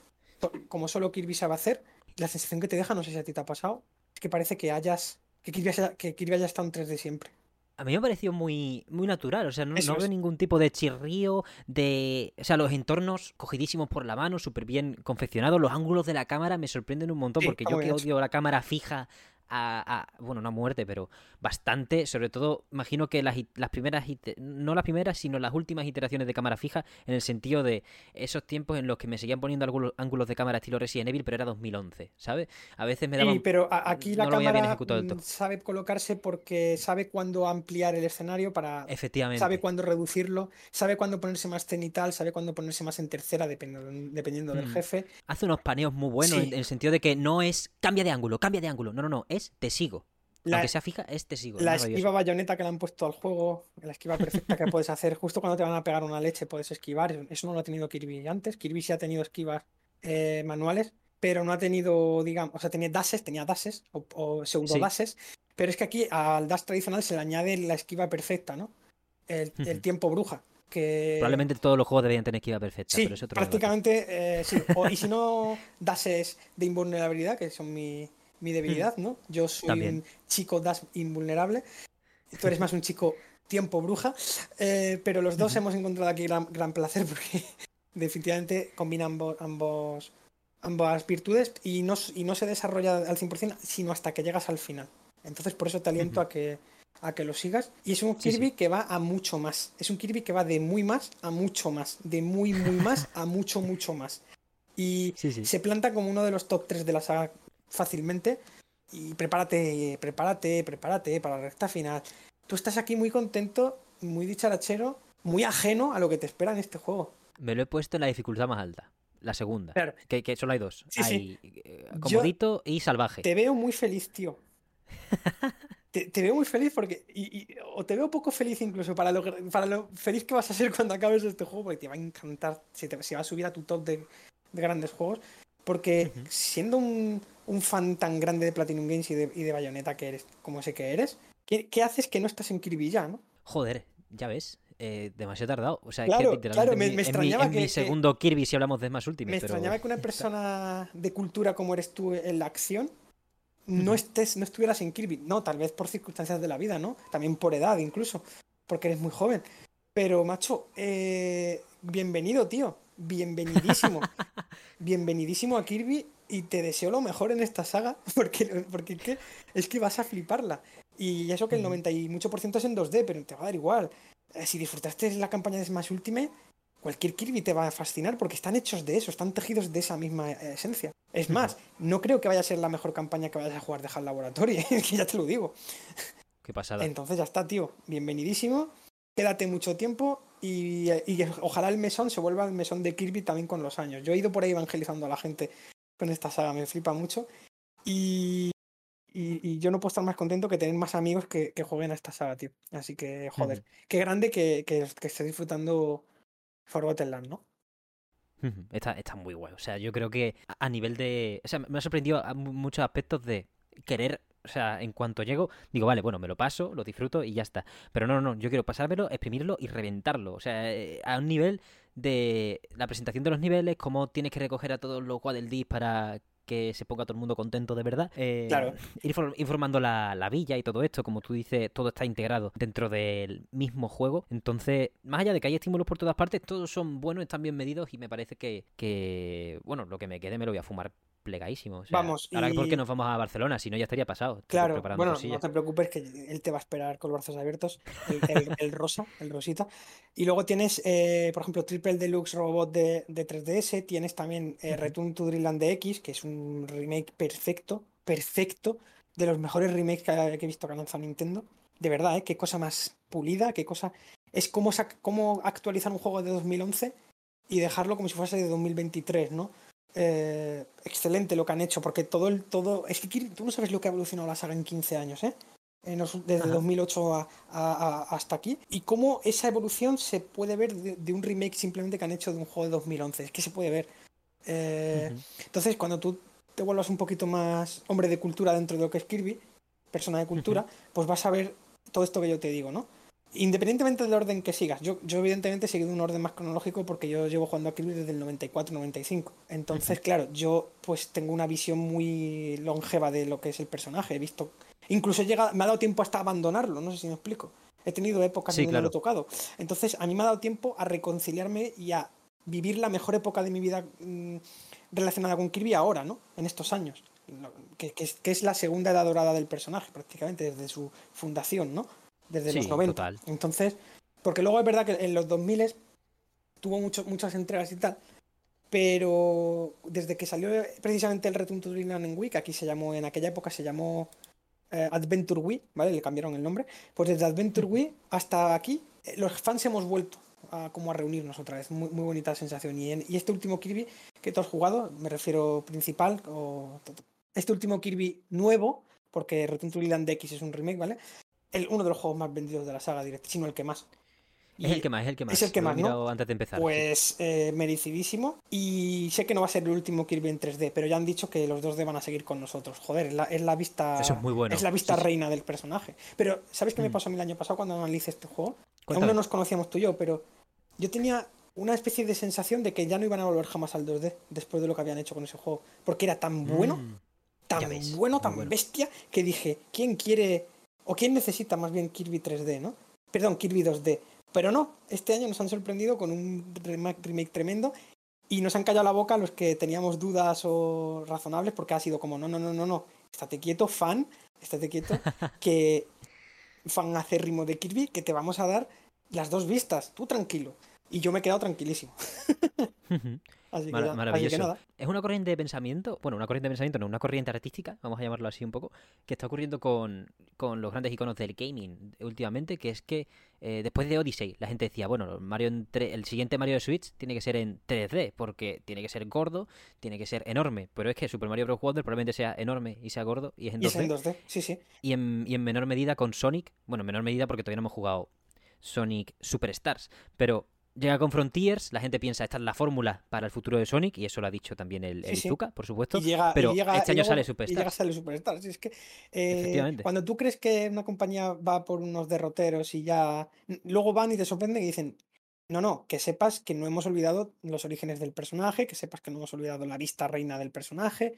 como solo Kirby sabe hacer. La sensación que te deja, no sé si a ti te ha pasado, que parece que hayas. que Kirby haya, que Kirby haya estado en 3D siempre. A mí me ha parecido muy, muy natural, o sea, no, veo ningún tipo de chirrío, de... O sea, los entornos cogidísimos por la mano, súper bien confeccionados, los ángulos de la cámara me sorprenden un montón, porque yo que odio la cámara fija a, bueno, no a muerte, pero bastante. Sobre todo, imagino que las, las primeras, no las primeras, sino las últimas iteraciones de cámara fija, en el sentido de esos tiempos en los que me seguían poniendo algunos ángulos de cámara estilo Resident Evil, pero era 2011, ¿sabes? A veces me daban... Sí, pero aquí la cámara sabe colocarse porque sabe cuándo ampliar el escenario para... Efectivamente. Sabe cuándo reducirlo, sabe cuándo ponerse más cenital, sabe cuándo ponerse más en tercera, dependiendo, dependiendo del mm. jefe. Hace unos paneos muy buenos en, el sentido de que no es cambia de ángulo, cambia de ángulo. No, no, no te sigo. La, Aunque sea fija, es te sigo. La esquiva bayoneta que le han puesto al juego, la esquiva perfecta que puedes hacer, justo cuando te van a pegar una leche puedes esquivar. Eso no lo ha tenido Kirby antes. Kirby sí ha tenido esquivas eh, manuales, pero no ha tenido, digamos, o sea, tenía dashes, tenía dashes o, pseudo dashes. Pero es que aquí al dash tradicional se le añade la esquiva perfecta, ¿no? El, tiempo bruja. Que... Probablemente todos los juegos deberían tener esquiva perfecta. Sí, prácticamente eh, sí. y si no, dashes de invulnerabilidad, que son mi, mi debilidad, ¿no? Yo soy un chico das invulnerable. Tú eres más un chico tiempo bruja. Eh, pero los dos hemos encontrado aquí gran, gran placer porque definitivamente combinan ambos, ambas virtudes y no, y no se desarrolla al 100% sino hasta que llegas al final. Entonces por eso te aliento a que a que lo sigas. Y es un Kirby que va a mucho más. Es un Kirby que va de muy más a mucho más. De muy, muy más a mucho, mucho más. Y se planta como uno de los top 3 de la saga fácilmente. Y prepárate, prepárate, prepárate para la recta final. Tú estás aquí muy contento, muy dicharachero, muy ajeno a lo que te espera en este juego. Me lo he puesto en la dificultad más alta. La segunda. Que, solo hay dos. hay eh, y salvaje. Te veo muy feliz, tío. te, veo muy feliz porque. Y, o te veo poco feliz incluso para lo, para lo feliz que vas a ser cuando acabes este juego, porque te va a encantar. Se, te, va a subir a tu top de, grandes juegos. Porque siendo un, fan tan grande de Platinum Games y de, y de Bayonetta que eres, como sé que eres, ¿qué, haces que no estás en Kirby ya, no? Joder, ya ves. Eh, demasiado tardado. O sea, claro, que claro, me, extrañaba que, mi segundo Kirby si hablamos de más últimos. Me extrañaba que una persona de cultura como eres tú en la acción no estés, no estuvieras en Kirby. No, tal vez por circunstancias de la vida, ¿no? También por edad, incluso, porque eres muy joven. Pero, macho, eh, bienvenido, tío. Bienvenidísimo. bienvenidísimo a Kirby y te deseo lo mejor en esta saga, porque, porque es que vas a fliparla. Y eso que el 90 y mucho por ciento es en 2D, pero te va a dar igual. Eh, si disfrutaste la campaña de Smash Ultimate, cualquier Kirby te va a fascinar porque están hechos de eso, están tejidos de esa misma eh, esencia. Es más, no creo que vaya a ser la mejor campaña que vayas a jugar de HAL Laboratory, que ya te lo digo. Qué pasada. Entonces ya está, tío. Bienvenidísimo. Quédate mucho tiempo y, ojalá el mesón se vuelva el mesón de Kirby también con los años. Yo he ido por ahí evangelizando a la gente con esta saga, me flipa mucho. Y, y, yo no puedo estar más contento que tener más amigos que, jueguen a esta saga, tío. Así que, joder, qué grande que, que, que esté disfrutando Forgotten Land, ¿no? Está, está muy guay. O sea, yo creo que a nivel de. O sea, me ha sorprendido a muchos aspectos de querer. O sea, en cuanto llego, digo, vale, bueno, me lo paso, lo disfruto y ya está. Pero no, no, no, yo quiero pasármelo, exprimirlo y reventarlo. O sea, eh, a un nivel de la presentación de los niveles, cómo tienes que recoger a todos los Waddle para que se ponga todo el mundo contento de verdad. Eh, claro. Ir informando la, la, villa y todo esto, como tú dices, todo está integrado dentro del mismo juego. Entonces, más allá de que hay estímulos por todas partes, todos son buenos, están bien medidos y me parece que, que bueno, lo que me quede me lo voy a fumar plegadísimo. vamos. Ahora, ¿por qué nos vamos a Barcelona? Si no, ya estaría pasado. Claro, bueno, no te preocupes que él te va a esperar con los brazos abiertos. El, rosa, el rosita. Y luego tienes, eh, por ejemplo, Triple Deluxe Robot de, 3DS. Tienes también eh, Return to Dreamland X, que es un remake perfecto, perfecto. De los mejores remakes que, he visto que ha lanzado Nintendo. De verdad, ¿eh? Qué cosa más pulida, qué cosa. Es como, como actualizar un juego de 2011 y dejarlo como si fuese de 2023, ¿no? Eh, excelente lo que han hecho, porque todo el todo. Es que tú no sabes lo que ha evolucionado la saga en 15 años, ¿eh? desde 2008 hasta aquí. Y cómo esa evolución se puede ver de, un remake simplemente que han hecho de un juego de 2011. Es que se puede ver. Eh, entonces, cuando tú te vuelvas un poquito más hombre de cultura dentro de lo que es Kirby, persona de cultura, pues vas a ver todo esto que yo te digo, ¿no? Independientemente del orden que sigas, yo, yo evidentemente he seguido un orden más cronológico porque yo llevo jugando a Kirby desde el 94-95. Entonces, claro, yo pues tengo una visión muy longeva de lo que es el personaje. He visto, incluso llega, me ha dado tiempo hasta abandonarlo, no sé si me explico. He tenido épocas en que no lo he tocado. Entonces, a mí me ha dado tiempo a reconciliarme y a vivir la mejor época de mi vida mm, relacionada con Kirby ahora, ¿no? En estos años. Que, que, es, que es la segunda edad dorada del personaje, prácticamente, desde su fundación, ¿no? Desde los 90. Entonces, porque luego es verdad que en los 2000 tuvo mucho, muchas entregas y tal, pero desde que salió precisamente el Return to Dreamland en Wii, que aquí se llamó, en aquella época se llamó eh, Adventure Wii, ¿vale? Le cambiaron el nombre. Pues desde Adventure Wii hasta aquí, eh, los fans hemos vuelto a, como a reunirnos otra vez. Muy, muy bonita sensación. Y, y este último Kirby que tú has jugado, me refiero principal, o este último Kirby nuevo, porque Return to Dreamland X es un remake, ¿vale? Uno de los juegos más vendidos de la saga directa, sino el que más. es el que más, es el que más. Es el que más, ¿no? antes de empezar. Pues eh, merecidísimo. Y sé que no va a ser el último Kirby en 3D, pero ya han dicho que los 2D van a seguir con nosotros. Joder, es la, vista. Eso es muy bueno. Es la vista reina del personaje. Pero, ¿sabes qué me mm. pasó a mí el año pasado cuando analicé este juego? Aún no nos conocíamos tú y yo, pero yo tenía una especie de sensación de que ya no iban a volver jamás al 2D después de lo que habían hecho con ese juego. Porque era tan bueno, mm. tan bueno, tan bestia, que dije, ¿quién quiere o quién necesita más bien Kirby 3D, ¿no? Perdón, Kirby 2D. Pero no, este año nos han sorprendido con un remake, tremendo y nos han callado la boca los que teníamos dudas o razonables porque ha sido como, no, no, no, no, no, estate quieto, fan, estate quieto, que fan acérrimo de Kirby, que te vamos a dar las dos vistas, tú tranquilo. Y yo me he quedado tranquilísimo. Así que, maravilloso. Es una corriente de pensamiento, bueno, una corriente de pensamiento, no, una corriente artística, vamos a llamarlo así un poco, que está ocurriendo con, los grandes iconos del gaming últimamente, que es que eh, después de Odyssey la gente decía, bueno, Mario el siguiente Mario de Switch tiene que ser en 3D, porque tiene que ser gordo, tiene que ser enorme, pero es que Super Mario Bros. Wonder probablemente sea enorme y sea gordo y es en 2D. Y en 2D, sí, sí. Y en, y en menor medida con Sonic, bueno, en menor medida porque todavía no hemos jugado Sonic Superstars, pero Llega con Frontiers, la gente piensa esta es la fórmula para el futuro de Sonic, y eso lo ha dicho también el, por supuesto. pero este año sale Superstar. Y llega sale Superstar. es que, eh, cuando tú crees que una compañía va por unos derroteros y ya. Luego van y te sorprenden y dicen. No, no, que sepas que no hemos olvidado los orígenes del personaje, que sepas que no hemos olvidado la vista reina del personaje,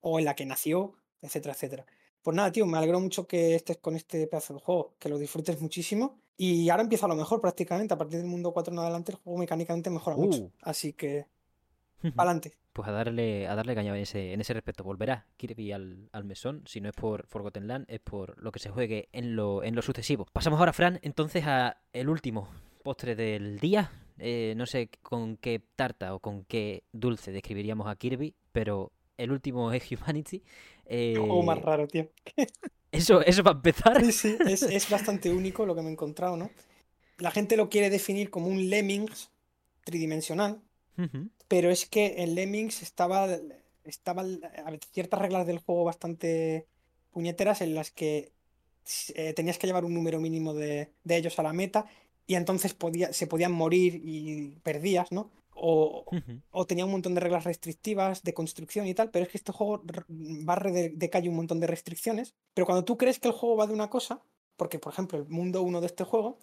o en la que nació, etcétera, etcétera. Pues nada, tío, me alegro mucho que estés con este pedazo de juego, que lo disfrutes muchísimo. Y ahora empieza lo mejor prácticamente. A partir del mundo 4 en adelante, el juego mecánicamente mejora mucho. Uh. Así que, adelante. Pues a darle, a darle caña en ese, en ese respecto. Volverá Kirby al, al, mesón. Si no es por Forgotten Land, es por lo que se juegue en lo, en lo sucesivo. Pasamos ahora, Fran, entonces a el último postre del día. Eh, no sé con qué tarta o con qué dulce describiríamos a Kirby, pero el último es Humanity. Eh... más raro, tío. eso, eso para empezar. Sí, sí, es, bastante único lo que me he encontrado, ¿no? La gente lo quiere definir como un Lemmings tridimensional, pero es que en Lemmings estaba, estaba ciertas reglas del juego bastante puñeteras en las que eh, tenías que llevar un número mínimo de, de, ellos a la meta y entonces podía, se podían morir y perdías, ¿no? O, tenía un montón de reglas restrictivas de construcción y tal, pero es que este juego barre de, calle un montón de restricciones. Pero cuando tú crees que el juego va de una cosa, porque por ejemplo el mundo 1 de este juego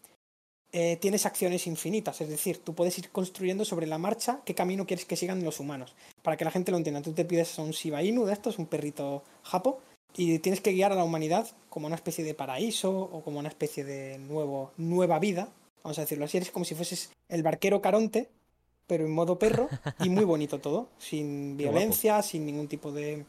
eh, tienes acciones infinitas, es decir, tú puedes ir construyendo sobre la marcha qué camino quieres que sigan los humanos. Para que la gente lo entienda, tú te pides a un Shiba Inu de estos, un perrito japo, y tienes que guiar a la humanidad como una especie de paraíso o como una especie de nuevo, nueva vida, vamos a decirlo así, eres como si fueses el barquero Caronte pero en modo perro y muy bonito todo, sin violencia, sin ningún tipo de,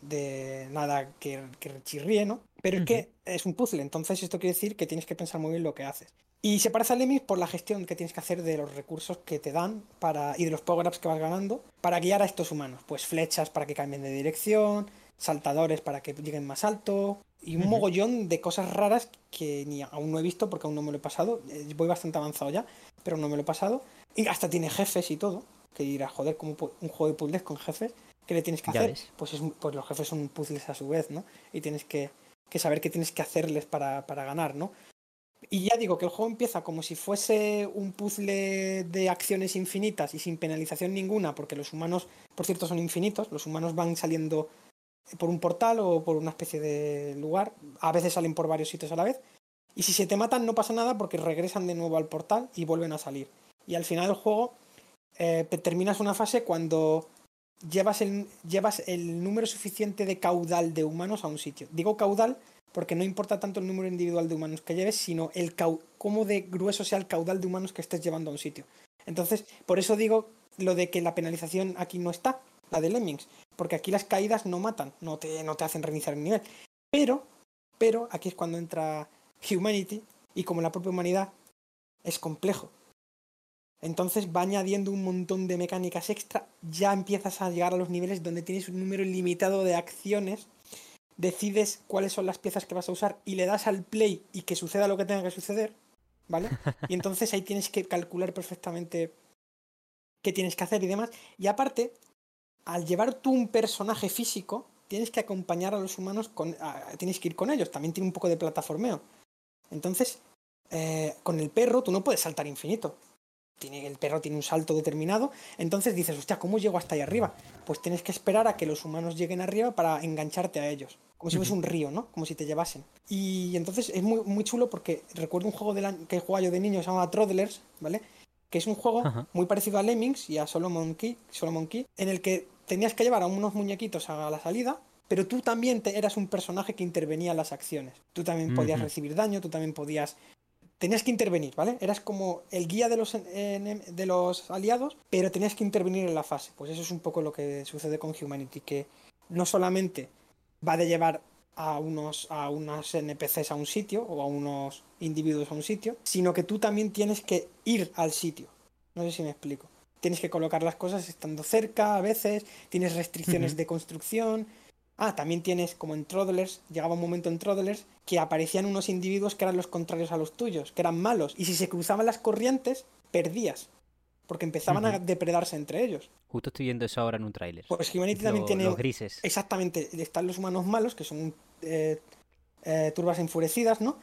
de nada que, que chirríe, ¿no? Pero es que es un puzzle, entonces esto quiere decir que tienes que pensar muy bien lo que haces. Y se parece a Lemmings por la gestión que tienes que hacer de los recursos que te dan para, y de los power-ups que vas ganando para guiar a estos humanos. Pues flechas para que cambien de dirección, saltadores para que lleguen más alto, y un mogollón de cosas raras que ni aún no he visto porque aún no me lo he pasado. Eh, voy bastante avanzado ya, pero no me lo he pasado. Y hasta tiene jefes y todo. Que dirás, joder, como un juego de puzzles con jefes. ¿Qué le tienes que hacer? Pues, es, pues los jefes son puzzles a su vez, ¿no? Y tienes que, saber qué tienes que hacerles para, ganar, ¿no? Y ya digo que el juego empieza como si fuese un puzzle de acciones infinitas y sin penalización ninguna, porque los humanos, por cierto, son infinitos, los humanos van saliendo por un portal o por una especie de lugar, a veces salen por varios sitios a la vez, y si se te matan no pasa nada porque regresan de nuevo al portal y vuelven a salir. Y al final del juego eh, terminas una fase cuando llevas el, llevas el número suficiente de caudal de humanos a un sitio. Digo caudal porque no importa tanto el número individual de humanos que lleves, sino el cómo de grueso sea el caudal de humanos que estés llevando a un sitio. Entonces, por eso digo lo de que la penalización aquí no está, la de Lemmings, porque aquí las caídas no matan, no te, no te hacen reiniciar el nivel. Pero, pero aquí es cuando entra Humanity y como la propia humanidad es complejo. Entonces va añadiendo un montón de mecánicas extra, ya empiezas a llegar a los niveles donde tienes un número limitado de acciones, decides cuáles son las piezas que vas a usar y le das al play y que suceda lo que tenga que suceder, ¿vale? Y entonces ahí tienes que calcular perfectamente qué tienes que hacer y demás. Y aparte, al llevar tú un personaje físico, tienes que acompañar a los humanos, con, tienes que ir con ellos, también tiene un poco de plataformeo. Entonces, eh, con el perro tú no puedes saltar infinito tiene, el perro tiene un salto determinado, entonces dices, hostia, ¿cómo llego hasta ahí arriba? Pues tienes que esperar a que los humanos lleguen arriba para engancharte a ellos, como si fuese un río, ¿no? Como si te llevasen. Y entonces es muy, muy chulo porque recuerdo un juego de que jugaba yo de niño, se llama Troddlers, ¿vale? Que es un juego muy parecido a Lemmings y a Solomon Key, Solomon Key, en el que tenías que llevar a unos muñequitos a la salida pero tú también eras un personaje que intervenía en las acciones. Tú también podías recibir daño, tú también podías tenías que intervenir, ¿vale? Eras como el guía de los, de los aliados, pero tenías que intervenir en la fase. Pues eso es un poco lo que sucede con Humanity, que no solamente va de llevar a unos, a unos NPCs a un sitio o a unos individuos a un sitio, sino que tú también tienes que ir al sitio. No sé si me explico. Tienes que colocar las cosas estando cerca a veces, tienes restricciones de construcción. Ah, también tienes como en Troddlers, llegaba un momento en Troddlers que aparecían unos individuos que eran los contrarios a los tuyos, que eran malos. Y si se cruzaban las corrientes, perdías. Porque empezaban a depredarse entre ellos. Justo estoy viendo eso ahora en un tráiler. Pues Humanity también tiene. Los grises. Exactamente. Están los humanos malos, que son eh, eh, turbas enfurecidas, ¿no?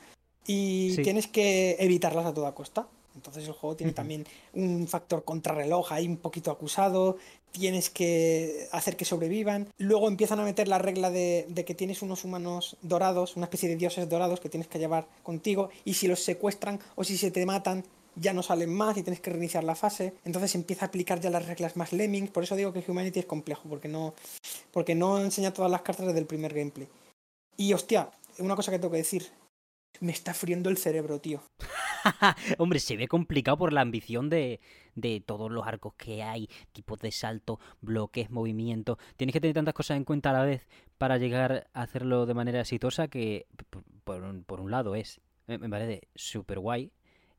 Y tienes que evitarlas a toda costa. Entonces el juego tiene también un factor contrarreloj ahí un poquito acusado, tienes que hacer que sobrevivan. Luego empiezan a meter la regla de, que tienes unos humanos dorados, una especie de dioses dorados que tienes que llevar contigo y si los secuestran o si se te matan ya no salen más y tienes que reiniciar la fase. Entonces empieza a aplicar ya las reglas más lemmings. Por eso digo que Humanity es complejo, porque no, porque no enseña todas las cartas desde el primer gameplay. Y hostia, una cosa que tengo que decir. Me está friendo el cerebro, tío. Hombre, se ve complicado por la ambición de, de todos los arcos que hay, tipos de salto, bloques, movimientos. Tienes que tener tantas cosas en cuenta a la vez para llegar a hacerlo de manera exitosa que, por, un, por un lado, es, me parece súper guay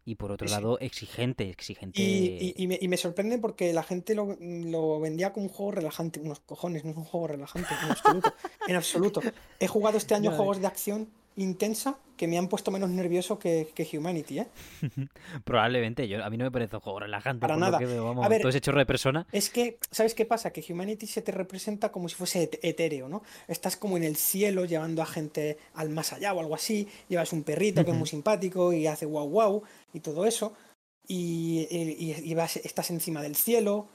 y por otro lado exigente, exigente. Y, me, y, me, sorprende porque la gente lo, lo, vendía como un juego relajante, unos cojones, no es un juego relajante, en absoluto. en absoluto. He jugado este año juegos de acción intensa que me han puesto menos nervioso que, Humanity, ¿eh? Probablemente, yo, a mí no me parece un juego relajante. Para nada. a ver, todo ese chorro de persona. Es que, ¿sabes qué pasa? Que Humanity se te representa como si fuese etéreo, ¿no? Estás como en el cielo llevando a gente al más allá o algo así, llevas un perrito que es muy simpático y hace guau guau y todo eso, y, y, vas, estás encima del cielo,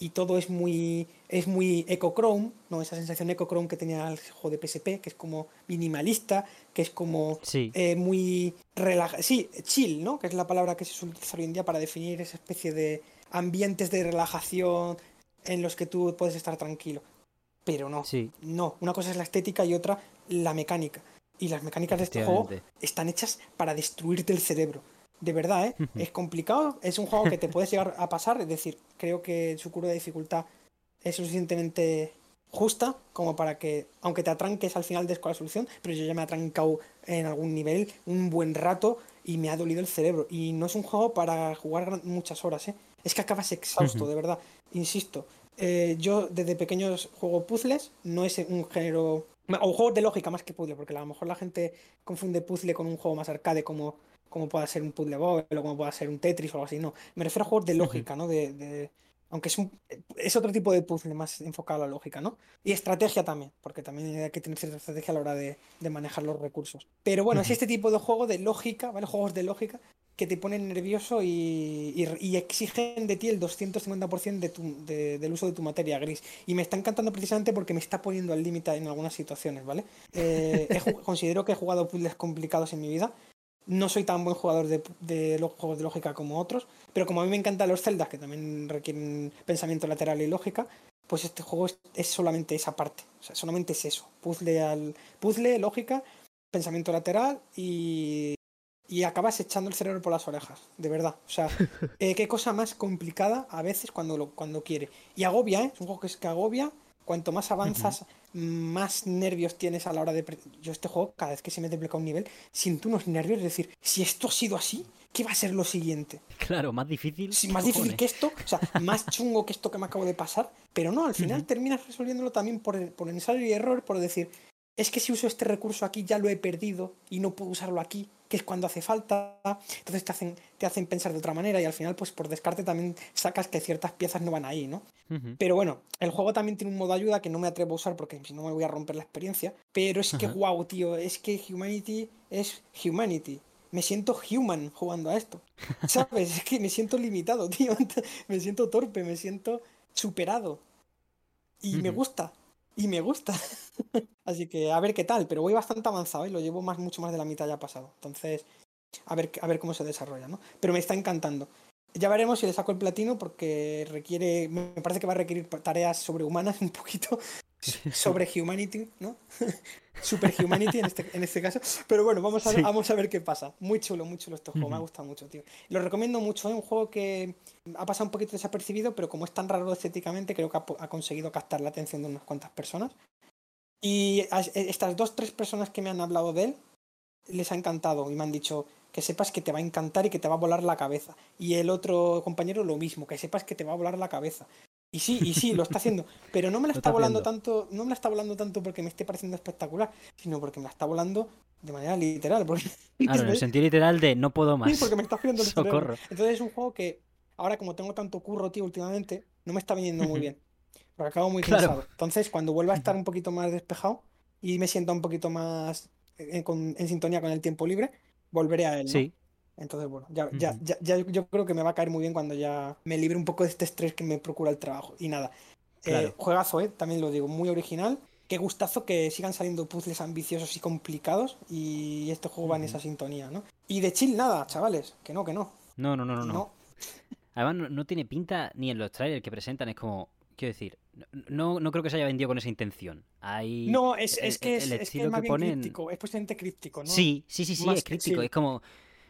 y todo es muy es muy ecochrome, ¿no? Esa sensación ecochrome que tenía el juego de PSP, que es como minimalista, que es como eh, muy relaja sí, chill, ¿no? Que es la palabra que se suele utilizar hoy en día para definir esa especie de ambientes de relajación en los que tú puedes estar tranquilo. Pero no, no, una cosa es la estética y otra la mecánica. Y las mecánicas de este juego están hechas para destruirte el cerebro de verdad, ¿eh? es complicado. Es un juego que te puedes llegar a pasar. Es decir, creo que su curva de dificultad es suficientemente justa como para que, aunque te atranques al final des con la solución, pero yo ya me he atrancado en algún nivel un buen rato y me ha dolido el cerebro. Y no es un juego para jugar muchas horas, ¿eh? Es que acabas exhausto, de verdad. Insisto, eh, yo desde pequeños juego puzzles, no es un género... O juegos de lógica más que puzzle, porque a lo mejor la gente confunde puzzle con un juego más arcade como como pueda ser un puzzle bobble o como pueda ser un Tetris o algo así, no. Me refiero a juegos de lógica, ¿no? De, aunque es, un, es otro tipo de puzzle más enfocado a la lógica, ¿no? Y estrategia también, porque también hay que tener cierta estrategia a la hora de, manejar los recursos. Pero bueno, es este tipo de juego de lógica, ¿vale? Juegos de lógica que te ponen nervioso y, y, exigen de ti el 250% de tu, del uso de tu materia gris. Y me está encantando precisamente porque me está poniendo al límite en algunas situaciones, ¿vale? Eh, considero que he jugado puzzles complicados en mi vida no soy tan buen jugador de, los juegos de lógica como otros, pero como a mí me encantan los celdas, que también requieren pensamiento lateral y lógica, pues este juego es, solamente esa parte. O sea, solamente es eso. Puzzle, al, puzzle lógica, pensamiento lateral y, y acabas echando el cerebro por las orejas, de verdad. O sea, eh, qué cosa más complicada a veces cuando, lo, cuando quiere. Y agobia, ¿eh? Es un juego que, es que agobia. Cuanto más avanzas, más nervios tienes a la hora de... Yo este juego, cada vez que se me desbloquea un nivel, siento unos nervios, es decir, si esto ha sido así, ¿qué va a ser lo siguiente? Claro, más difícil. Sí, más difícil que esto, o sea, más chungo que esto que me acabo de pasar, pero no, al final terminas resolviéndolo también por, por ensayo y error, por decir, es que si uso este recurso aquí ya lo he perdido y no puedo usarlo aquí que es cuando hace falta, entonces te hacen, te hacen pensar de otra manera y al final pues por descarte también sacas que ciertas piezas no van ahí, ¿no? Pero bueno, el juego también tiene un modo ayuda que no me atrevo a usar porque si no me voy a romper la experiencia, pero es que wow, tío, es que Humanity es Humanity. Me siento human jugando a esto. ¿Sabes? es que me siento limitado, tío. me siento torpe, me siento superado. Y me gusta y me gusta. Así que a ver qué tal, pero voy bastante avanzado y lo llevo más, mucho más de la mitad ya pasado. Entonces, a ver, a ver cómo se desarrolla, ¿no? Pero me está encantando. Ya veremos si le saco el platino porque requiere, me parece que va a requerir tareas sobrehumanas un poquito sobre Humanity, ¿no? Super Humanity en este, en este caso. Pero bueno, vamos a, ver, vamos a ver qué pasa. Muy chulo, muy chulo este juego, me ha gustado mucho, tío. Lo recomiendo mucho, es ¿eh? un juego que ha pasado un poquito desapercibido, pero como es tan raro estéticamente, creo que ha, conseguido captar la atención de unas cuantas personas. Y estas dos, tres personas que me han hablado de él, les ha encantado y me han dicho, que sepas que te va a encantar y que te va a volar la cabeza. Y el otro compañero lo mismo, que sepas que te va a volar la cabeza. Y sí, y sí, lo está haciendo. Pero no me la está, volando tanto, no me la está volando tanto porque me esté pareciendo espectacular, sino porque me la está volando de manera literal. Porque, claro, en el sentido literal de no puedo más. Sí, porque me está haciendo el Socorro. Entonces es un juego que ahora como tengo tanto curro, tío, últimamente, no me está viniendo muy bien. Porque acabo muy cansado. Entonces, cuando vuelva a estar un poquito más despejado y me sienta un poquito más en, sintonía con el tiempo libre, volveré a él. Sí. Entonces, bueno, ya, ya, ya, yo creo que me va a caer muy bien cuando ya me libre un poco de este estrés que me procura el trabajo. Y nada, eh, juegazo, ¿eh? También lo digo, muy original. Qué gustazo que sigan saliendo puzzles ambiciosos y complicados y este juego va en esa sintonía, ¿no? Y de chill nada, chavales, que no, que no. No, no, no, no. no. Además, no, tiene pinta ni en los trailers que presentan, es como, quiero decir, no, no creo que se haya vendido con esa intención. Hay, no, es, es que es, es, que es más bien críptico, es posiblemente críptico, ¿no? Sí, sí, sí, sí, es críptico, es como...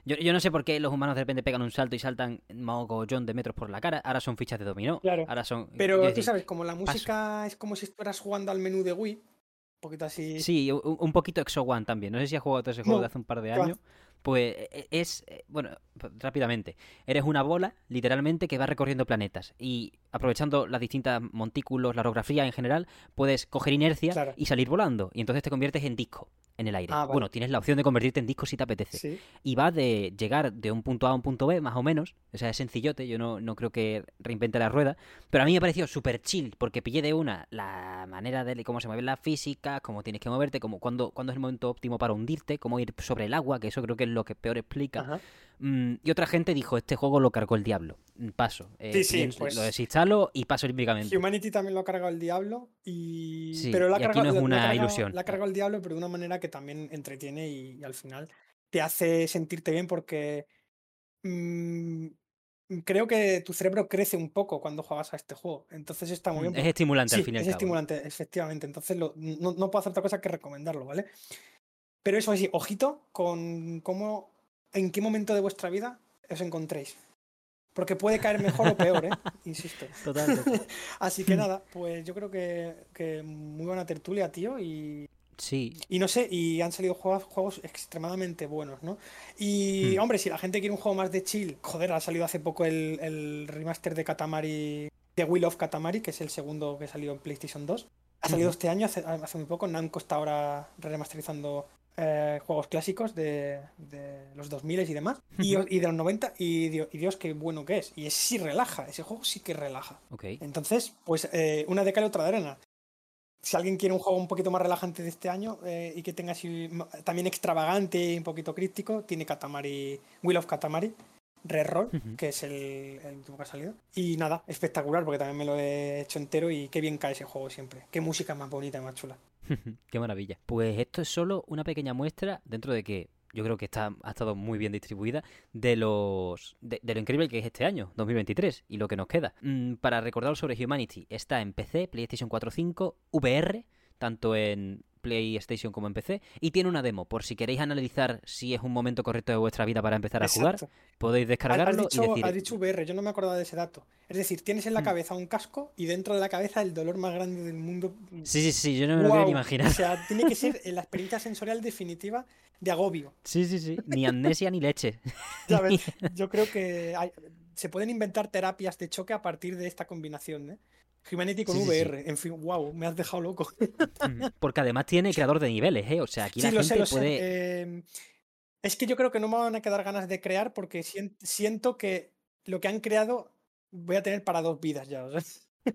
Yo, yo, no sé por qué los humanos de repente pegan un salto y saltan mogollón de metros por la cara. Ahora son fichas de dominó. Claro. Ahora son. Pero tú sabes, como la música es como si estuvieras jugando al menú de Wii. Un poquito así. Sí, un, poquito Exo One también. No sé si has jugado todo ese juego de hace un par de años. Pues e, e, es, eh, bueno, rápidamente, eres una bola, literalmente, que va recorriendo planetas. Y aprovechando las distintas montículos, la orografía en general, puedes coger inercia y salir volando. Y entonces te conviertes en disco en el aire. Ah, bueno, tienes la opción de convertirte en disco si te apetece. Y va de llegar de un punto A a un punto B, más o menos. O sea, es sencillote, yo no, no creo que reinvente la rueda. Pero a mí me ha parecido súper chill, porque pillé de una la manera de cómo se mueve la física, cómo tienes que moverte, cómo, cuándo, cuándo es el momento óptimo para hundirte, cómo ir sobre el agua, que eso creo que es lo que peor explica. Mm, y otra gente dijo, este juego lo cargó el diablo. Mm, paso. Eh, sí, sí, pues... Lo desinstalo y paso olímpicamente. Humanity también lo ha cargado el diablo. Y... Sí, pero la y aquí no es una ilusión. La ha cargado el diablo, pero de una manera que también entretiene y, al final te hace sentirte bien porque mm, creo que tu cerebro crece un poco cuando juegas a este juego. Entonces está muy bien. Es estimulante al final. Es estimulante, efectivamente. Entonces no, no, puedo hacer otra cosa que recomendarlo, ¿vale? Pero eso sí, ojito con cómo en qué momento de vuestra vida os encontréis. Porque puede caer mejor o peor, ¿eh? Insisto. Total. Así que nada, pues yo creo que, muy buena tertulia, tío. Y, Sí. Y no sé, y han salido juegos, juegos extremadamente buenos, ¿no? Y, hmm. hombre, si la gente quiere un juego más de chill, joder, ha salido hace poco el, remaster de Katamari, de Will of Katamari, que es el segundo que salió en PlayStation 2. Ha salido este año, hace, hace, muy poco. Namco está ahora remasterizando eh, juegos clásicos de, los 2000 y demás, y, de los 90, y, Dios, qué bueno que es. Y ese sí relaja, ese juego sí que relaja. Entonces, pues eh, una de cal y otra de arena. Si alguien quiere un juego un poquito más relajante de este año eh, y que tenga así también extravagante y un poquito crítico, tiene Katamari, Will of Katamari, Re-Roll, que es el, último que ha salido. Y nada, espectacular, porque también me lo he hecho entero y qué bien cae ese juego siempre. Qué música más bonita y más chula. Qué maravilla. Pues esto es solo una pequeña muestra dentro de que yo creo que está, ha estado muy bien distribuida de los de, lo increíble que es este año, 2023, y lo que nos queda. Mm, para recordaros sobre Humanity, está en PC, PlayStation 4, 5, VR, tanto en PlayStation como en PC, y tiene una demo, por si queréis analizar si es un momento correcto de vuestra vida para empezar a jugar, podéis descargarlo dicho, y decir... Ha dicho VR, yo no me acordaba de ese dato. Es decir, tienes en la mm. cabeza un casco y dentro de la cabeza el dolor más grande del mundo. Sí, sí, sí, yo no me lo quiero ni imaginar. O sea, tiene que ser la experiencia sensorial definitiva de agobio. Sí, sí, sí, ni amnesia ni leche. Yo creo que se pueden inventar terapias de choque a partir de esta combinación, ¿eh? Humanity con VR. En fin, wow, me has dejado loco. Porque además tiene creador de niveles, ¿eh? O sea, aquí la gente puede. Em, es que yo creo que no me van a quedar ganas de crear porque siento que lo que han creado voy a tener para dos vidas ya.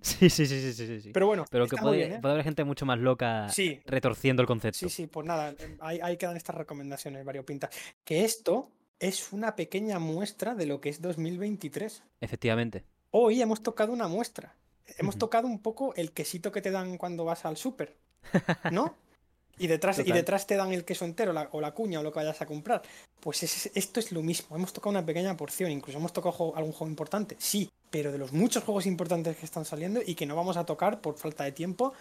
Sí, sí, sí, sí, sí, Pero bueno, pero que puede, ¿eh? puede, haber gente mucho más loca retorciendo el concepto. Sí, sí, pues nada, ahí, ahí quedan estas recomendaciones variopintas. Que esto es una pequeña muestra de lo que es 2023. Efectivamente. Hoy hemos tocado una muestra hemos tocado un poco el quesito que te dan cuando vas al súper, ¿no? Y detrás, y detrás te dan el queso entero o la cuña o lo que vayas a comprar. Pues esto es lo mismo. Hemos tocado una pequeña porción. Incluso hemos tocado algún juego importante. Sí, pero de los muchos juegos importantes que están saliendo y que no vamos a tocar por falta de tiempo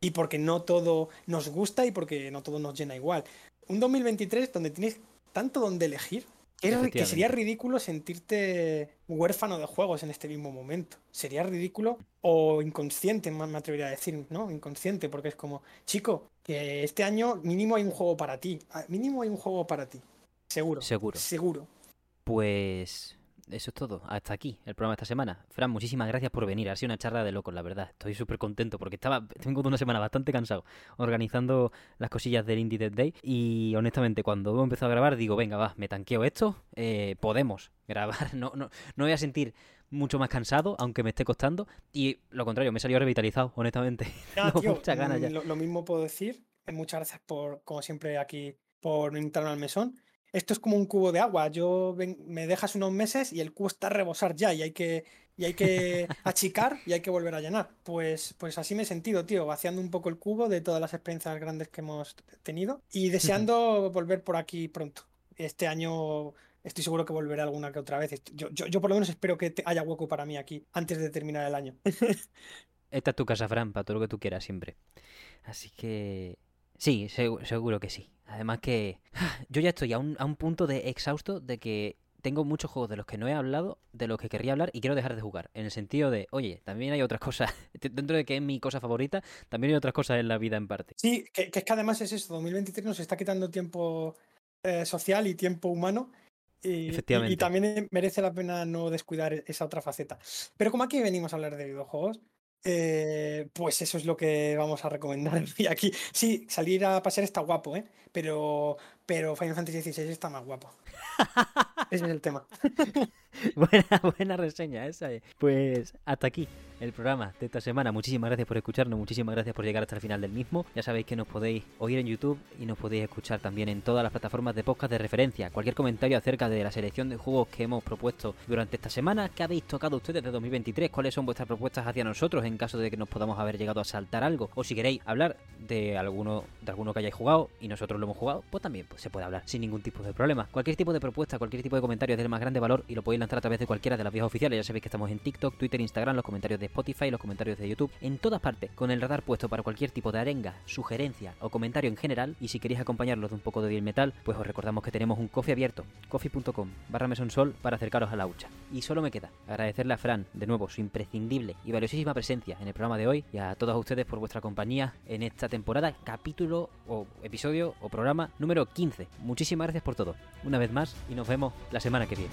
y porque no todo nos gusta y porque no todo nos llena igual. Un 2023 donde tienes tanto donde elegir que sería ridículo sentirte huérfano de juegos en este mismo momento. Sería ridículo o inconsciente, me atrevería a decir, ¿no? Inconsciente, porque es como, chico, que este año mínimo hay un juego para ti. Ah, mínimo hay un juego para ti. Seguro. Seguro. Seguro. Pues eso es todo. Hasta aquí el programa de esta semana. Fran, muchísimas gracias por venir. Ha sido una charla de locos, la verdad. Estoy súper contento porque estaba, tengo una semana bastante cansado organizando las cosillas del Indie Dead Day. Y honestamente, cuando hemos empezado a grabar, digo, venga, va, me tanqueo esto. eh, podemos grabar. No, no, no voy a sentir mucho más cansado, aunque me esté costando. Y lo contrario, me he salido revitalizado, honestamente. Ya, Tengo tío, muchas ganas ya. Lo, lo mismo puedo decir. Muchas gracias por, como siempre, aquí por invitarme al mesón. Esto es como un cubo de agua. Yo ven- me dejas unos meses y el cubo está a rebosar ya y hay que, y hay que achicar y hay que volver a llenar. Pues, pues así me he sentido, tío, vaciando un poco el cubo de todas las experiencias grandes que hemos tenido y deseando volver por aquí pronto. Este año estoy seguro que volveré alguna que otra vez. Yo, yo, yo por lo menos espero que te- haya hueco para mí aquí antes de terminar el año. Esta es tu casa, Fran, para todo lo que tú quieras siempre. Así que... Sí, segu- seguro que sí. Además que yo ya estoy a un, a un punto de exhausto de que tengo muchos juegos de los que no he hablado, de los que querría hablar y quiero dejar de jugar. En el sentido de, oye, también hay otras cosas. Dentro de que es mi cosa favorita, también hay otras cosas en la vida en parte. Sí, que, que es que además es eso, 2023 nos está quitando tiempo eh, social y tiempo humano. Y, y- Efectivamente. y también merece la pena no descuidar e- esa otra faceta. Pero como aquí venimos a hablar de videojuegos, eh, pues eso es lo que vamos a recomendar hoy aquí. Sí, salir a pasear está guapo, ¿eh? Pero, pero Final Fantasy XVI está más guapo. Ese es el tema. buena, buena reseña esa. eh. Pues hasta aquí el programa de esta semana. Muchísimas gracias por escucharnos, muchísimas gracias por llegar hasta el final del mismo. Ya sabéis que nos podéis oír en YouTube y nos podéis escuchar también en todas las plataformas de podcast de referencia. Cualquier comentario acerca de la selección de juegos que hemos propuesto durante esta semana, ¿qué habéis tocado ustedes de 2023? ¿Cuáles son vuestras propuestas hacia nosotros en caso de que nos podamos haber llegado a saltar algo? O si queréis hablar de alguno, de alguno que hayáis jugado y nosotros lo hemos jugado, pues también pues, se puede hablar sin ningún tipo de problema. Cualquier tipo de propuesta, cualquier tipo de comentario es del más grande valor y lo podéis lanzar a través de cualquiera de las vías oficiales. Ya sabéis que estamos en TikTok, Twitter, Instagram, los comentarios de Spotify, los comentarios de YouTube, en todas partes, con el radar puesto para cualquier tipo de arenga, sugerencia o comentario en general. Y si queréis acompañarlos de un poco de bien metal, pues os recordamos que tenemos un coffee abierto, coffee.com barra mesonsol para acercaros a la hucha. Y solo me queda agradecerle a Fran, de nuevo, su imprescindible y valiosísima presencia en el programa de hoy y a todos ustedes por vuestra compañía en esta temporada, capítulo o episodio o programa número 15. Muchísimas gracias por todo, una más, y nos vemos la semana que viene.